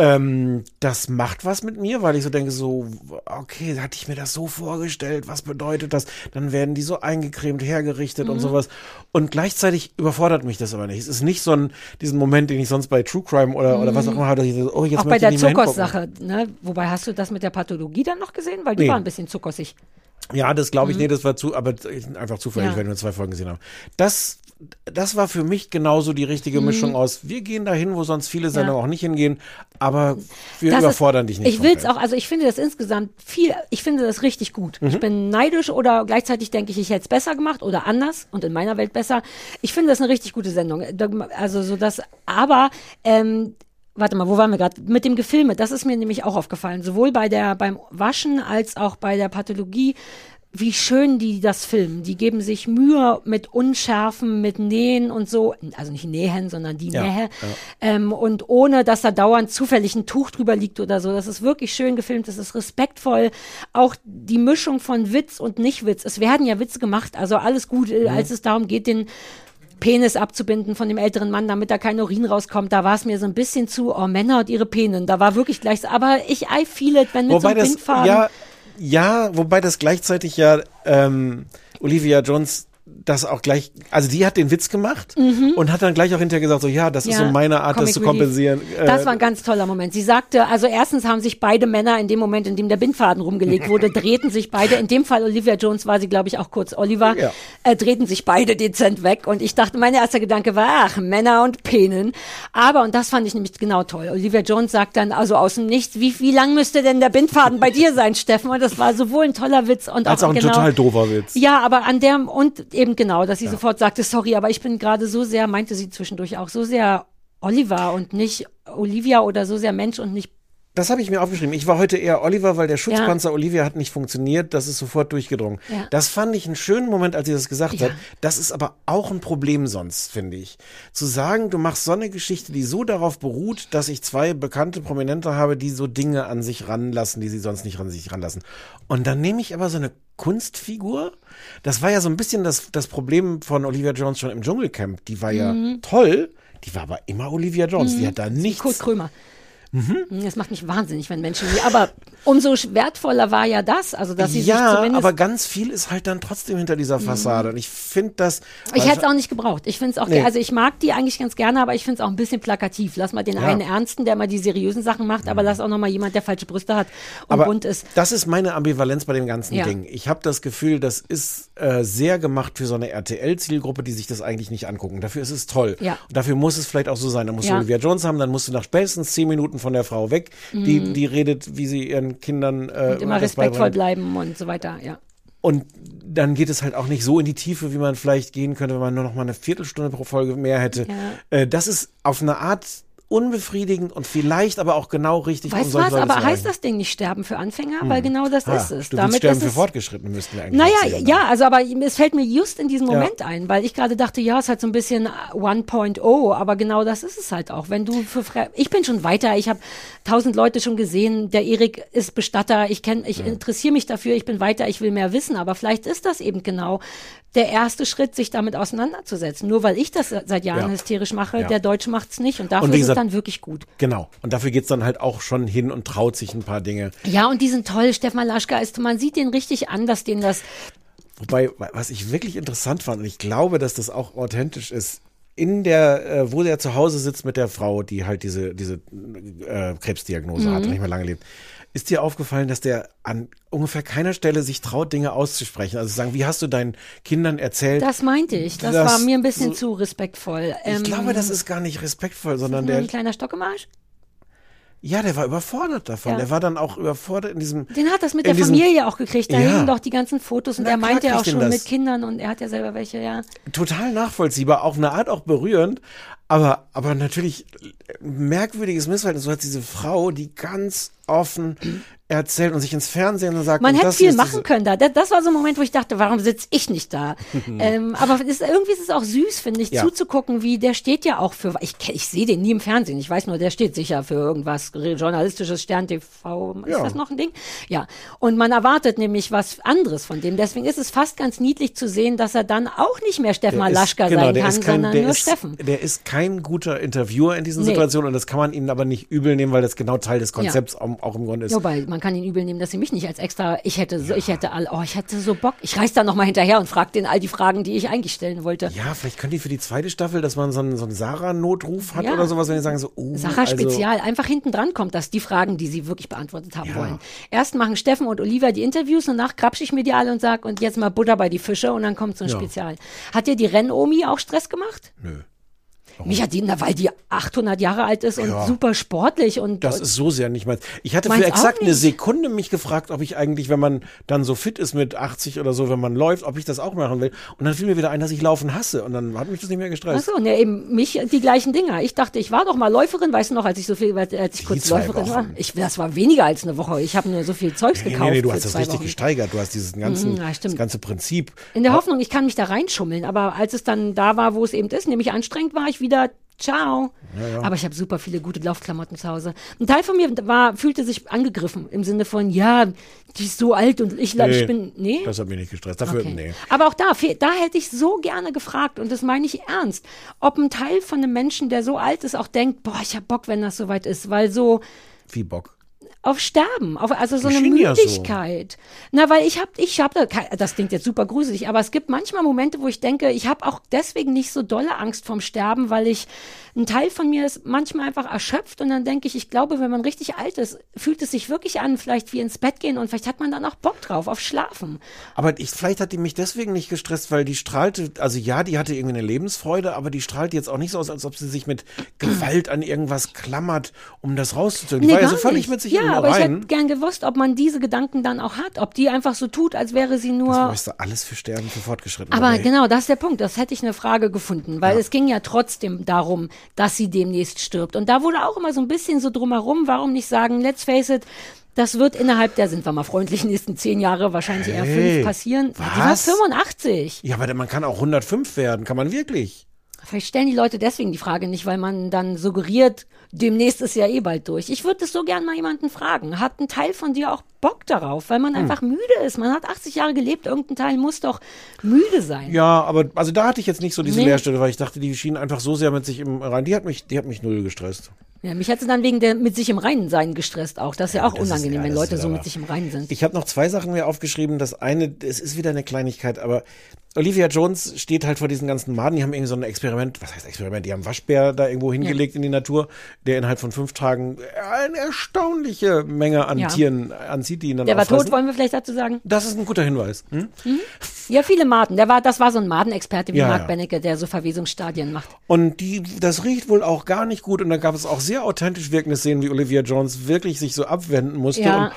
Speaker 5: Ähm, das macht was mit mir, weil ich so denke, so, okay, hatte ich mir das so vorgestellt, was bedeutet das? Dann werden die so eingecremt, hergerichtet
Speaker 4: Mhm.
Speaker 5: und sowas. Und gleichzeitig überfordert mich das aber nicht. Es ist nicht so ein, diesen Moment, den ich sonst bei True Crime oder, oder was auch immer habe, dass ich so, oh, jetzt
Speaker 4: Mhm. Auch bei der. Zuckers-Sache, ne? Wobei hast du das mit der Pathologie dann noch gesehen? Weil die
Speaker 5: Nee.
Speaker 4: war ein bisschen zuckersig.
Speaker 5: Ja, das glaube ich, nee, das war zu, aber einfach zufällig,
Speaker 4: Mhm. Ja.
Speaker 5: weil wir zwei Folgen gesehen haben. Das, das war für mich genauso die
Speaker 4: Mhm.
Speaker 5: richtige Mischung aus. Wir gehen dahin, wo sonst viele Sendungen auch nicht hingehen, aber wir
Speaker 4: Das
Speaker 5: überfordern
Speaker 4: ist,
Speaker 5: dich nicht.
Speaker 4: Ich will es auch, also ich finde das insgesamt viel, ich finde das richtig gut.
Speaker 5: Mhm.
Speaker 4: Ich bin neidisch oder gleichzeitig denke ich, ich hätte es besser gemacht oder anders und in meiner Welt besser. Ich finde das eine richtig gute Sendung. Also so das, aber ähm, Warte mal, wo waren wir gerade? Mit dem Gefilme, das ist mir nämlich auch aufgefallen. Sowohl bei der, beim Waschen als auch bei der Pathologie, wie schön die das filmen. Die geben sich Mühe mit Unschärfen, mit Nähen und so. Also nicht Nähen, sondern die
Speaker 5: Ja,
Speaker 4: Nähe. Ähm, und ohne, dass da dauernd zufällig ein Tuch drüber liegt oder so. Das ist wirklich schön gefilmt, das ist respektvoll. Auch die Mischung von Witz und Nicht-Witz. Es werden ja Witze gemacht, also alles gut, äh, als es darum geht, den Penis abzubinden von dem älteren Mann, damit da kein Urin rauskommt. Da war es mir so ein bisschen zu, oh, Männer und ihre Penen. Da war wirklich gleich, aber ich I feel it, wenn mit
Speaker 5: Wobei
Speaker 4: so einem
Speaker 5: das, ja, ja, wobei das gleichzeitig ja ähm, Olivia Jones das auch gleich, also die hat den Witz gemacht und hat dann gleich auch hinterher gesagt, so ja, das ist so meine Art, das zu
Speaker 4: Relief.
Speaker 5: kompensieren. Äh,
Speaker 4: Das war ein ganz toller Moment. Sie sagte, also erstens haben sich beide Männer in dem Moment, in dem der Bindfaden rumgelegt wurde, [LAUGHS] drehten sich beide, in dem Fall Olivia Jones war sie, glaube ich, auch kurz Oliver,
Speaker 5: Ja.
Speaker 4: äh, drehten sich beide dezent weg. Und ich dachte, mein erster Gedanke war, ach, Männer und Penen. Aber, und das fand ich nämlich genau toll, Olivia Jones sagt dann, also aus dem Nichts, wie, wie lang müsste denn der Bindfaden bei dir sein, Steffen? Und das war sowohl ein toller Witz und
Speaker 5: als auch ein
Speaker 4: genau,
Speaker 5: total doofer Witz.
Speaker 4: ja, aber an der und eben genau, dass sie sofort sagte, sorry, aber ich bin gerade so sehr, meinte sie zwischendurch auch, so sehr Oliver und nicht Olivia oder so sehr Mensch und nicht.
Speaker 5: Das habe ich mir aufgeschrieben. Ich war heute eher Oliver, weil der Schutzpanzer Olivia hat nicht funktioniert. Das ist sofort durchgedrungen.
Speaker 4: Ja.
Speaker 5: Das fand ich einen schönen Moment, als sie das gesagt
Speaker 4: Ja.
Speaker 5: hat. Das ist aber auch ein Problem sonst, finde ich. Zu sagen, du machst so eine Geschichte, die so darauf beruht, dass ich zwei bekannte Prominente habe, die so Dinge an sich ranlassen, die sie sonst nicht an sich ranlassen. Und dann nehme ich aber so eine Kunstfigur. Das war ja so ein bisschen das, das Problem von Olivia Jones schon im Dschungelcamp. Die war ja
Speaker 4: Mhm.
Speaker 5: toll. Die war aber immer Olivia Jones. Die hat da nichts.
Speaker 4: Kurt Krömer.
Speaker 5: Mhm.
Speaker 4: Das macht mich wahnsinnig, wenn Menschen, aber umso wertvoller war ja das, also dass sie sich
Speaker 5: ja,
Speaker 4: zumindest.
Speaker 5: aber ganz viel ist halt dann trotzdem hinter dieser Fassade. Und ich finde das.
Speaker 4: ich hätte es auch nicht gebraucht. Ich finde es auch,
Speaker 5: Nee.
Speaker 4: also ich mag die eigentlich ganz gerne, aber ich finde es auch ein bisschen plakativ. Lass mal den
Speaker 5: Ja.
Speaker 4: einen Ernsten, der mal die seriösen Sachen macht, aber lass auch noch mal jemand, der falsche Brüste hat und
Speaker 5: aber
Speaker 4: bunt ist.
Speaker 5: das ist meine Ambivalenz bei dem ganzen
Speaker 4: Ja.
Speaker 5: Ding. Ich habe das Gefühl, das ist äh, sehr gemacht für so eine RTL-Zielgruppe, die sich das eigentlich nicht angucken. Dafür ist es toll.
Speaker 4: Ja.
Speaker 5: Und dafür muss es vielleicht auch so sein. Da musst du Olivia Jones haben, dann musst du nach spätestens zehn Minuten von der Frau weg, die, die redet, wie sie ihren Kindern äh,
Speaker 4: Mhm. Und immer respektvoll bleiben und so weiter, ja.
Speaker 5: Und dann geht es halt auch nicht so in die Tiefe, wie man vielleicht gehen könnte, wenn man nur noch mal eine Viertelstunde pro Folge mehr hätte.
Speaker 4: Ja.
Speaker 5: Äh, das ist auf eine Art unbefriedigend und vielleicht aber auch genau richtig.
Speaker 4: Weißt du was, aber
Speaker 5: zu
Speaker 4: heißt das Ding nicht sterben für Anfänger? Weil genau das
Speaker 5: Ah,
Speaker 4: ist es.
Speaker 5: du
Speaker 4: Damit
Speaker 5: sterben für
Speaker 4: es,
Speaker 5: Fortgeschrittene müssten wir eigentlich
Speaker 4: naja,
Speaker 5: erzählen,
Speaker 4: ja,
Speaker 5: ne?
Speaker 4: also aber es fällt mir just in diesem Moment ein, weil ich gerade dachte, ja, es ist halt so ein bisschen 1.0, aber genau das ist es halt auch. Wenn du für Fre ich bin schon weiter, ich habe tausend Leute schon gesehen, der Erik ist Bestatter, ich kenne, ich interessiere mich dafür, ich bin weiter, ich will mehr wissen, aber vielleicht ist das eben genau der erste Schritt, sich damit auseinanderzusetzen. Nur weil ich das seit Jahren
Speaker 5: Ja.
Speaker 4: hysterisch mache,
Speaker 5: Ja.
Speaker 4: der Deutsche macht's nicht und dafür
Speaker 5: Und wie gesagt,
Speaker 4: dann wirklich gut.
Speaker 5: Genau. Und dafür geht's dann halt auch schon hin und traut sich ein paar Dinge.
Speaker 4: Ja, und die sind toll. Stefan Laschka ist, man sieht den richtig an, dass den das
Speaker 5: Wobei, was ich wirklich interessant fand, und ich glaube, dass das auch authentisch ist, in der, äh, wo der zu Hause sitzt mit der Frau, die halt diese, diese äh, Krebsdiagnose
Speaker 4: Mhm.
Speaker 5: hat und nicht mehr lange lebt, ist dir aufgefallen, dass der an ungefähr keiner Stelle sich traut, Dinge auszusprechen? Also sagen, wie hast du deinen Kindern erzählt?
Speaker 4: Das meinte ich. Das,
Speaker 5: Das-
Speaker 4: war mir ein bisschen
Speaker 5: so-
Speaker 4: zu respektvoll.
Speaker 5: ich
Speaker 4: Ähm,
Speaker 5: glaube, das ist gar nicht respektvoll, sondern der,
Speaker 4: ein kleiner Stock im Arsch.
Speaker 5: ja, der war überfordert davon.
Speaker 4: Ja.
Speaker 5: Der war dann auch überfordert in diesem.
Speaker 4: Den hat das mit der
Speaker 5: diesem-
Speaker 4: Familie auch gekriegt. Da
Speaker 5: Ja.
Speaker 4: hingen doch die ganzen Fotos und
Speaker 5: Na
Speaker 4: er meinte ja auch schon
Speaker 5: das.
Speaker 4: mit Kindern und er hat ja selber welche, ja.
Speaker 5: total nachvollziehbar, auf eine Art auch berührend, aber, aber natürlich merkwürdiges Missverhältnis. Du hast diese Frau, die ganz offen erzählt und sich ins Fernsehen und sagt,
Speaker 4: Man hätte viel
Speaker 5: ist
Speaker 4: machen können da. Das, war so ein Moment, wo ich dachte, warum sitze ich nicht da? [LAUGHS] ähm, aber ist, irgendwie ist es auch süß, finde ich,
Speaker 5: Ja.
Speaker 4: zuzugucken, wie der steht ja auch für, ich, ich sehe den nie im Fernsehen. Ich weiß nur, der steht sicher für irgendwas journalistisches Stern TV. Ist
Speaker 5: Ja.
Speaker 4: das noch ein Ding? Ja. Und man erwartet nämlich was anderes von dem. Deswegen ist es fast ganz niedlich zu sehen, dass er dann auch nicht mehr Steffen
Speaker 5: Der ist-
Speaker 4: Malaschka
Speaker 5: genau,
Speaker 4: sein kann,
Speaker 5: ist kein,
Speaker 4: sondern
Speaker 5: der
Speaker 4: nur
Speaker 5: ist,
Speaker 4: Steffen.
Speaker 5: Der ist kein guter Interviewer in diesen
Speaker 4: Nee.
Speaker 5: Situationen und das kann man ihnen aber nicht übel nehmen, weil das genau Teil des Konzepts auch, auch im Grunde ist.
Speaker 4: Wobei, man kann ihn übel nehmen, dass sie mich nicht als extra, ich hätte so, ich hätte all, oh, ich hätte so Bock. Ich reiß da nochmal hinterher und frag den all die Fragen, die ich eigentlich stellen wollte.
Speaker 5: Ja, vielleicht können die für die zweite Staffel, dass man so einen, so einen Sarah-Notruf hat
Speaker 4: Ja.
Speaker 5: oder sowas, wenn die sagen so, oh,
Speaker 4: Sacha
Speaker 5: also,
Speaker 4: einfach hinten dran kommt das, die Fragen, die sie wirklich beantwortet haben
Speaker 5: Ja.
Speaker 4: wollen. Erst machen Steffen und Olivia die Interviews und danach krapsche ich mir die alle und sag, und jetzt mal Butter bei die Fische und dann kommt so ein
Speaker 5: Ja.
Speaker 4: Spezial. Hat dir die Rennomi auch Stress gemacht?
Speaker 5: Nö.
Speaker 4: Mich hat die, na, weil die 800 Jahre alt ist und
Speaker 5: Ja.
Speaker 4: super sportlich und
Speaker 5: Das ist so sehr nicht meins. Ich hatte für exakt eine. Sekunde mich gefragt, ob ich eigentlich, wenn man dann so fit ist mit 80 oder so, wenn man läuft, ob ich das auch machen will. Und dann fiel mir wieder ein, dass ich Laufen hasse. Und dann hat mich das nicht mehr
Speaker 4: Ach
Speaker 5: gestresst.
Speaker 4: so, ne, eben mich die gleichen Dinger. Ich dachte, ich war doch mal Läuferin, weißt du noch, als ich so viel, als ich kurz
Speaker 5: zwei
Speaker 4: Läuferin
Speaker 5: Wochen?
Speaker 4: war. Ich, das war weniger als eine Woche. Ich habe nur so viel Zeugs
Speaker 5: Nee,
Speaker 4: gekauft.
Speaker 5: nee, nee, du hast das richtig
Speaker 4: Wochen.
Speaker 5: gesteigert. Du hast dieses ganzen,
Speaker 4: Mhm, ja,
Speaker 5: das ganze Prinzip.
Speaker 4: In der Hoffnung, ich kann mich da reinschummeln. Aber als es dann da war, wo es eben ist, nämlich anstrengend war, ich wieder Ciao. Aber ich habe super viele gute Laufklamotten zu Hause. Ein Teil von mir war, fühlte sich angegriffen im Sinne von, ja, die ist so alt und ich, ich bin, nee.
Speaker 5: Das hat mich nicht gestresst. Dafür,
Speaker 4: Okay.
Speaker 5: nee.
Speaker 4: Aber auch da, da hätte ich so gerne gefragt, und das meine ich ernst, ob ein Teil von einem Menschen, der so alt ist, auch denkt, boah, ich hab Bock, wenn das soweit ist, weil so
Speaker 5: Wie Bock.
Speaker 4: Auf Sterben, auf, also so eine
Speaker 5: ja so.
Speaker 4: Müdigkeit. Na, weil ich hab, ich hab da, das klingt jetzt super gruselig, aber es gibt manchmal Momente, wo ich denke, ich habe auch deswegen nicht so dolle Angst vorm Sterben, weil ich, ein Teil von mir ist manchmal einfach erschöpft und dann denke ich, ich glaube, wenn man richtig alt ist, fühlt es sich wirklich an, vielleicht wie ins Bett gehen und vielleicht hat man dann auch Bock drauf, auf Schlafen.
Speaker 5: Aber ich, vielleicht hat die mich deswegen nicht gestresst, weil die strahlte, also ja, die hatte irgendwie eine Lebensfreude, aber die strahlt jetzt auch nicht so aus, als ob sie sich mit Gewalt an irgendwas klammert, um das rauszuzogen. Die war ja so völlig
Speaker 4: nicht.
Speaker 5: mit sich
Speaker 4: Ja,
Speaker 5: im
Speaker 4: aber ich hätte gern gewusst, ob man diese Gedanken dann auch hat, ob die einfach so tut, als wäre sie
Speaker 5: Das
Speaker 4: nur.
Speaker 5: weißt du alles für Sterben, für Fortgeschritten.
Speaker 4: Aber genau, das ist der Punkt. Das hätte ich eine Frage gefunden, weil
Speaker 5: Ja.
Speaker 4: es ging ja trotzdem darum, dass sie demnächst stirbt. Und da wurde auch immer so ein bisschen so drumherum, warum nicht sagen, let's face it, das wird innerhalb der, sind wir mal freundlich, [LAUGHS] nächsten zehn Jahre, wahrscheinlich eher
Speaker 5: Hey,
Speaker 4: fünf passieren. Die war
Speaker 5: was?
Speaker 4: 85.
Speaker 5: Ja, aber man kann auch 105 werden, kann man wirklich.
Speaker 4: Vielleicht stellen die Leute deswegen die Frage nicht, weil man dann suggeriert, demnächst ist ja eh bald durch. Ich würde das so gern mal jemanden fragen. Hat ein Teil von dir auch Bock darauf, weil
Speaker 5: Hm.
Speaker 4: man einfach müde ist? Man hat 80 Jahre gelebt, irgendein Teil muss doch müde sein.
Speaker 5: Ja, aber also da hatte ich jetzt nicht so diese
Speaker 4: Nee.
Speaker 5: Leerstelle, weil ich dachte, die schien einfach so sehr mit sich im Rein. Die hat mich, die hat mich null gestresst.
Speaker 4: Ja, mich hat sie dann wegen der mit sich im Reinen sein gestresst auch. Das ist ja, auch
Speaker 5: das ist-
Speaker 4: unangenehm,
Speaker 5: ja,
Speaker 4: wenn Leute so mit sich im Reinen sind.
Speaker 5: Ich habe noch zwei Sachen mir aufgeschrieben. Das eine, es ist wieder eine Kleinigkeit, aber Olivia Jones steht halt vor diesen ganzen Maden. Die haben irgendwie so ein Experiment, was heißt Experiment? Die haben Waschbär da irgendwo hingelegt in die Natur, der innerhalb von fünf Tagen eine erstaunliche Menge an
Speaker 4: Ja.
Speaker 5: Tieren anzieht, die ihn dann
Speaker 4: der war
Speaker 5: auffressen.
Speaker 4: tot, wollen wir vielleicht dazu sagen?
Speaker 5: Das ist ein guter Hinweis. Hm?
Speaker 4: Ja, viele Maden. Der war, das war so ein Madenexperte wie
Speaker 5: Ja,
Speaker 4: Mark
Speaker 5: ja.
Speaker 4: Bennecke, der so Verwesungsstadien macht.
Speaker 5: Und die, das riecht wohl auch gar nicht gut. Und da gab es auch sehr authentisch wirkende Szenen, wie Olivia Jones wirklich sich so abwenden musste.
Speaker 4: Ja.
Speaker 5: Und,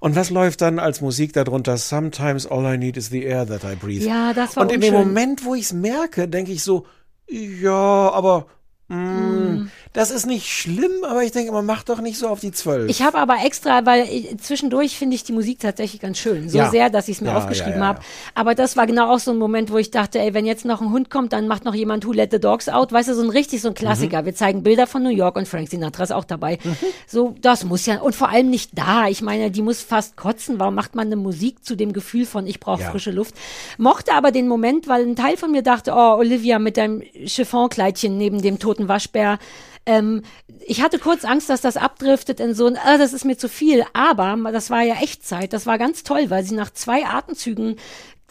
Speaker 5: und was läuft dann als Musik darunter? Sometimes all I need is the air that I breathe.
Speaker 4: Ja, das war
Speaker 5: Und in dem
Speaker 4: unschön.
Speaker 5: Moment, wo ich es merke, denke ich so, ja, aber mm, das ist nicht schlimm, aber ich denke, man macht doch nicht so auf die zwölf.
Speaker 4: Ich habe aber extra, weil ich, zwischendurch finde ich die Musik tatsächlich ganz schön. So
Speaker 5: Ja.
Speaker 4: sehr, dass ich es mir
Speaker 5: Ja,
Speaker 4: aufgeschrieben
Speaker 5: ja,
Speaker 4: habe. Aber das war genau auch so ein Moment, wo ich dachte, ey, wenn jetzt noch ein Hund kommt, dann macht noch jemand Who Let the Dogs Out. Weißt du, so ein richtig so ein Klassiker.
Speaker 5: Mhm.
Speaker 4: Wir zeigen Bilder von New York und Frank Sinatra ist auch dabei. So, das muss ja, und vor allem nicht da. Ich meine, die muss fast kotzen. Warum macht man eine Musik zu dem Gefühl von, ich brauche frische Luft? Mochte aber den Moment, weil ein Teil von mir dachte, oh, Olivia mit deinem Chiffonkleidchen neben dem toten Waschbär. Ähm, ich hatte kurz Angst, dass das abdriftet in so ein, ah, das ist mir zu viel. Aber das war ja Echtzeit. Das war ganz toll, weil sie nach zwei Atemzügen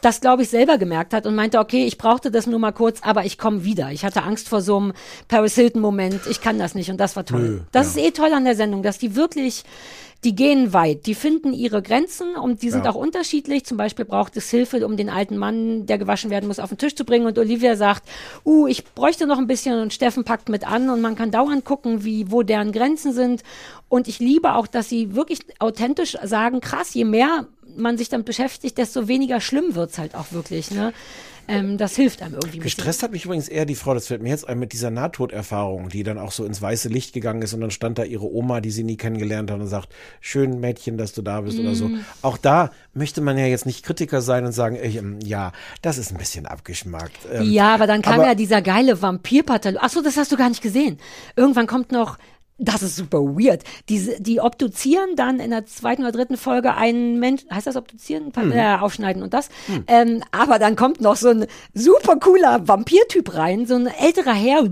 Speaker 4: das, glaube ich, selber gemerkt hat und meinte, okay, ich brauchte das nur mal kurz, aber ich komme wieder. Ich hatte Angst vor so einem Paris Hilton-Moment, ich kann das nicht und das war toll.
Speaker 5: Nö,
Speaker 4: das
Speaker 5: ja.
Speaker 4: ist eh toll an der Sendung, dass die wirklich, die gehen weit, die finden ihre Grenzen und die sind
Speaker 5: Ja.
Speaker 4: auch unterschiedlich. Zum Beispiel braucht es Hilfe, um den alten Mann, der gewaschen werden muss, auf den Tisch zu bringen und Olivia sagt, uh, ich bräuchte noch ein bisschen und Steffen packt mit an und man kann dauernd gucken, wie, wo deren Grenzen sind. Und ich liebe auch, dass sie wirklich authentisch sagen, krass, je mehr man sich damit beschäftigt, desto weniger schlimm wird's halt auch wirklich. Ne? Ähm, das hilft einem irgendwie.
Speaker 5: Gestresst hat mich übrigens eher die Frau, das fällt mir jetzt ein, mit dieser Nahtoderfahrung, die dann auch so ins weiße Licht gegangen ist und dann stand da ihre Oma, die sie nie kennengelernt hat und sagt, schön Mädchen, dass du da bist oder
Speaker 4: Mhm.
Speaker 5: so. Auch da möchte man ja jetzt nicht Kritiker sein und sagen, ey, ähm, ja, das ist ein bisschen abgeschmackt. Ähm,
Speaker 4: Ja, aber dann kam
Speaker 5: aber-
Speaker 4: ja dieser geile Vampirpatalog. Ach so, das hast du gar nicht gesehen. Irgendwann kommt noch, das ist super weird. Diese, die obduzieren dann in der zweiten oder dritten Folge einen Mensch, heißt das obduzieren?
Speaker 5: Hm.
Speaker 4: Ja, aufschneiden und das. Ähm, aber dann kommt noch so ein super cooler Vampirtyp rein, so ein älterer Herr,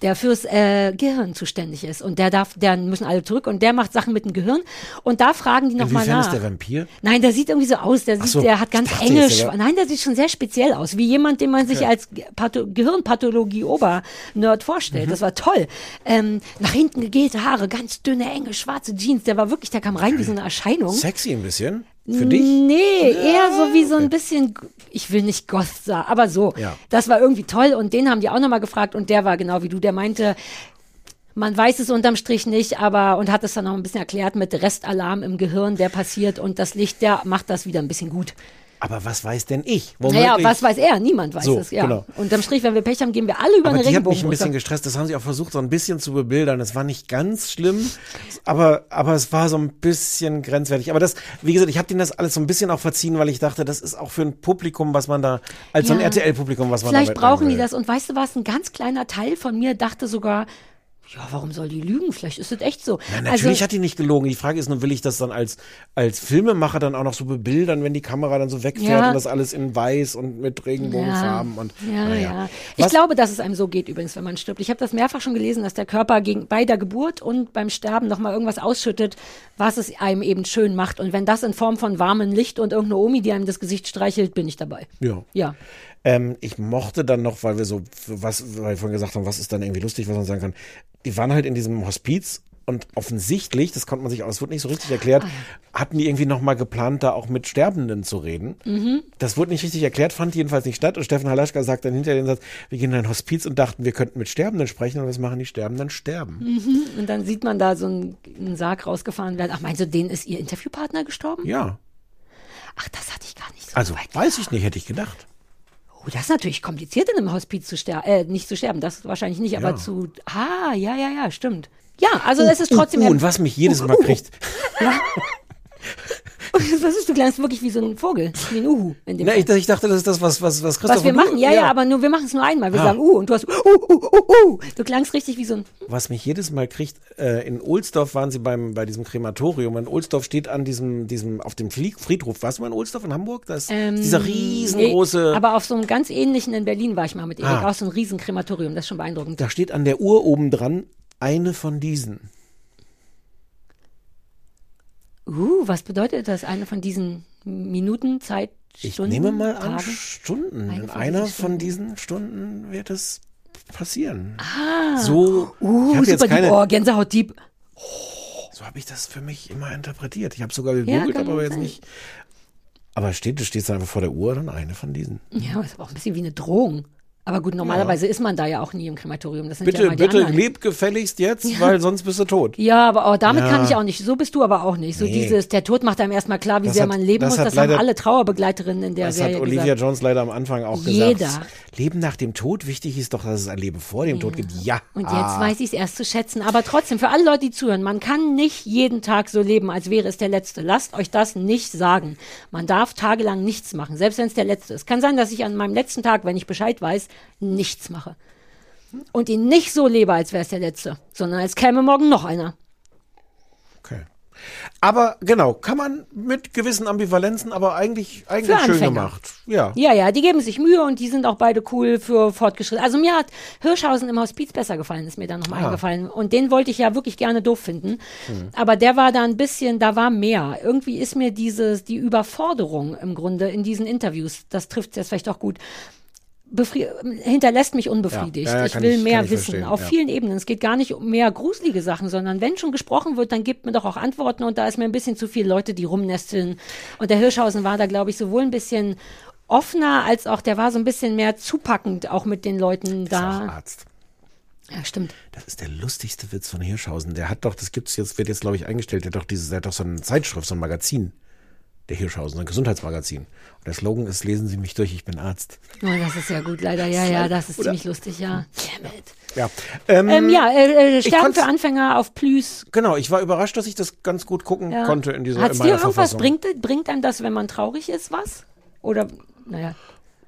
Speaker 4: der fürs äh, Gehirn zuständig ist. Und der darf, der müssen alle zurück und der macht Sachen mit dem Gehirn. Und da fragen die nochmal nach.
Speaker 5: ist der Vampir?
Speaker 4: Nein, der sieht irgendwie so aus. Der, sieht,
Speaker 5: so,
Speaker 4: der hat ganz enge. Nein, der sieht schon sehr speziell aus, wie jemand, den man sich als Patho Gehirnpathologie-Ober-Nerd vorstellt.
Speaker 5: Mhm.
Speaker 4: Das war toll. Ähm, nach hinten gegelte Haare, ganz dünne, enge, schwarze Jeans. Der war wirklich, der kam rein wie so eine Erscheinung.
Speaker 5: Sexy ein bisschen? Für dich?
Speaker 4: Nee, eher so wie so ein bisschen, ich will nicht Goth sagen, aber so.
Speaker 5: Ja.
Speaker 4: Das war irgendwie toll und den haben die auch nochmal gefragt und der war genau wie du, der meinte, man weiß es unterm Strich nicht, aber und hat es dann noch ein bisschen erklärt mit Restalarm im Gehirn, der passiert und das Licht, der macht das wieder ein bisschen gut.
Speaker 5: Aber was weiß denn ich?
Speaker 4: Naja,
Speaker 5: Womöglich-
Speaker 4: was weiß er? Niemand weiß
Speaker 5: So,
Speaker 4: es, ja.
Speaker 5: genau.
Speaker 4: Unterm Strich, wenn wir Pech haben, gehen wir alle über
Speaker 5: Aber
Speaker 4: eine
Speaker 5: die hat mich ein
Speaker 4: Regenbogen.
Speaker 5: bisschen gestresst. Das haben sie auch versucht, so ein bisschen zu bebildern. Es war nicht ganz schlimm, aber, aber es war so ein bisschen grenzwertig. Aber das, wie gesagt, ich habe denen das alles so ein bisschen auch verziehen, weil ich dachte, das ist auch für ein Publikum, was man da, als so ein
Speaker 4: Ja.
Speaker 5: RTL-Publikum, was man
Speaker 4: Vielleicht
Speaker 5: da mitnehmen
Speaker 4: brauchen die das. Und weißt du was? Ein ganz kleiner Teil von mir dachte sogar, ja, warum soll die lügen? Vielleicht ist es echt so.
Speaker 5: Ja, natürlich
Speaker 4: also,
Speaker 5: hat die nicht gelogen. Die Frage ist nur, will ich das dann als, als Filmemacher dann auch noch so bebildern, wenn die Kamera dann so wegfährt
Speaker 4: Ja.
Speaker 5: und das alles in weiß und mit Regenbogenfarben und
Speaker 4: Ja,
Speaker 5: naja.
Speaker 4: ja. Ich
Speaker 5: Was-
Speaker 4: glaube, dass es einem so geht übrigens, wenn man stirbt. Ich habe das mehrfach schon gelesen, dass der Körper gegen, bei der Geburt und beim Sterben nochmal irgendwas ausschüttet, was es einem eben schön macht. Und wenn das in Form von warmem Licht und irgendeine Omi, die einem das Gesicht streichelt, bin ich dabei.
Speaker 5: Ja.
Speaker 4: Ja.
Speaker 5: Ähm, ich mochte dann noch, weil wir so, was, weil wir vorhin gesagt haben, was ist dann irgendwie lustig, was man sagen kann. Die waren halt in diesem Hospiz und offensichtlich, das konnte man sich aus, es wurde nicht so richtig erklärt,
Speaker 4: Ah,
Speaker 5: hatten die irgendwie nochmal geplant, da auch mit Sterbenden zu reden.
Speaker 4: Mhm.
Speaker 5: Das wurde nicht richtig erklärt, fand jedenfalls nicht statt. Und Steffen Halaschka sagt dann hinter den Satz, wir gehen in ein Hospiz und dachten, wir könnten mit Sterbenden sprechen. Und was machen die Sterbenden? Sterben.
Speaker 4: Und dann sieht man da so einen, einen Sarg rausgefahren werden. Ach, meinst du, denen ist ihr Interviewpartner gestorben?
Speaker 5: Ja.
Speaker 4: Ach, das hatte ich gar nicht so
Speaker 5: Also, weiß ich nicht, hätte ich gedacht.
Speaker 4: Oh, das ist natürlich kompliziert, in einem Hospiz zu sterben. Äh, nicht zu sterben, das wahrscheinlich nicht, aber
Speaker 5: Ja.
Speaker 4: zu. Ah, ja, ja, ja, stimmt. Ja, also es ist trotzdem.
Speaker 5: Uh,
Speaker 4: ja-
Speaker 5: und was mich jedes Mal
Speaker 4: Uh, uh. [LAUGHS] [LAUGHS] [LAUGHS] Was ist, du klangst wirklich wie so ein Vogel, wie ein Uhu. In dem
Speaker 5: Na, ich, ich dachte, das ist das, was, was, was Christoph
Speaker 4: was wir
Speaker 5: und du-
Speaker 4: machen, ja, ja, aber nur, wir machen es nur einmal. Wir
Speaker 5: Ah.
Speaker 4: sagen Uh und du hast Uh, uh, uh, uh. Du klangst richtig wie so ein.
Speaker 5: Was mich jedes Mal kriegt, äh, in Ohlsdorf waren sie beim, bei diesem Krematorium. In Ohlsdorf steht an diesem, diesem, auf dem Flieg Friedhof. Warst du mal in Ohlsdorf in Hamburg? Das ist
Speaker 4: Ähm,
Speaker 5: dieser riesengroße,
Speaker 4: Nee, aber auf so einem ganz ähnlichen in Berlin war ich mal mit Erik.
Speaker 5: Ah.
Speaker 4: Auch so ein riesen Krematorium, das ist schon beeindruckend.
Speaker 5: da steht an der Uhr oben dran, eine von diesen.
Speaker 4: Uh, was bedeutet das? Eine von diesen Minuten, Zeit,
Speaker 5: Ich
Speaker 4: Stunden,
Speaker 5: nehme mal an,
Speaker 4: Tagen?
Speaker 5: Stunden. In einer von diesen Stunden wird es passieren.
Speaker 4: Ah.
Speaker 5: So,
Speaker 4: Uh,
Speaker 5: ich habe jetzt
Speaker 4: super
Speaker 5: keine.
Speaker 4: Oh, Gänsehaut Dieb.
Speaker 5: so habe ich das für mich immer interpretiert. Ich habe sogar gegoogelt,
Speaker 4: kann
Speaker 5: aber jetzt
Speaker 4: sein.
Speaker 5: nicht. Aber steht, du stehst einfach vor der Uhr, dann eine von diesen.
Speaker 4: Ja, aber ist aber auch ein bisschen wie eine Drohung. Aber gut, normalerweise ist man da ja auch nie im Krematorium. Das sind
Speaker 5: Bitte,
Speaker 4: ja
Speaker 5: bitte,
Speaker 4: anderen.
Speaker 5: leb gefälligst jetzt, weil sonst bist du tot.
Speaker 4: Ja, aber auch damit
Speaker 5: Ja.
Speaker 4: kann ich auch nicht. So bist du aber auch nicht. So
Speaker 5: Nee.
Speaker 4: dieses, der Tod macht einem erstmal klar, wie
Speaker 5: Das
Speaker 4: sehr
Speaker 5: hat-
Speaker 4: man leben
Speaker 5: das
Speaker 4: muss.
Speaker 5: hat
Speaker 4: Das haben
Speaker 5: leider-
Speaker 4: alle Trauerbegleiterinnen in der
Speaker 5: Das hat
Speaker 4: Serie
Speaker 5: Olivia
Speaker 4: gesagt.
Speaker 5: Jones leider am Anfang auch
Speaker 4: Jeder.
Speaker 5: gesagt. Leben nach dem Tod, wichtig ist doch, dass es ein Leben vor dem Tod gibt. Ja.
Speaker 4: Und jetzt
Speaker 5: ah.
Speaker 4: weiß ich es erst zu schätzen. Aber trotzdem, für alle Leute, die zuhören, man kann nicht jeden Tag so leben, als wäre es der letzte. Lasst euch das nicht sagen. Man darf tagelang nichts machen, selbst wenn es der letzte ist. Kann sein, dass ich an meinem letzten Tag, wenn ich Bescheid weiß, nichts mache. Und ihn nicht so lebe, als wäre es der letzte, sondern als käme morgen noch einer.
Speaker 5: Okay. Aber genau, kann man mit gewissen Ambivalenzen, aber eigentlich, eigentlich
Speaker 4: Für
Speaker 5: schön
Speaker 4: Anfänger.
Speaker 5: gemacht. Ja.
Speaker 4: Ja, ja, die geben sich Mühe und die sind auch beide cool für fortgeschritten. Also mir hat Hirschhausen im Hospiz besser gefallen, ist mir dann nochmal
Speaker 5: Ah.
Speaker 4: eingefallen. Und den wollte ich ja wirklich gerne doof finden. Aber der war da ein bisschen, da war mehr. Irgendwie ist mir dieses, die Überforderung im Grunde in diesen Interviews, das trifft jetzt vielleicht auch gut, hinterlässt mich unbefriedigt.
Speaker 5: Ja, ja,
Speaker 4: ich will
Speaker 5: ich-
Speaker 4: mehr wissen,
Speaker 5: verstehen,
Speaker 4: auf
Speaker 5: ja.
Speaker 4: vielen Ebenen. Es geht gar nicht um mehr gruselige Sachen, sondern wenn schon gesprochen wird, dann gibt mir doch auch Antworten und da ist mir ein bisschen zu viele Leute, die rumnesteln. Und der Hirschhausen war da, glaube ich, sowohl ein bisschen offener, als auch der war so ein bisschen mehr zupackend, auch mit den Leuten
Speaker 5: Ist auch
Speaker 4: da.
Speaker 5: Arzt.
Speaker 4: Ja, stimmt.
Speaker 5: Das ist der lustigste Witz von Hirschhausen. Der hat doch, das gibt's jetzt, wird jetzt, glaube ich, eingestellt, der hat doch dieses, der hat doch so eine Zeitschrift, so ein Magazin. Der Hirschhausen, ein Gesundheitsmagazin. Und der Slogan ist, lesen Sie mich durch, ich bin Arzt.
Speaker 4: Oh, das ist ja gut, leider. Ja, ja, das ist ziemlich lustig, ja. Damn it.
Speaker 5: Ja. Ähm,
Speaker 4: Ähm, ja, äh, äh, Stern
Speaker 5: konnt's-
Speaker 4: für Anfänger auf Plüs.
Speaker 5: Genau, ich war überrascht, dass ich das ganz gut gucken
Speaker 4: Ja.
Speaker 5: konnte in dieser
Speaker 4: Hat's
Speaker 5: in
Speaker 4: dir
Speaker 5: meiner
Speaker 4: irgendwas,
Speaker 5: Verfassung.
Speaker 4: bringt, bringt einem das, wenn man traurig ist, was? Oder, naja,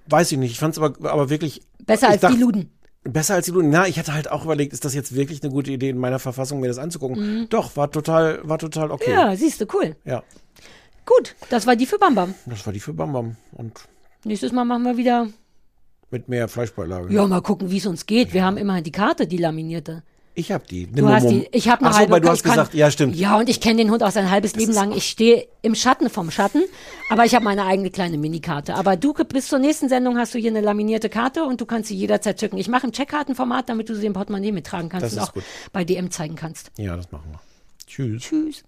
Speaker 5: Weiß ich nicht. Ich fand es aber, aber wirklich.
Speaker 4: besser als
Speaker 5: dachte-
Speaker 4: die Luden.
Speaker 5: Besser als die Luden. Na, ich hatte halt auch überlegt, ist das jetzt wirklich eine gute Idee, in meiner Verfassung mir das anzugucken? Doch, war total, war total okay.
Speaker 4: Mhm. Ja, siehst du, cool.
Speaker 5: ja.
Speaker 4: Gut, das war die für Bambam.
Speaker 5: Das war die für Bambam. Und
Speaker 4: Nächstes Mal machen wir wieder.
Speaker 5: mit mehr Fleischbeilage.
Speaker 4: Ja, mal gucken, wie es uns geht. Wir haben immerhin die Karte, die laminierte.
Speaker 5: Ich hab die.
Speaker 4: Du hast die. Ich habe eine
Speaker 5: Ach so,
Speaker 4: halbe.
Speaker 5: weil du hast
Speaker 4: kann-
Speaker 5: gesagt, ja, stimmt.
Speaker 4: Ja, und ich kenne den Hund auch sein halbes Leben lang. Ich stehe im Schatten vom Schatten, aber ich habe meine eigene kleine Minikarte. Aber du bis zur nächsten Sendung hast du hier eine laminierte Karte und du kannst sie jederzeit zücken. Ich mache ein Checkkartenformat, damit du sie im Portemonnaie mittragen kannst
Speaker 5: Das
Speaker 4: und auch
Speaker 5: gut.
Speaker 4: bei DM zeigen kannst.
Speaker 5: Ja, das machen wir. Tschüss.
Speaker 4: Tschüss.